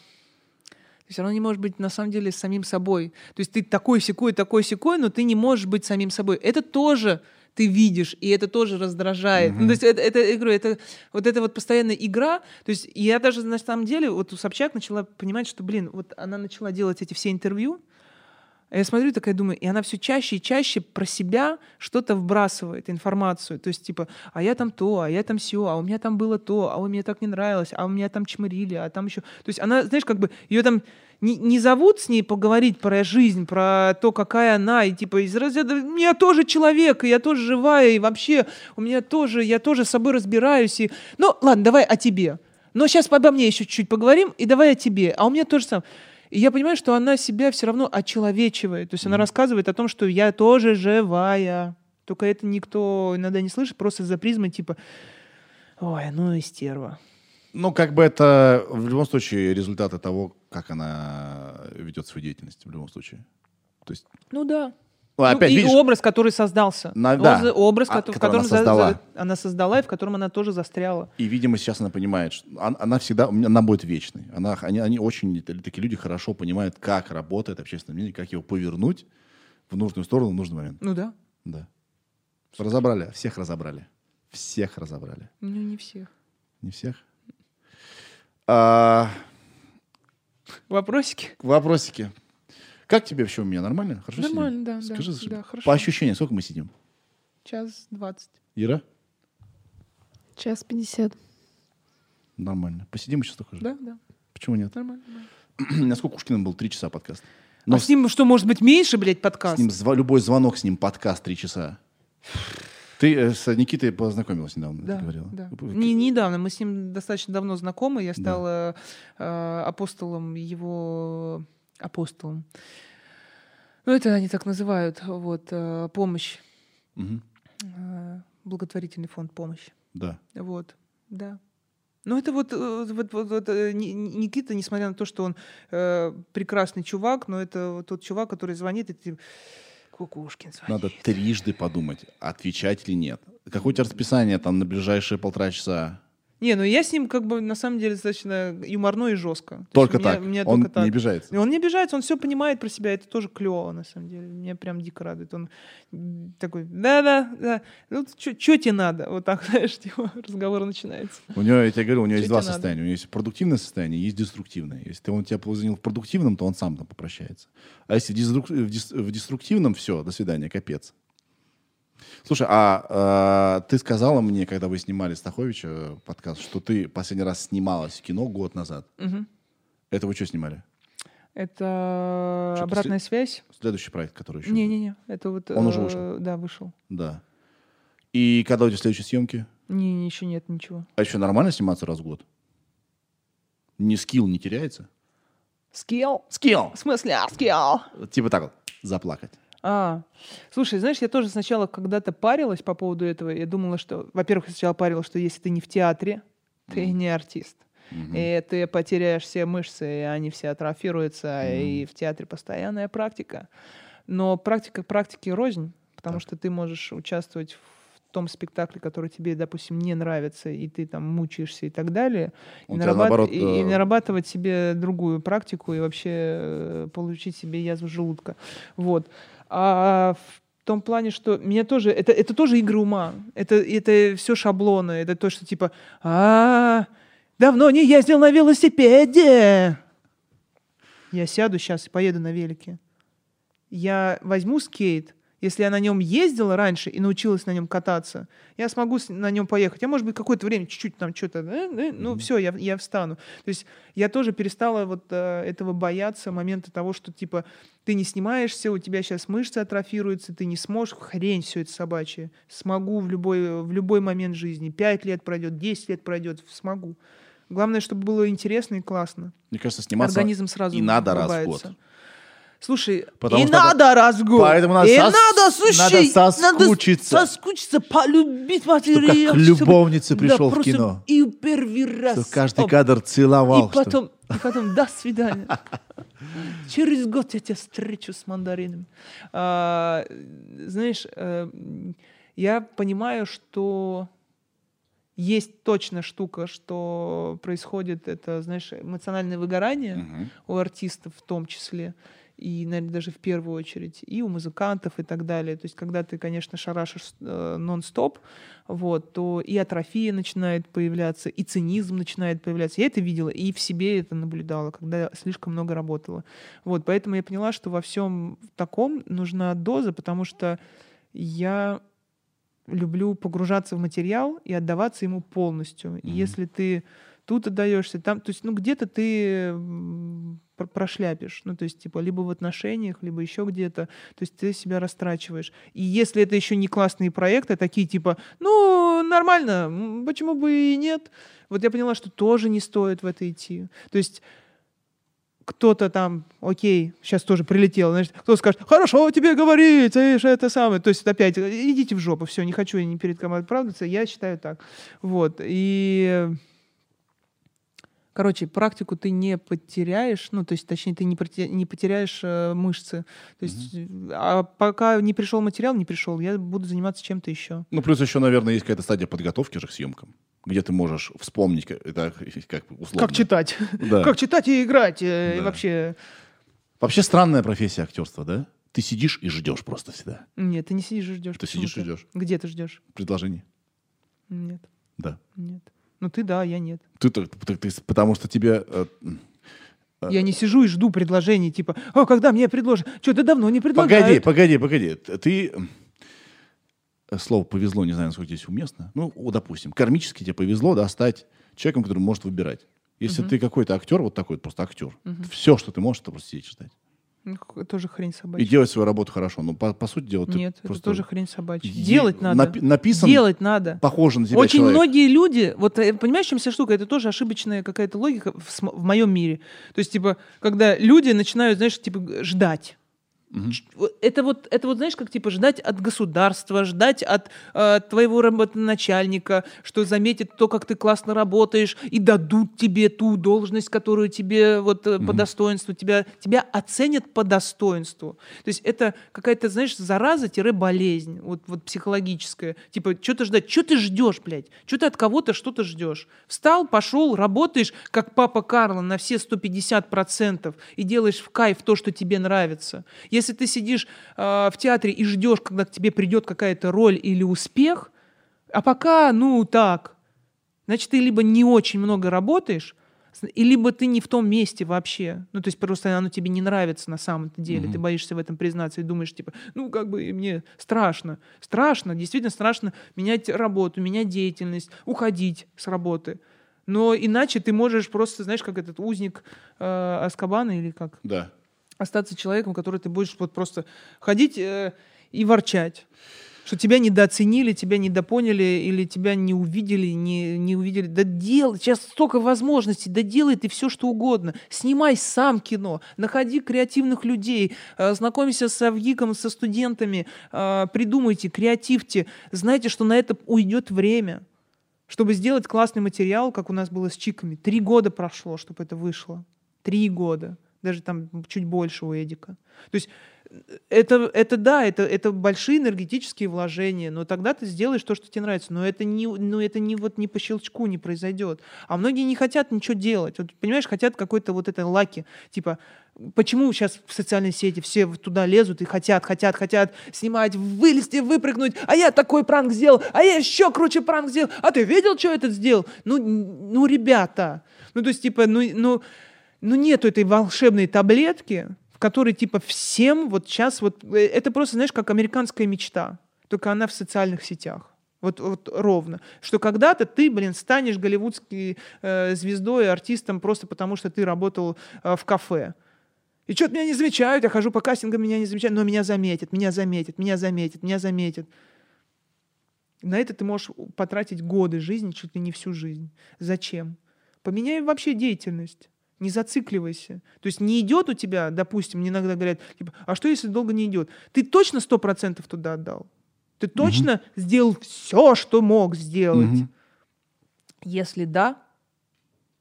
ты все равно не можешь быть на самом деле самим собой. То есть ты такой секой, такой секой, но ты не можешь быть самим собой. Это тоже ты видишь, и это тоже раздражает. Ну, то есть это, это, я говорю, это вот эта вот постоянная игра. То есть я даже на самом деле вот у Собчак начала понимать, что, блин, вот она начала делать эти все интервью, я смотрю, такая думаю, и она все чаще и чаще про себя что-то вбрасывает, информацию. То есть, типа, а я там то, а я там все, а у меня там было то, а у меня так не нравилось, а у меня там чмырили, а там еще. То есть она, знаешь, как бы ее там не, не зовут с ней поговорить про жизнь, про то, какая она, и типа из разряда «я тоже человек, и я тоже живая, и вообще у меня тоже, я тоже с собой разбираюсь». И... Ну, ладно, давай о тебе. Но сейчас обо мне еще чуть-чуть поговорим, и давай о тебе. А у меня тоже самое. И я понимаю, что она себя все равно очеловечивает. То есть она рассказывает о том, что я тоже живая. Только это никто иногда не слышит, просто из-за призмы типа «Ой, ну и стерва». Ну, как бы это в любом случае результаты того, как она ведет свою деятельность в любом случае. То есть, Ну да. Ну, Ну, опять и видишь, образ, который создался. На- да. Образ- Образ, А, кото- в который она котором за- создала. за- она создала, и в котором она тоже застряла. и, видимо, сейчас она понимает, что он- она всегда, она будет вечной. Она, они, они очень, такие люди хорошо понимают, как работает общественное мнение, как его повернуть в нужную сторону в нужный момент. Ну да. Да. Разобрали, всех разобрали. Всех разобрали. Ну не всех. Не всех? А, Вопросики? вопросики. Как тебе вообще у меня? Нормально? Хорошо сидим? Нормально, да, да, Скажи, да, хорошо. по ощущениям, сколько мы сидим? Час двадцать. Ира? Час пятьдесят. Нормально. Посидим еще столько же? Да, да. Почему нет? Нормально. нормально. Насколько Кушкиным был три часа подкаст? А с ним что, может быть, меньше, блядь, с подкаст? ним зва- любой звонок с ним подкаст три часа. Ты э, с Никитой познакомилась недавно, Да, ты говорила. да. К- Не, недавно, мы с ним достаточно давно знакомы. Я стала э, апостолом его апостолом. Ну, это они так называют. Вот, э, помощь. Э, благотворительный фонд помощи. Да. Вот, да. Ну, это вот, э, вот, вот, вот, Ни- Ни- Никита, несмотря на то, что он э, прекрасный чувак, но это вот тот чувак, который звонит, и ты... Кукушкин звонит. Надо трижды подумать, отвечать или нет. Какое у тебя расписание там на ближайшие полтора часа? Не, ну я с ним как бы на самом деле достаточно юморно и жестко. То Только меня- так. у меня Он только так. не обижается. Он не обижается, он все понимает про себя, это тоже клево, на самом деле. Меня прям дико радует. Он такой, да-да, да, ну что тебе надо? Вот так, знаешь, типа, разговор начинается. У него, я тебе говорю, у него Чё есть два надо? состояния. У него есть продуктивное состояние, есть деструктивное. Если ты, он тебя позвонил в продуктивном, то он сам там попрощается. А если в, деструк- в дес- в деструктивном, все, до свидания, капец. Слушай, а, э, ты сказала мне, когда вы снимали Стаховича э, подкаст, что ты последний раз снималась в кино год назад. Мгм. Это вы что снимали? Это Что-то обратная связь? Следующий проект, который еще. Не-не-не, это вот... Он уже э, вышел? Да, вышел. Да. И когда у тебя следующие съемки? Не, еще нет ничего. А еще нормально сниматься раз в год? Ни skill не теряется? Skill? Skill! В смысле, а, skill? Типа так вот, заплакать. А, слушай, знаешь, я тоже сначала когда-то парилась по поводу этого. Я думала, что, во-первых, я сначала парилась, что если ты не в театре, ты не артист. И ты потеряешь все мышцы, и они все атрофируются, и в театре постоянная практика. Но практика практики рознь, потому что ты можешь участвовать в том спектакле, который тебе, допустим, не нравится, и ты там мучаешься и так далее, и, Он нарабат- наоборот, и- и э, нарабатывать себе другую практику и вообще э, получить себе язву желудка. Вот. А в том плане, что меня тоже... Это, это тоже игры ума. Это, это все шаблоны. Это то, что типа... А, давно не ездил на велосипеде. Я сяду сейчас и поеду на велике. Я возьму скейт, если я на нем ездила раньше и научилась на нем кататься, я смогу на нем поехать. Я, может быть, какое-то время чуть-чуть там что-то, э, э, ну все, я, я встану. То есть я тоже перестала вот э, этого бояться момента того, что типа ты не снимаешься, у тебя сейчас мышцы атрофируются, ты не сможешь, хрень все это собачье. Смогу в любой, в любой момент жизни. Пять лет пройдет, 10 лет пройдет, смогу. Главное, чтобы было интересно и классно. Мне кажется, сниматься Организм сразу и надо раз в год. Слушай, Потому и что надо раз в год. Поэтому надо и сос- надо, слушай, надо соскучиться. надо соскучиться, полюбить материал. как чтобы- любовнице да, пришел в просто кино. И первый раз. Что каждый Оп. кадр целовал. И потом, и потом, до свидания. Через год я тебя встречу с мандаринами. А, знаешь, э, я понимаю, что есть точно штука, что происходит, это, знаешь, эмоциональное выгорание Мгм. у артистов в том числе. И, наверное, даже в первую очередь, и у музыкантов и так далее. То есть, когда ты, конечно, шарашишь э, нон-стоп, вот, то и атрофия начинает появляться, и цинизм начинает появляться. Я это видела и в себе это наблюдала, когда слишком много работала. Вот, поэтому я поняла, что во всем таком нужна доза, потому что я люблю погружаться в материал и отдаваться ему полностью. И если ты тут отдаешься, там, то есть, ну, где-то ты прошляпишь. Ну, то есть, типа, либо в отношениях, либо еще где-то. То есть ты себя растрачиваешь. И если это еще не классные проекты, а такие типа, ну, нормально, почему бы и нет? Вот я поняла, что тоже не стоит в это идти. То есть кто-то там, окей, сейчас тоже прилетел, значит, кто скажет, хорошо тебе говорить, это самое. То есть опять, идите в жопу, все, не хочу я ни перед кем оправдываться, я считаю так. Вот, и Короче, практику ты не потеряешь, ну, то есть, точнее, ты не, не потеряешь э, мышцы. То есть, mm-hmm. а пока не пришел материал, не пришел, я буду заниматься чем-то еще. Ну, плюс еще, наверное, есть какая-то стадия подготовки же к съемкам, где ты можешь вспомнить, это как условно. Как читать. Да. Как читать и играть, э, и вообще... Вообще странная профессия актерства, да? Ты сидишь и ждешь просто всегда. Нет, ты не сидишь и ждешь. Ты сидишь и ждешь. Где ты ждешь? Предложение. Нет. Да. Нет. Ну ты да, я нет. Ты, ты, ты, ты потому что тебе... Э, э, я не сижу и жду предложений, типа, а когда мне предложат? Что, ты давно не предлагают. Погоди, погоди, погоди. Ты... Э, слово «повезло», не знаю, насколько здесь уместно. Ну, допустим, кармически тебе повезло, да, стать человеком, который может выбирать. Если угу. ты какой-то актер, вот такой просто актер, угу. все, что ты можешь, это просто сидеть ждать. Ну, тоже хрень собачья. И делать свою работу хорошо. Но по, по сути дела ты Нет, просто... это тоже хрень собачья. Делать надо. Напи- написан Делать надо. Похоже на тебя Очень человек. многие люди... Вот э, понимаешь, чем вся штука? Это тоже ошибочная какая-то логика в, в моем мире. То есть, типа, когда люди начинают, знаешь, типа, ждать. Угу. Это вот, это вот, знаешь, как типа ждать от государства, ждать от э, твоего работоначальника, что заметит то, как ты классно работаешь, и дадут тебе ту должность, которую тебе вот угу. по достоинству, тебя, тебя оценят по достоинству. То есть это какая-то, знаешь, зараза-болезнь, вот, вот психологическая. Типа, что ты ждать? Что ты ждешь, блядь? Что ты от кого-то что-то ждешь? Встал, пошел, работаешь, как папа Карла, на все 150% и делаешь в кайф то, что тебе нравится. Если ты сидишь э, в театре и ждешь, когда к тебе придет какая-то роль или успех, а пока, ну, так, значит, ты либо не очень много работаешь, и либо ты не в том месте вообще. Ну, то есть просто оно тебе не нравится на самом деле. Mm-hmm. Ты боишься в этом признаться и думаешь, типа, ну, как бы мне страшно. Страшно, действительно страшно менять работу, менять деятельность, уходить с работы. Но иначе ты можешь просто, знаешь, как этот узник э, Аскабана или как? Да остаться человеком, который ты будешь вот просто ходить э, и ворчать. Что тебя недооценили, тебя недопоняли, или тебя не увидели, не, не увидели. Да делай, сейчас столько возможностей, да делай ты все, что угодно. Снимай сам кино, находи креативных людей, э, знакомься с Авгиком, со студентами, э, придумайте, креативьте. Знайте, что на это уйдет время. Чтобы сделать классный материал, как у нас было с Чиками, три года прошло, чтобы это вышло. Три года даже там чуть больше у Эдика. То есть это, это да, это, это большие энергетические вложения, но тогда ты сделаешь то, что тебе нравится. Но это не, но это не, вот, не по щелчку не произойдет. А многие не хотят ничего делать. Вот, понимаешь, хотят какой-то вот этой лаки. Типа, почему сейчас в социальной сети все туда лезут и хотят, хотят, хотят снимать, вылезти, выпрыгнуть, а я такой пранк сделал, а я еще круче пранк сделал, а ты видел, что этот сделал? Ну, ну, ребята, ну, то есть, типа, ну, ну, ну, нету этой волшебной таблетки, в которой, типа, всем вот сейчас вот... Э, это просто, знаешь, как американская мечта, только она в социальных сетях. Вот, вот ровно. Что когда-то ты, блин, станешь голливудской э, звездой, артистом просто потому, что ты работал э, в кафе. И что-то меня не замечают, я хожу по кастингам, меня не замечают, но меня заметят, меня заметят, меня заметят, меня заметят. На это ты можешь потратить годы жизни, чуть ли не всю жизнь. Зачем? Поменяй вообще деятельность. Не зацикливайся. То есть не идет у тебя, допустим, мне иногда говорят, типа, а что если долго не идет? Ты точно сто процентов туда отдал? Ты точно угу. сделал все, что мог сделать? Угу. Если да,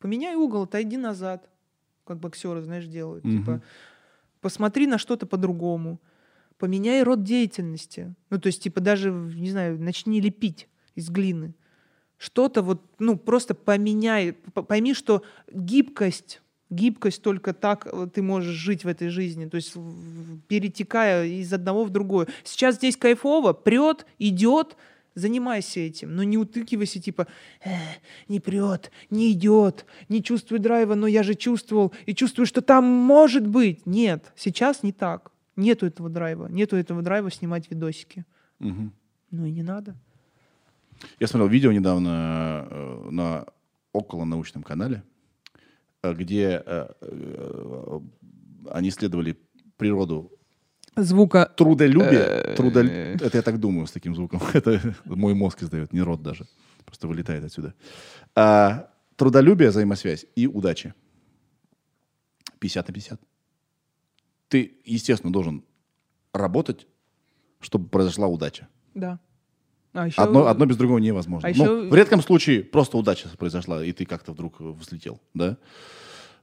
поменяй угол, отойди назад, как боксеры, знаешь, делают. Угу. Типа, посмотри на что-то по-другому. Поменяй род деятельности. Ну, то есть, типа, даже, не знаю, начни лепить из глины. Что-то вот, ну, просто поменяй. Пойми, что гибкость Гибкость только так э, ты можешь жить в этой жизни, то есть перетекая из одного в другое. Сейчас здесь кайфово, прет, идет, занимайся этим, но не утыкивайся типа «Э, не прет, не идет, не чувствую драйва, но я же чувствовал и чувствую, что там может быть. Нет, сейчас не так. Нету этого драйва, нету этого драйва снимать видосики. Мгм. Ну и не надо. Я смотрел видео недавно э, на около научном канале, где э, э, они исследовали природу Звука трудолюбия. Э, Трудолю- Это я так думаю с таким звуком. Это мой мозг издает, не рот даже. Просто вылетает отсюда. А, трудолюбие, взаимосвязь и удача. 50 на 50. Ты, естественно, должен работать, чтобы произошла удача. Да. А еще... Одно, одно без другого невозможно. А Ну, еще- в редком случае просто удача произошла, и ты как-то вдруг э, взлетел, да?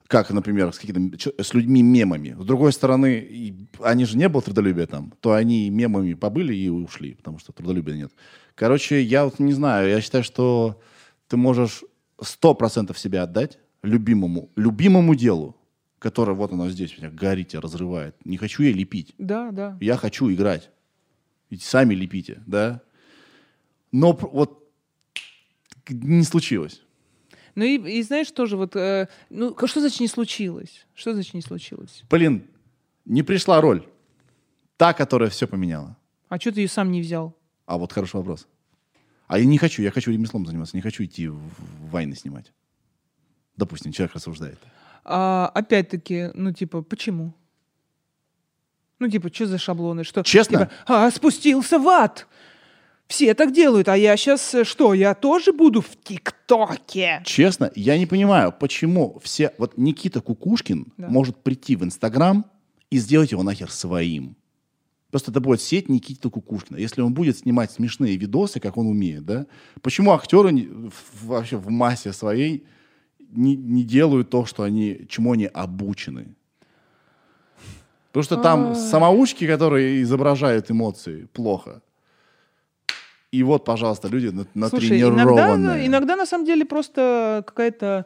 Как, например, с, с людьми мемами. С другой стороны, и они же не было трудолюбия там, то они мемами побыли и ушли, потому что трудолюбия нет. Короче, я вот не знаю, я считаю, что ты можешь сто процентов себя отдать любимому, любимому делу, которое вот оно здесь меня горит, тебя разрывает. Не хочу я лепить. Да, да. Я хочу играть. Ведь сами лепите, да? Но вот не случилось. Ну и, и знаешь тоже, вот, э, ну, что значит не случилось? Что значит не случилось? Блин, не пришла роль. Та, которая все поменяла. А что ты ее сам не взял? А вот хороший вопрос. А я не хочу, я хочу ремеслом заниматься, не хочу идти в, в войны снимать. Допустим, человек рассуждает. А, опять-таки, ну, типа, почему? Ну, типа, что за шаблоны? Что, Честно? Типа, а, спустился в ад! Все так делают, а я сейчас что, я тоже буду в ТикТоке? Честно, я не понимаю, почему все... Вот Никита Кукушкин Да. может прийти в Инстаграм и сделать его нахер своим. Просто это будет сеть Никиты Кукушкина. Если он будет снимать смешные видосы, как он умеет, да? Почему актеры вообще в массе своей не, не делают то, что они, чему они обучены? Потому что там самоучки, которые изображают эмоции, плохо. И вот, пожалуйста, люди на- Слушай, иногда, иногда на самом деле просто какая-то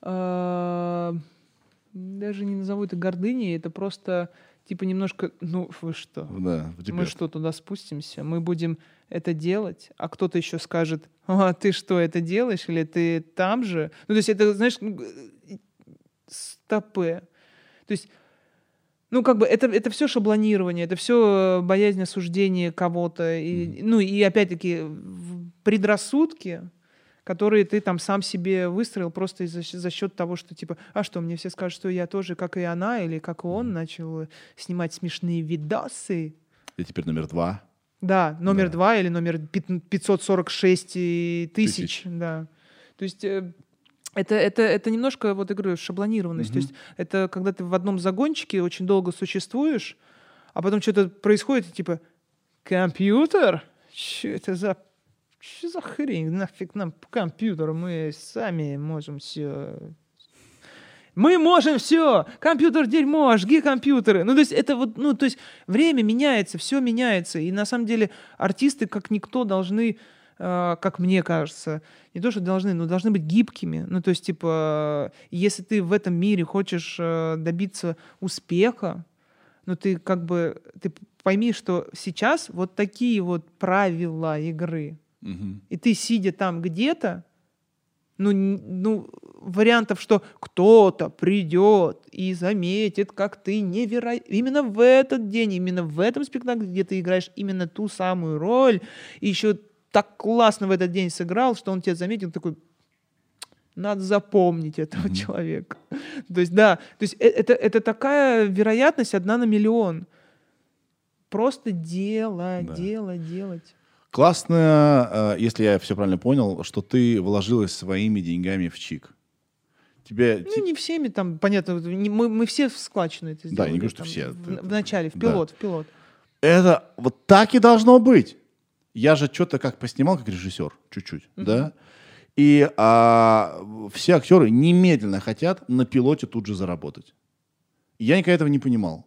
э, даже не назову это гордыней, это просто типа немножко, ну вы что, Да, в мы что туда спустимся, мы будем это делать, а кто-то еще скажет, а ты что это делаешь или ты там же, ну то есть это знаешь стопы, то есть ну, как бы это, это все шаблонирование, это все боязнь осуждения кого-то. И, Ну, и опять-таки предрассудки, которые ты там сам себе выстроил просто щ- за счет того, что типа, а что, мне все скажут, что я тоже, как и она, или как и он, начал снимать смешные видосы. И теперь номер два. Да, номер Да. два или номер пят- 546 и тысяч. Тысяч. Да. То есть э, это, это, это немножко, вот я говорю, шаблонированность. То Мгм. есть это когда ты в одном загончике очень долго существуешь, а потом что-то происходит, и типа, компьютер? Что это за... Что за хрень? Нафиг нам компьютер? Мы сами можем все мы можем все! Компьютер дерьмо, жги компьютеры. Ну, то есть это вот, ну, то есть время меняется, все меняется. И на самом деле артисты, как никто, должны, как мне кажется, не то, что должны, но должны быть гибкими. Ну, то есть, типа, если ты в этом мире хочешь э, добиться успеха, ну, ты как бы, ты пойми, что сейчас вот такие вот правила игры. Мгм. И ты, сидя там где-то, ну, ну, вариантов, что кто-то придет и заметит, как ты невероятно... Именно в этот день, именно в этом спектакле, где ты играешь именно ту самую роль, и еще так классно в этот день сыграл, что он тебя заметил, такой, надо запомнить этого Мгм. человека. То есть, да, то есть э- это, это такая вероятность одна на миллион. Просто делать, Да. делать, делать. Классно, э, если я все правильно понял, что ты вложилась своими деньгами в ЧИК. Тебе... Ну, не всеми там, понятно, мы, мы все в складчину это сделали. Да, я не говорю, что там, все. В, в начале, в да. пилот, в пилот. Это вот так и должно быть. Я же что-то как поснимал, как режиссер, чуть-чуть, да? И а, все актеры немедленно хотят на пилоте тут же заработать. Я никогда этого не понимал.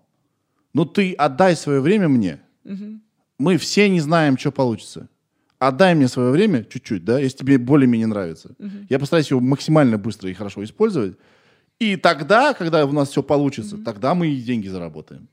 Ну ты отдай свое время мне. Мгм. Мы все не знаем, что получится. Отдай мне свое время чуть-чуть, да, если тебе более-менее нравится. Мгм. Я постараюсь его максимально быстро и хорошо использовать. И тогда, когда у нас все получится, тогда мы и деньги заработаем.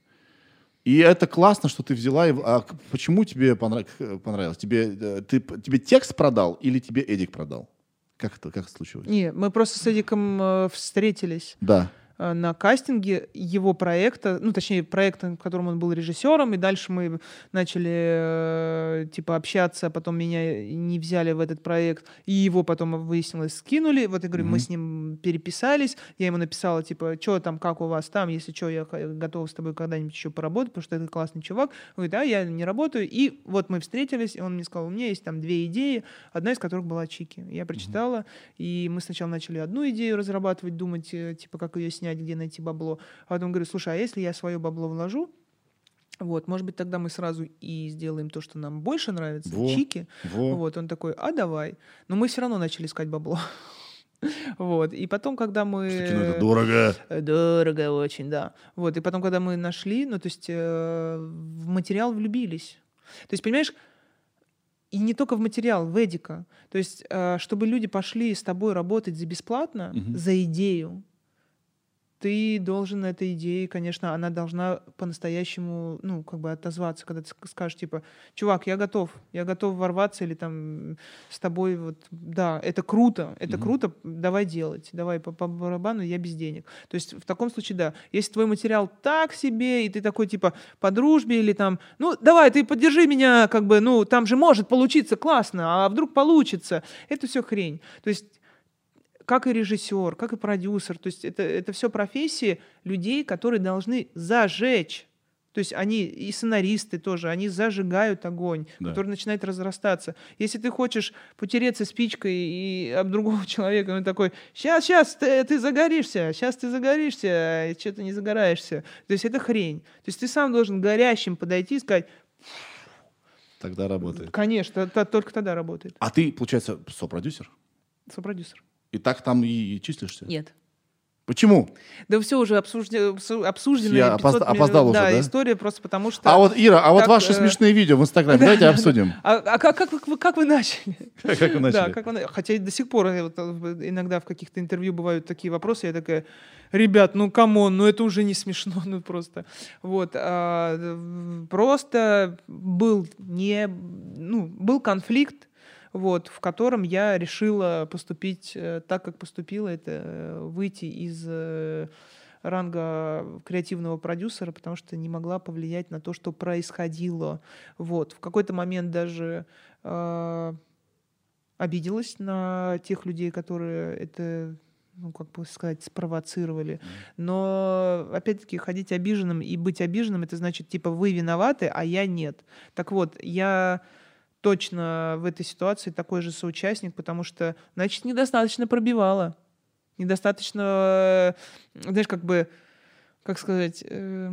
И это классно, что ты взяла. и- А почему тебе понрав- к- понравилось? Тебе, э, ты, тебе текст продал или тебе Эдик продал? Как это, как это случилось? Не, мы просто с Эдиком э, встретились Да. Э, на кастинге его проекта, ну, точнее, проекта, в котором он был режиссером, и дальше мы начали, э, типа, общаться, потом меня не взяли в этот проект, и его потом, выяснилось, скинули. Вот я говорю, мы Мгм. с ним переписались, я ему написала, типа, что там, как у вас там, если что, я готова с тобой когда-нибудь еще поработать, потому что ты классный чувак. Он говорит, да, я не работаю. И вот мы встретились, и он мне сказал, у меня есть там две идеи, одна из которых была Чики. Я прочитала, и мы сначала начали одну идею разрабатывать, думать, э, типа, как ее снять, где найти бабло. А потом говорю, слушай, а если я свое бабло вложу, вот, может быть, тогда мы сразу и сделаем то, что нам больше нравится, Во. чики. Во. Вот, он такой, а давай. Но мы все равно начали искать бабло. Вот, и потом, когда мы... Что кино это дорого. Э, Дорого очень, да. Вот, и потом, когда мы нашли, ну, то есть э, в материал влюбились. То есть, понимаешь, и не только в материал, в Эдика. То есть, э, чтобы люди пошли с тобой работать за бесплатно, Мгм. за идею, ты должен этой идее, конечно, она должна по-настоящему, ну, как бы отозваться, когда ты ск- скажешь, типа, чувак, я готов, я готов ворваться или там с тобой, вот, да, это круто, это Мгм. круто, давай делать, давай по, по барабану, я без денег. То есть в таком случае, да, если твой материал так себе, и ты такой, типа, по дружбе или там, ну, давай, ты поддержи меня, как бы, ну, там же может получиться классно, а вдруг получится, это все хрень. То есть как и режиссер, как и продюсер. То есть это, это все профессии людей, которые должны зажечь. То есть они и сценаристы тоже, они зажигают огонь, Да. который начинает разрастаться. Если ты хочешь потереться спичкой и об другого человека, он такой, сейчас, сейчас, ты, ты загоришься, сейчас ты загоришься, а что-то не загораешься. То есть это хрень. То есть ты сам должен горящим подойти и сказать, Тогда работает. конечно, т- только тогда работает. А ты, получается, сопродюсер? Сопродюсер. И так там и, числишься? Нет. Почему? Да все уже обсуждено, обсуждено. Я опозд- опоздал уже, да? история просто потому что... А вот, Ира, а вот Так, ваши э, смешные видео в Инстаграме, давайте обсудим. А, а как, как, вы- как вы начали? Как вы Да, начали? как вы Хотя до сих пор э, вот, э, иногда в каких-то интервью бывают такие вопросы, я такая, ребят, ну come on, ну это уже не смешно, ну просто. Вот. а, просто был не... Ну, был конфликт, вот, в котором я решила поступить э, так, как поступила, это э, выйти из э, ранга креативного продюсера, потому что не могла повлиять на то, что происходило. Вот. В какой-то момент даже э, обиделась на тех людей, которые это ну, как бы сказать, спровоцировали. Но, опять-таки, ходить обиженным и быть обиженным, это значит, типа, вы виноваты, а я нет. Так вот, я точно в этой ситуации такой же соучастник, потому что, значит, недостаточно пробивала. Недостаточно, э, знаешь, как бы, как сказать, э,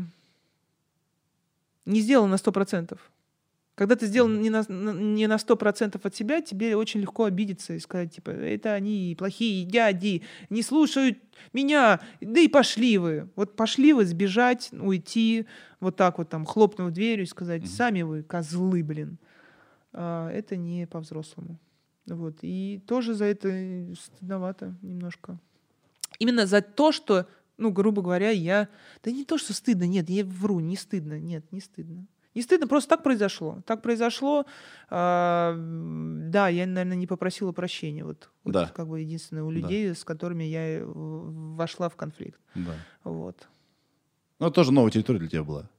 не сделала на сто процентов. Когда ты сделал не на, не на 100% от себя, тебе очень легко обидеться и сказать, типа, это они плохие дяди, не слушают меня, да и пошли вы. Вот пошли вы сбежать, уйти, вот так вот там, хлопнув дверью и сказать, сами вы козлы, блин. А, это не по-взрослому. Вот. И тоже за это стыдновато немножко. Именно за то, что, ну, грубо говоря, я... Да не то, что стыдно, нет, я вру, не стыдно, нет, не стыдно. Не стыдно, просто так произошло. Так произошло. а, да, я, наверное, не попросила прощения. Вот, вот Да. как бы единственное у Да. людей, с которыми я э, вошла в конфликт. Да. Вот. Ну, тоже новая территория для тебя была.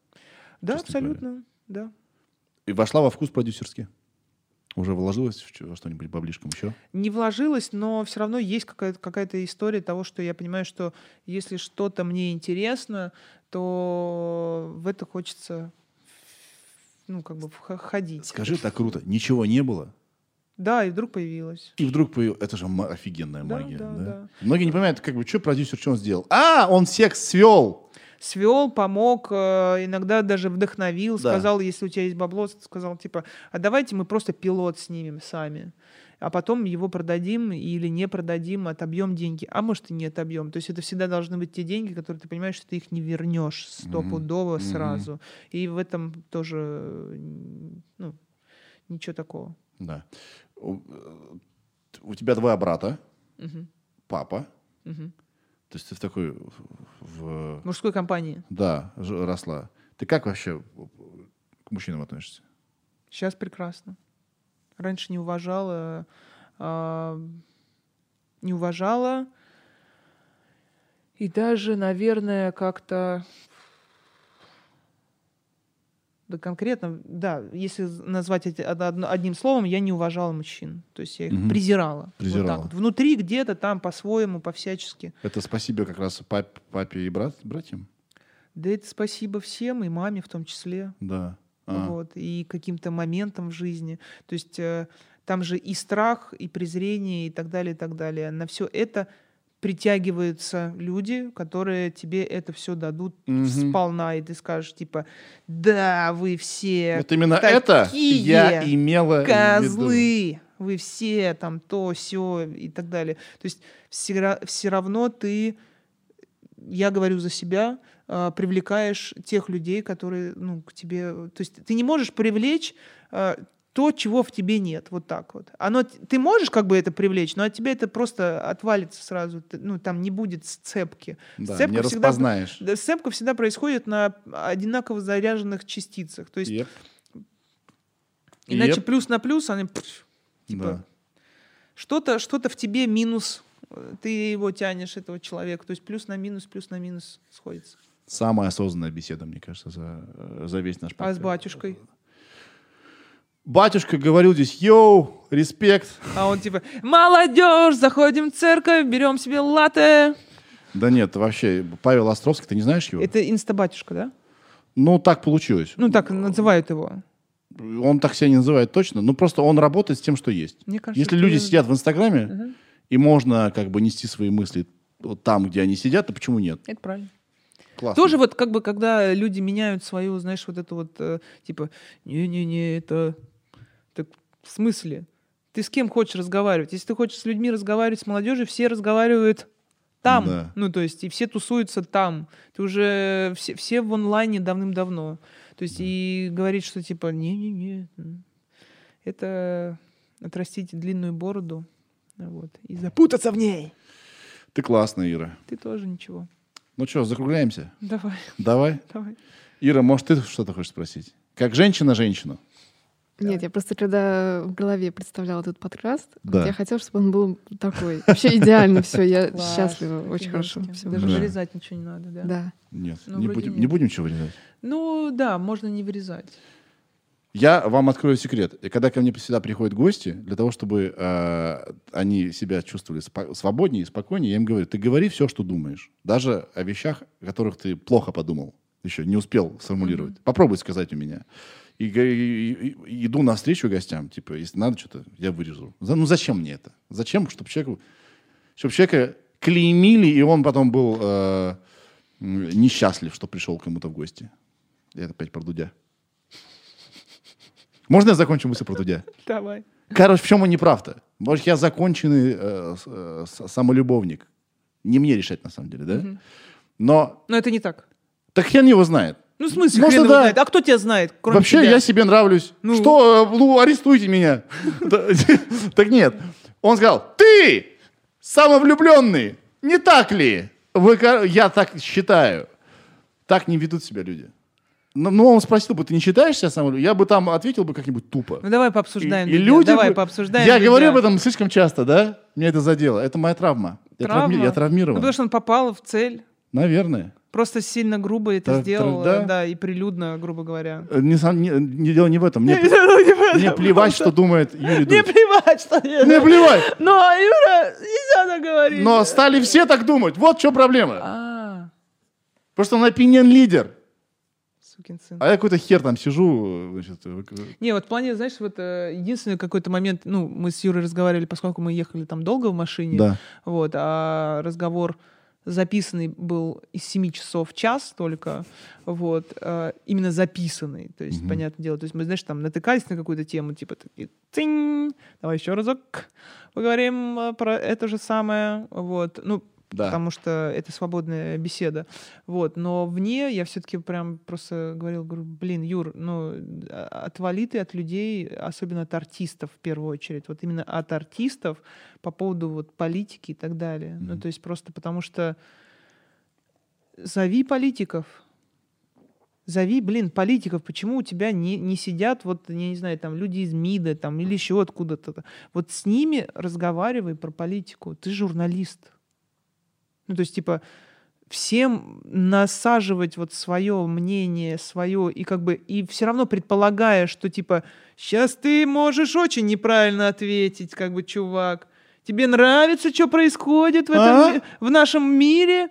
Да, Честно говоря. абсолютно, да. И вошла во вкус продюсерский. Уже вложилась во что-нибудь баблишком еще? не вложилась, но все равно есть какая-то, какая-то история того, что я понимаю, что если что-то мне интересно, то в это хочется ну, как бы ходить. Скажи, так круто. Ничего не было. Да, и вдруг появилась. И вдруг появ- Это же офигенная Да, магия. да, да? да. Многие не понимают, как бы, что продюсер, что он сделал. А, он секс свел. Свел, помог, э, иногда даже вдохновил, Да. сказал, если у тебя есть бабло, сказал, типа, а давайте мы просто пилот снимем сами, а потом его продадим или не продадим, отобьем деньги, а может и не отобьем. То есть это всегда должны быть те деньги, которые ты понимаешь, что ты их не вернешь стопудово Мгм. сразу. И в этом тоже, ну, ничего такого. Да. У, э, у тебя два брата, Мгм. папа. Мгм. То есть ты в такой... В, мужской компании. да, росла. Ты как вообще к мужчинам относишься? Сейчас прекрасно. Раньше не уважала, а, не уважала. И даже, наверное, как-то... Да конкретно, да, если назвать это одним словом, я не уважала мужчин. То есть я их Мгм. презирала. Вот Презирала. так вот. Внутри где-то там по-своему, по-всячески. Это спасибо как раз пап- папе и брат, братьям? Да это спасибо всем, и маме в том числе. Да. А. вот, и каким-то моментам в жизни. То есть э, там же и страх, и презрение, и так далее, и так далее. На все это притягиваются люди, которые тебе это все дадут Мгм. сполна, и ты скажешь типа, да, вы все Вот именно это я имела в виду. козлы, вы все там то, все и так далее. То есть все, равно ты, я говорю за себя, а, привлекаешь тех людей, которые, ну, к тебе... То есть ты не можешь привлечь а, то, чего в тебе нет, вот так вот. Оно, ты можешь как бы это привлечь, но от тебя это просто отвалится сразу. Ну, там не будет сцепки. Да, Сцепка не всегда- распознаешь. Сцепка всегда происходит на одинаково заряженных частицах. То есть Еп. иначе Еп. плюс на плюс, они... пф, типа, Да. что-то, что-то в тебе минус, э, ты его тянешь, этого человека. То есть плюс на минус, плюс на минус сходится. Самая осознанная беседа, мне кажется, за, э, за весь наш А с подкаст. батюшкой? Батюшка говорил здесь, йоу, респект. А он типа, молодежь, заходим в церковь, берем себе латте. Да нет, вообще, Павел Островский, ты не знаешь его? Это инстабатюшка, да? Ну, так получилось. Ну, так называют его. Он так себя не называет точно, но просто он работает с тем, что есть. Мне кажется, Если люди сидят в Инстаграме, Мгм. и можно как бы нести свои мысли вот там, где они сидят, то почему нет? Это правильно. Классно. Тоже вот как бы, когда люди меняют свою, знаешь, вот это вот, э, типа, не-не-не, это... В смысле? Ты с кем хочешь разговаривать? Если ты хочешь с людьми разговаривать, с молодежью, все разговаривают там. Да. Ну, то есть, и все тусуются там. Ты уже все, все в онлайне давным-давно. То есть, и говорить, что типа, не-не-не, это отрастить длинную бороду, вот, и запутаться в ней. Ты классная, Ира. Ты тоже ничего. Ну что, закругляемся? Давай, Давай. давай. Ира, может, ты что-то хочешь спросить? Как женщина женщину? Нет, я просто когда в голове представляла этот подкаст, Да. вот я хотела, чтобы он был такой. Вообще идеально все. Я Класс. счастлива, очень хорошо. Всё. Даже Да. вырезать ничего не надо, да? Да. Нет, Ну, не, вроде будем, нет. не будем ничего вырезать. Ну да, можно не вырезать. Я вам открою секрет. И когда ко мне всегда приходят гости, для того, чтобы э, они себя чувствовали спо- свободнее и спокойнее, я им говорю, ты говори все, что думаешь. Даже о вещах, о которых ты плохо подумал, еще не успел сформулировать. Попробуй сказать у меня. И, и- и- иду навстречу гостям, типа, если надо что-то, я вырежу. Ну зачем мне это? Зачем, чтобы человеку, чтобы человека клеймили, и он потом был э, несчастлив, что пришел к кому-то в гости. Я опять про Дудя. Можно я закончу мысль про Дудя? Давай. Короче, в чем он не прав-то? Может, я законченный э, э, самолюбовник. Не мне решать, на самом деле, да? Но Но это не так. так хрен его знает. Ну, в смысле, Может, хрен его да. знает? А кто тебя знает, кроме Вообще, тебя? я себе нравлюсь. Ну. Что? э, Ну, арестуйте меня. Так нет. Он сказал, ты самовлюбленный. Не так ли? Я так считаю. Так не ведут себя люди. Ну, ну, он спросил бы, ты не считаешь себя самовлюбленным? Я бы там ответил бы как-нибудь тупо. Ну, давай пообсуждаем. И, и люди... Давай бы- пообсуждаем. Я говорю об этом слишком часто, да? Мне это задело. Это моя травма. Я, Травма? травми- я травмирован. Ну, потому что он попал в цель. Наверное. Просто сильно грубо это Тра- сделал. тра- да. э, Да, и прилюдно, грубо говоря. Э, Не, не, не дело не в этом. Мне, Не мне плевать, что думает Юрий Не Дудь. плевать, что я... Мне плевать. Но, Юра, нельзя так говорить. Но стали все так думать. Вот в чем проблема. А, Потому что он опинион лидер. сукин сын. А я какой-то хер там сижу. Значит, э, Не, вот в плане, знаешь, вот э, единственный какой-то момент, ну, мы с Юрой разговаривали, поскольку мы ехали там долго в машине, да. вот, а разговор записанный был из 7 часов в час только, вот, э, именно записанный, то есть, Мгм. понятное дело, то есть мы, знаешь, там натыкались на какую-то тему, типа, такие, цинь, давай еще разок поговорим э, про это же самое, вот, ну, Да. потому что это свободная беседа. Вот. Но вне я все-таки прям просто говорил, говорю, блин, Юр, ну, а- отвали ты от людей, особенно от артистов в первую очередь. Вот именно от артистов по поводу вот политики и так далее. Ну, Мгм. то есть просто потому что зови политиков. Зови, блин, политиков. Почему у тебя не, не сидят, вот, я не знаю, там, люди из МИДа там, или еще откуда-то. Вот с ними разговаривай про политику. Ты журналист. Ну, то есть, типа, всем насаживать вот свое мнение, свое, и как бы, и все равно предполагая, что, типа, сейчас ты можешь очень неправильно ответить, как бы, чувак. Тебе нравится, что происходит в, этом, А? в нашем мире?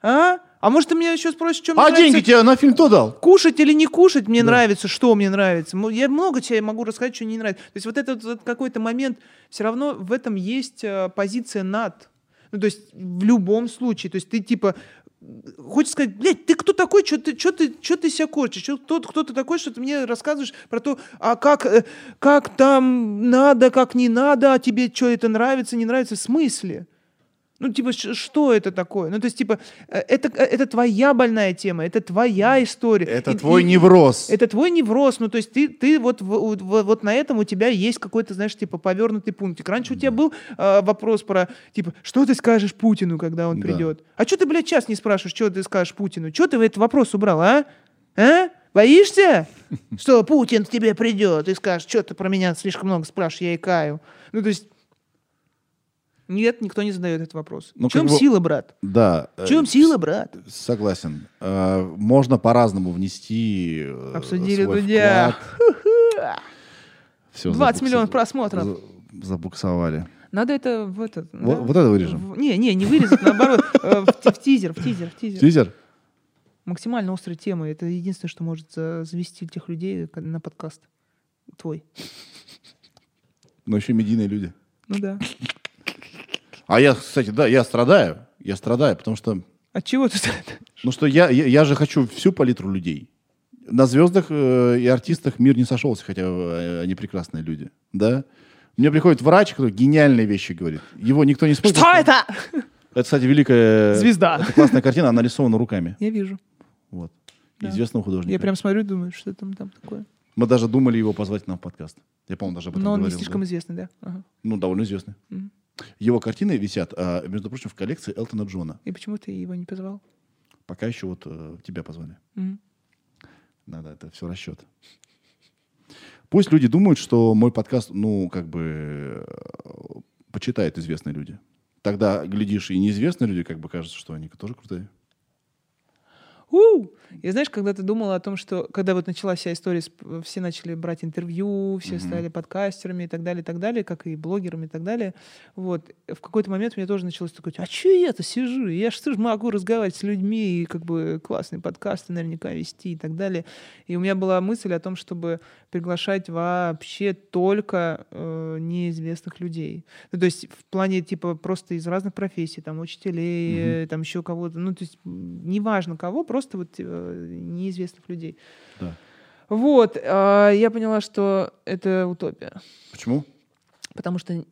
А? А может, ты меня еще спросишь, что мне А нравится? деньги тебе на фильм кто дал? Кушать или не кушать мне Да. нравится, что мне нравится. Я много чего могу рассказать, что не нравится. То есть вот этот вот какой-то момент, все равно в этом есть э, позиция над. Ну, то есть в любом случае. То есть ты типа хочешь сказать, блядь, ты кто такой, что ты, что ты, что ты себя корчишь, Чё- кто, кто ты такой, что ты мне рассказываешь про то, а как, э, как там надо, как не надо, а тебе что это нравится, не нравится, в смысле? Ну, типа, что это такое? Ну, то есть, типа, э, это, э, это твоя больная тема, это твоя история. Это И- твой и- невроз. Это твой невроз. Ну, то есть ты, ты вот, в- в- вот на этом у тебя есть какой-то, знаешь, типа, повернутый пунктик. Раньше у тебя был э, вопрос про, типа, что ты скажешь Путину, когда он Да. придет? А что ты, блядь, сейчас не спрашиваешь, что ты скажешь Путину? Что ты в этот вопрос убрал, а? А? Боишься, что Путин к тебе придет и скажет, что ты про меня слишком много спрашиваешь, я икаю. Ну, то есть... Нет, никто не задает этот вопрос. Ну, в чем как сила, брат? Да. В э, чем сила, брат? Согласен. Э, Можно по-разному внести э, Обсудили свой Дудя. вклад. Всё, 20 забуксов- миллионов просмотров. за- Забуксовали. Надо это в этот... Вот, да? вот это вырежем. В- Не, не, не вырезать, наоборот, э, в, ти- в тизер, в тизер, в тизер. Тизер? Максимально острые темы. Это единственное, что может за- завести тех людей на подкаст. Твой. Но еще медийные люди. Ну да. А я, кстати, да, я страдаю. Я страдаю, потому что, От чего ты... ну что я, я, я же хочу всю палитру людей. На звездах э, и артистах мир не сошелся, хотя э, они прекрасные люди, да. Мне приходит врач, который гениальные вещи говорит. Его никто не смотрит. Что это? Это, кстати, великая... Звезда. Это классная картина, она нарисована руками. Я вижу. Вот. Да. Известного художника. Я прям смотрю и думаю, что там, там такое. Мы даже думали его позвать в подкаст. Я, по-моему, даже об этом Но он не слишком да. известный, да? Ага. Ну, довольно известный. Мгм. Его картины висят, а, между прочим, в коллекции Элтона Джона. И почему ты его не позвал? Пока еще вот э, тебя позвали. Мгм. Надо, это все расчет. Пусть люди думают, что мой подкаст, ну, как бы, э, почитают известные люди. Тогда, глядишь, и неизвестные люди, как бы, кажется, что они тоже крутые. У! И знаешь, когда ты думала о том, что когда вот началась вся история, с- все начали брать интервью, все Мгм. стали подкастерами и так далее, и так далее, как и блогерами и так далее, вот, в какой-то момент у меня тоже началось такое, а что я-то сижу? Я же тоже могу разговаривать с людьми и как бы классные подкасты наверняка вести и так далее. И у меня была мысль о том, чтобы приглашать вообще только э, неизвестных людей. Ну, то есть в плане типа просто из разных профессий, там учителей, э, там еще кого-то, ну то есть неважно кого, просто вот э, неизвестных людей. Да. Вот, а, я поняла, что это утопия. Почему? Потому что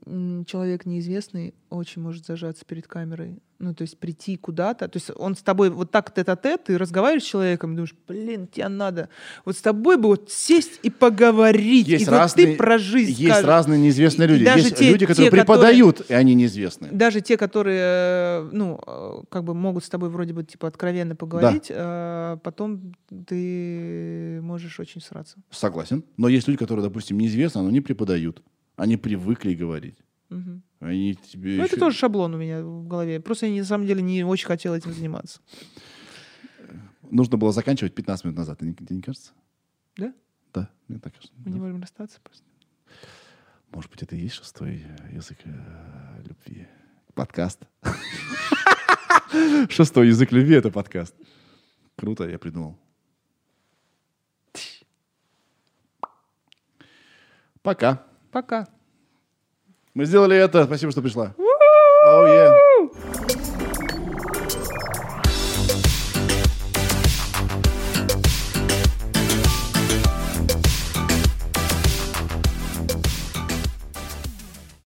человек неизвестный очень может зажаться перед камерой. Ну, то есть прийти куда-то. То есть он с тобой вот так тет-а-тет, ты разговариваешь с человеком, думаешь, блин, тебе надо. Вот с тобой бы вот сесть и поговорить. Есть и разные- вот ты про жизнь Есть скажешь. разные неизвестные И- и люди. даже Есть те- люди, которые те, которые- преподают, и они неизвестные. Даже те, которые, э, ну, э, как бы могут с тобой вроде бы, типа, откровенно поговорить, э, потом ты можешь очень сраться. Согласен. Но есть люди, которые, допустим, неизвестны, но не преподают. Они привыкли говорить. Мгм. Они тебе Ну, это еще- тоже шаблон у меня в голове. Просто я на самом деле не очень хотела этим заниматься. Нужно было заканчивать 15 минут назад. Тебе не, кажется? Да? Да, мне так кажется. Мы не можем расстаться просто. Может быть, это и есть шестой э, язык э, любви. Подкаст. Шестой язык любви — это подкаст. Круто, я придумал. Пока. Пока. Мы сделали это. Спасибо, что пришла. Oh, yeah.